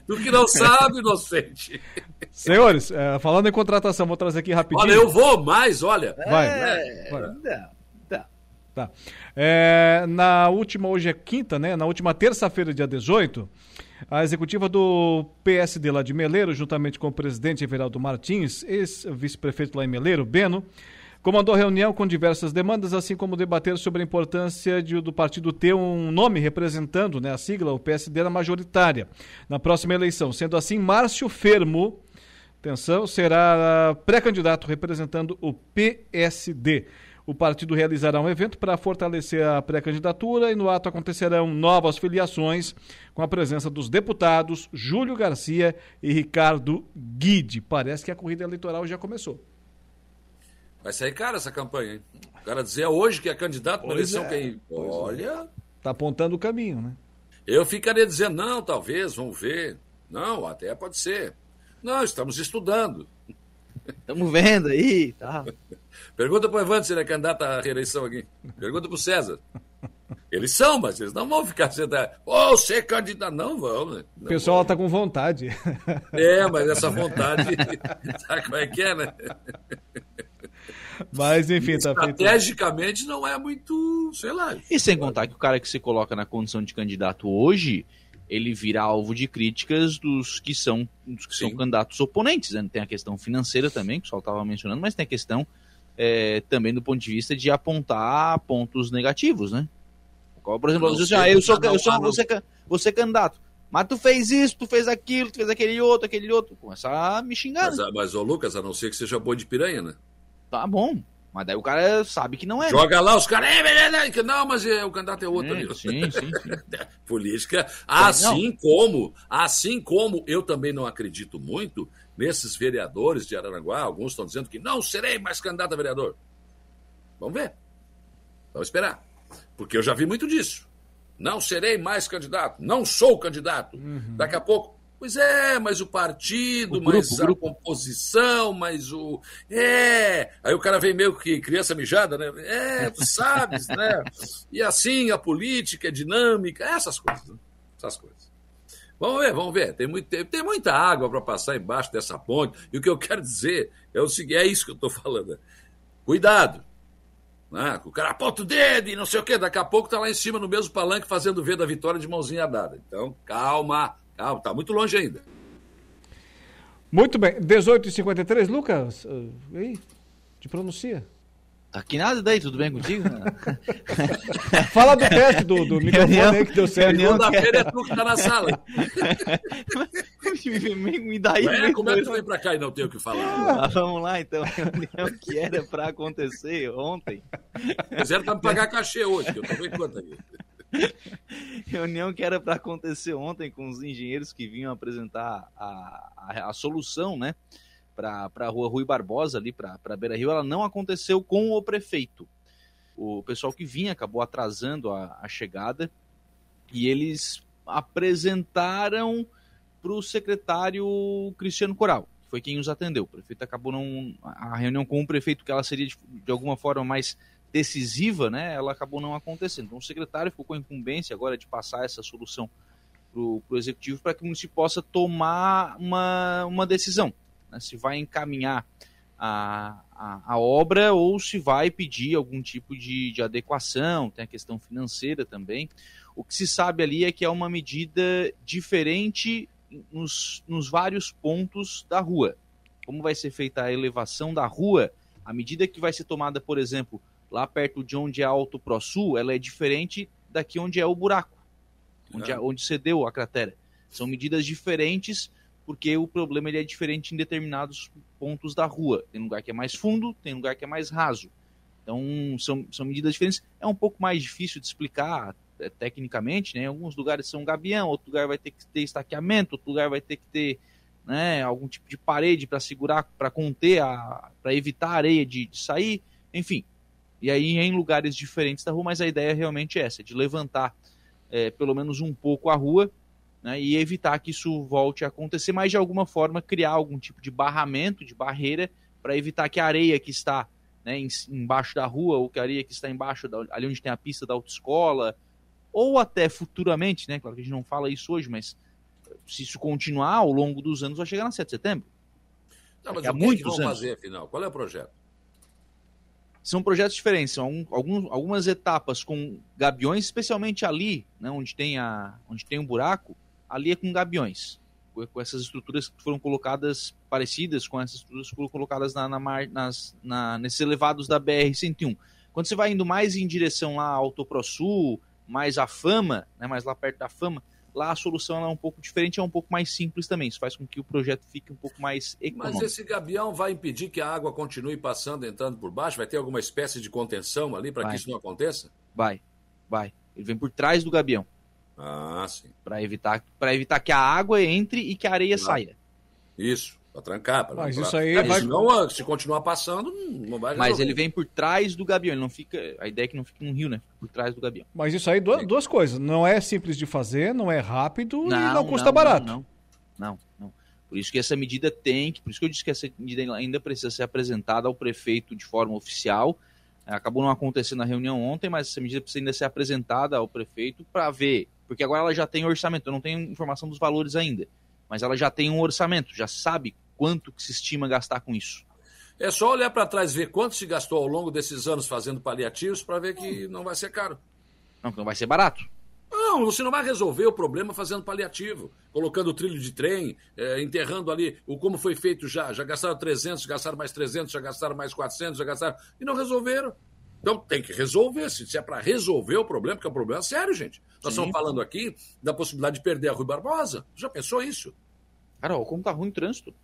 Tu que não sabe, inocente. Senhores, é, falando em contratação, vou trazer aqui rapidinho. Olha, eu vou mais, olha. Vai. É, vai. Tá. É, na última, hoje é quinta, né? Na última terça-feira, dia 18, a executiva do PSD lá de Meleiro, juntamente com o presidente Everaldo Martins, ex-vice-prefeito lá em Meleiro, Beno, comandou reunião com diversas demandas, assim como debater sobre a importância de- do partido ter um nome representando né, a sigla, o PSD, na majoritária, na próxima eleição. Sendo assim, Márcio Fermo, atenção, será pré-candidato representando o PSD. O partido realizará um evento para fortalecer a pré-candidatura e no ato acontecerão novas filiações com a presença dos deputados Júlio Garcia e Ricardo Guide. Parece que a corrida eleitoral já começou. Vai sair cara essa campanha, hein? O cara dizer hoje que é candidato para eleição, é, quem. Olha. Tá apontando o caminho, né? Eu ficaria dizendo, não, talvez, vamos ver. Não, até pode ser. Não, estamos estudando. Estamos vendo aí, tá? Pergunta para o Evandro se ele é candidato à reeleição aqui. Pergunta para o César. Eles são, mas eles não vão ficar sentados. Ô, ser candidato. Não vão, né? O pessoal tá com vontade. É, mas essa vontade. Sabe como é que é, né? Mas enfim, tá feito. Estrategicamente não é muito, sei lá. E sem contar que o cara que se coloca na condição de candidato hoje, ele vira alvo de críticas dos que são, dos que são candidatos oponentes. Né? Tem a questão financeira também, que o pessoal estava mencionando, mas tem a questão é, também do ponto de vista de apontar pontos negativos, né? Qual, Por exemplo, você assim, ah, eu sou, eu sou você, você é candidato. Mas tu fez isso, tu fez aquilo, tu fez aquele outro, aquele outro. Começa a me xingar. Mas, né? mas, ô Lucas, a não ser que seja boi de piranha, né? Tá bom. Mas daí o cara sabe que não é. né? Joga lá os caras, "É, beleza", que não, mas é, o candidato é outro É, ali. sim, sim, Política, assim como, assim como eu também não acredito muito nesses vereadores de Araranguá, alguns estão dizendo que não serei mais candidato a vereador. Vamos ver. Vamos esperar. Porque eu já vi muito disso. Não serei mais candidato, não sou candidato. Daqui a pouco, pois é, mas o partido, O grupo, mas a composição, mas o. É! Aí o cara vem meio que criança mijada, né? É, tu sabes, né? E assim a política é dinâmica, essas coisas. né? Essas coisas. Vamos ver, vamos ver. Tem, muito, tem, tem muita água para passar embaixo dessa ponte. E o que eu quero dizer é o seguinte: é isso que eu estou falando. Cuidado. Né? O cara aponta o dedo e não sei o quê. Daqui a pouco tá lá em cima no mesmo palanque fazendo ver da vitória de mãozinha dada. Então, calma, calma, tá muito longe ainda. Muito bem, 18h53, Lucas, uh, aí, te pronuncia. Aqui nada daí, tudo bem contigo? Fala do teste do, do microfone aí que deu certo. Segunda-feira é tu que tá na sala. Me daí, Ué, como é que tu vem pra cá e não tem o que falar? Ah, vamos lá então, reunião que era pra acontecer ontem. Fizeram pra me pagar cachê hoje, que eu tô vendo quanto aí. Reunião que era para acontecer ontem com os engenheiros que vinham apresentar a, a, a solução, né? Para a rua Rui Barbosa, ali para Beira Rio, ela não aconteceu com o prefeito. O pessoal que vinha acabou atrasando a, a chegada e eles apresentaram para o secretário Cristiano Coral, que foi quem os atendeu. O prefeito acabou não. A reunião com o prefeito, que ela seria de, de alguma forma mais decisiva, né, ela acabou não acontecendo. Então o secretário ficou com a incumbência agora de passar essa solução para o executivo para que o município possa tomar uma, uma decisão, né, se vai encaminhar a, a, a, obra ou se vai pedir algum tipo de, de adequação, tem a questão financeira também. O que se sabe ali é que é uma medida diferente nos, nos vários pontos da rua. Como vai ser feita a elevação da rua, a medida que vai ser tomada, por exemplo, lá perto de onde é Alto Pro Sul, ela é diferente daqui onde é o buraco, onde, é, onde você deu a cratera. São medidas diferentes porque o problema ele é diferente em determinados pontos da rua. Tem lugar que é mais fundo, tem lugar que é mais raso. Então, são, são medidas diferentes. É um pouco mais difícil de explicar é, tecnicamente, né? Em alguns lugares são gabião, outro lugar vai ter que ter estaqueamento, outro lugar vai ter que ter né, algum tipo de parede para segurar, para conter, para evitar a areia de, de sair. Enfim, e aí em lugares diferentes da rua, mas a ideia realmente é essa, de levantar é, pelo menos um pouco a rua né, e evitar que isso volte a acontecer, mas de alguma forma criar algum tipo de barramento, de barreira, para evitar que a areia que está né, em, embaixo da rua, ou que a areia que está embaixo, da, ali onde tem a pista da autoescola, ou até futuramente, né, claro que a gente não fala isso hoje, mas se isso continuar ao longo dos anos, vai chegar na 7 de setembro. Não, mas o que, que vão anos. fazer, afinal? Qual é o projeto? São projetos diferentes, são alguns, algumas etapas com gabiões, especialmente ali, né, onde tem a, onde tem um buraco, ali é com gabiões, com essas estruturas que foram colocadas parecidas com essas estruturas que foram colocadas na, na, nas, na, nesses elevados da BR 101. Quando você vai indo mais em direção lá ao Alto Pro Sul, mais a Fama, né, mais lá perto da Fama, Lá a solução é um pouco diferente, é um pouco mais simples também. Isso faz com que o projeto fique um pouco mais econômico. Mas esse gabião vai impedir que a água continue passando, entrando por baixo? Vai ter alguma espécie de contenção ali para que isso não aconteça? Vai, vai. Ele vem por trás do gabião. Ah, sim. Para evitar, evitar que a água entre e que a areia ah. saia. Isso. Para trancar. Pra Mas pra... isso aí. É. Senão, se continuar passando, não vai Mas ele vem por trás do gabião. Ele não fica. A ideia é que não fique no rio, né? Por trás do gabião. Mas isso aí, duas, duas coisas. Não é simples de fazer, não é rápido não, e não custa não, barato. Não, não, não, Por isso que essa medida tem que. Por isso que eu disse que essa medida ainda precisa ser apresentada ao prefeito de forma oficial. Acabou não acontecendo na reunião ontem, mas essa medida precisa ainda ser apresentada ao prefeito para ver. Porque agora ela já tem orçamento. Eu não tenho informação dos valores ainda. Mas ela já tem um orçamento, já sabe quanto que se estima gastar com isso? É só olhar para trás e ver quanto se gastou ao longo desses anos fazendo paliativos para ver que não vai ser caro. Não, não vai ser barato. Não, você não vai resolver o problema fazendo paliativo, colocando trilho de trem, é, enterrando ali o como foi feito já. Já gastaram 300, já gastaram mais 300, já gastaram mais 400, já gastaram. E não resolveram. Então tem que resolver. Se é para resolver o problema, porque é um problema sério, gente. Nós Sim. estamos falando aqui da possibilidade de perder a Rui Barbosa. Já pensou isso? Cara, como tá ruim o trânsito.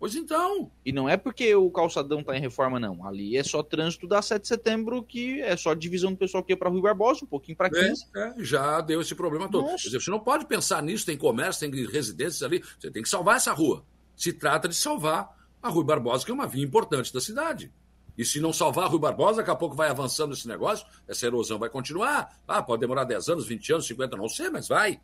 Pois então. E não é porque o calçadão está em reforma, não. Ali é só trânsito da 7 de setembro, que é só divisão do pessoal que ia para Rui Barbosa, um pouquinho para 15. É, é, já deu esse problema todo. Dizer, você não pode pensar nisso, tem comércio, tem residências ali. Você tem que salvar essa rua. Se trata de salvar a Rui Barbosa, que é uma via importante da cidade. E se não salvar a Rui Barbosa, daqui a pouco vai avançando esse negócio, essa erosão vai continuar. Ah, pode demorar 10 anos, 20 anos, 50, não sei, mas vai.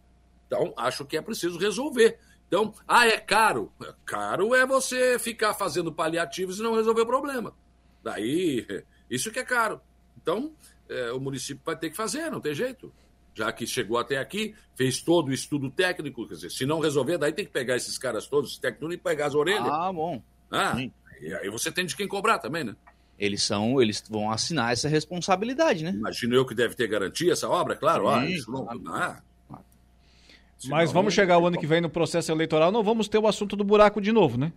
Então, acho que é preciso resolver. Então, ah, é caro. Caro é você ficar fazendo paliativos e não resolver o problema. Daí, isso que é caro. Então, é, o município vai ter que fazer, não tem jeito. Já que chegou até aqui, fez todo o estudo técnico, quer dizer, se não resolver, daí tem que pegar esses caras todos, os técnicos, e pegar as orelhas. Ah, bom. Ah, Sim. e aí você tem de quem cobrar também, né? Eles são, eles vão assinar essa responsabilidade, né? Imagino eu que deve ter garantia essa obra, claro. Sim, ah, isso não, ah, mas vamos chegar o ano que vem no processo eleitoral, não vamos ter o assunto do buraco de novo, né?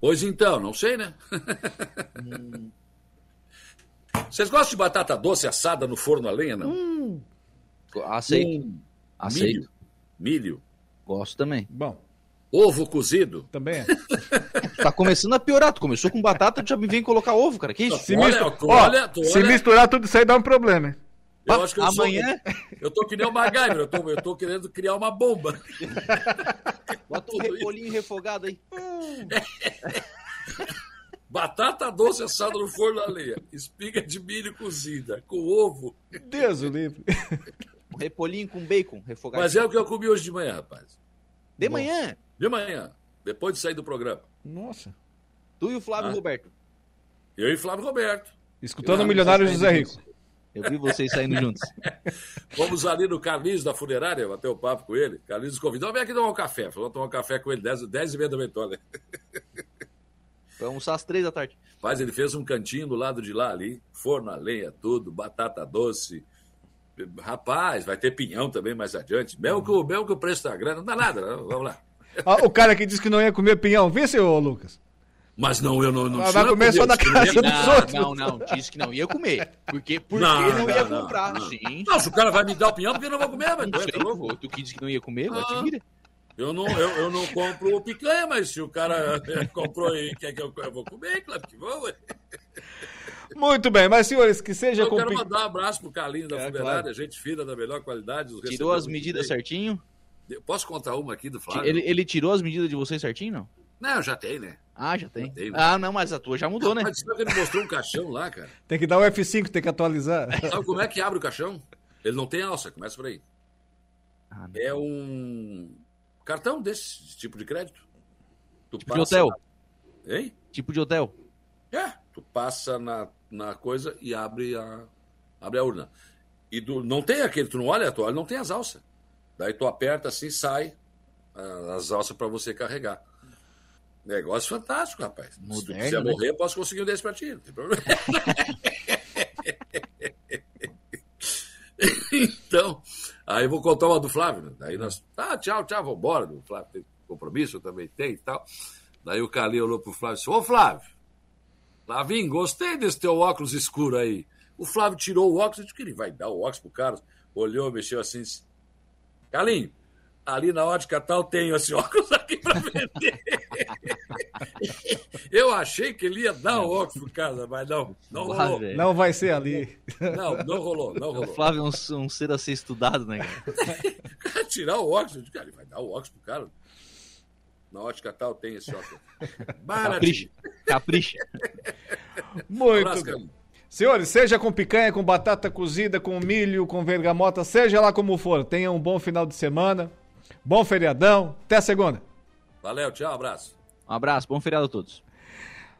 Pois então, não sei, né? Vocês gostam de batata doce assada no forno a lenha, não? Hum. Aceito. Com Aceito. Milho. Milho. Gosto também. Bom. Ovo cozido. Também é. Tá começando a piorar. Tu começou com batata, tu já me vem colocar ovo, cara. Que isso? Se, mistu- Ó, se misturar tudo isso aí dá um problema. Eu acho que eu Amanhã- sou. Eu tô que nem o MacGyver, eu tô, eu tô querendo criar uma bomba. Bota um repolinho refogado aí. Batata doce assada no forno a lenha. Espiga de milho cozida, com ovo. Deus o livre. Um repolinho com bacon refogado. Mas é o que eu comi hoje de manhã, rapaz. De manhã? De manhã, depois de sair do programa. Nossa. Tu e o Flávio Ah. Roberto. Eu e Flávio Roberto. Escutando Eu- o milionário José Rico. Eu vi vocês saindo juntos. Fomos ali no Carlinhos da funerária, bater o papo com ele. Carlinhos convidou, vem aqui tomar um café. Falou, tomar um café com ele, 10, 10 e meia da vitória. Foi almoçar às três da tarde. Mas ele fez um cantinho do lado de lá ali, forno a lenha, tudo, batata doce. Rapaz, vai ter pinhão também mais adiante. Mesmo que, o- mesmo que o preço da grana, não dá nada, não. vamos lá. O cara que disse que não ia comer pinhão. Vê, seu Lucas. Mas não, eu não, não Vai tinha comer só na casa não dos outros. Não, não, disse que não ia comer. Porque, porque Não, não, ia não, comprar. não. Sim. Não, se o cara vai me dar o pinhão, porque eu não vou comer, mas Não sei, pô, tu que disse que não ia comer, vai te Ah. vira. Eu não, eu, eu não compro picanha, mas se o cara comprou e quer que eu, eu vou comer, claro que vou. ué. Muito bem, mas senhores, que seja Eu com quero pi- mandar um abraço pro Carlinhos da É, Funerária, claro. gente fina da melhor qualidade. Tirou as medidas certinho? Posso contar uma aqui do Flávio? Ele, ele tirou as medidas de vocês certinho, não? Não, já tem, né? Ah, já tem. tem, né? Ah, não, mas a tua já mudou, né? Mas sabe que ele mostrou um caixão lá, cara? Tem que dar o F5, tem que atualizar. Sabe como é que abre o caixão? Ele não tem alça, começa por aí. Ah, é um cartão desse tipo de crédito. Tu Tipo de hotel. na- Hein? Tipo de hotel. É, tu passa na, na coisa e abre a, abre a urna. E do, não tem aquele, tu não olha a toalha, não tem as alças. Daí tu aperta assim, sai ah, as alças para você carregar. Negócio fantástico, rapaz. Se tu Moderno, quiser né? morrer, eu posso conseguir um desse pra ti, não tem problema. então, aí eu vou contar uma do Flávio. né? Daí nós, ah, tchau, tchau, vambora. O Flávio tem compromisso, eu também tenho e tal. Daí o Calil olhou pro Flávio e disse, ô Flávio, Flavinho, gostei desse teu óculos escuro aí. O Flávio tirou o óculos, eu disse que ele vai dar o óculos pro cara. Olhou, mexeu assim, disse, Calinho, ali na ótica tal tenho esse óculos aqui pra vender. eu achei que ele ia dar o óculos pro cara, mas não, não rolou. velho. Não vai ser ali. Não, não rolou, não O rolou. Flávio é um, um ser a ser estudado, né, cara? Tirar o óculos, eu disse, cara, ele vai dar o óculos pro cara. Na ótica tal tem esse óculos. Capricha. Capricha. Muito Abraço. Senhores, seja com picanha, com batata cozida, com milho, com vergamota, seja lá como for, tenha um bom final de semana, bom feriadão, até segunda. Valeu, tchau, abraço. Um abraço, bom feriado a todos.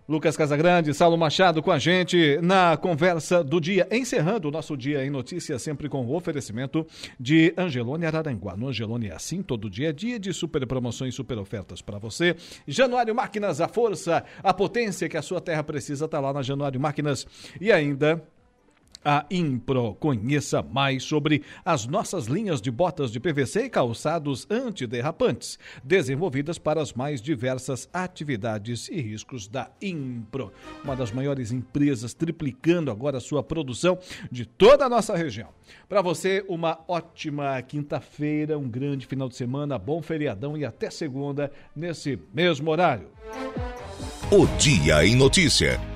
Lucas Casagrande, Saulo Machado com a gente na conversa do dia, encerrando o nosso dia em notícias, sempre com o oferecimento de Angelone Araranguá. No Angelone é assim, todo dia é dia de super promoções, super ofertas para você. Januário Máquinas, a força, a potência que a sua terra precisa está lá na Januário Máquinas. E ainda a Impro. Conheça mais sobre as nossas linhas de botas de PVC e calçados antiderrapantes, desenvolvidas para as mais diversas atividades e riscos da Impro. Uma das maiores empresas triplicando agora a sua produção de toda a nossa região. Para você, uma ótima quinta-feira, um grande final de semana, bom feriadão e até segunda, nesse mesmo horário. O Dia em Notícia.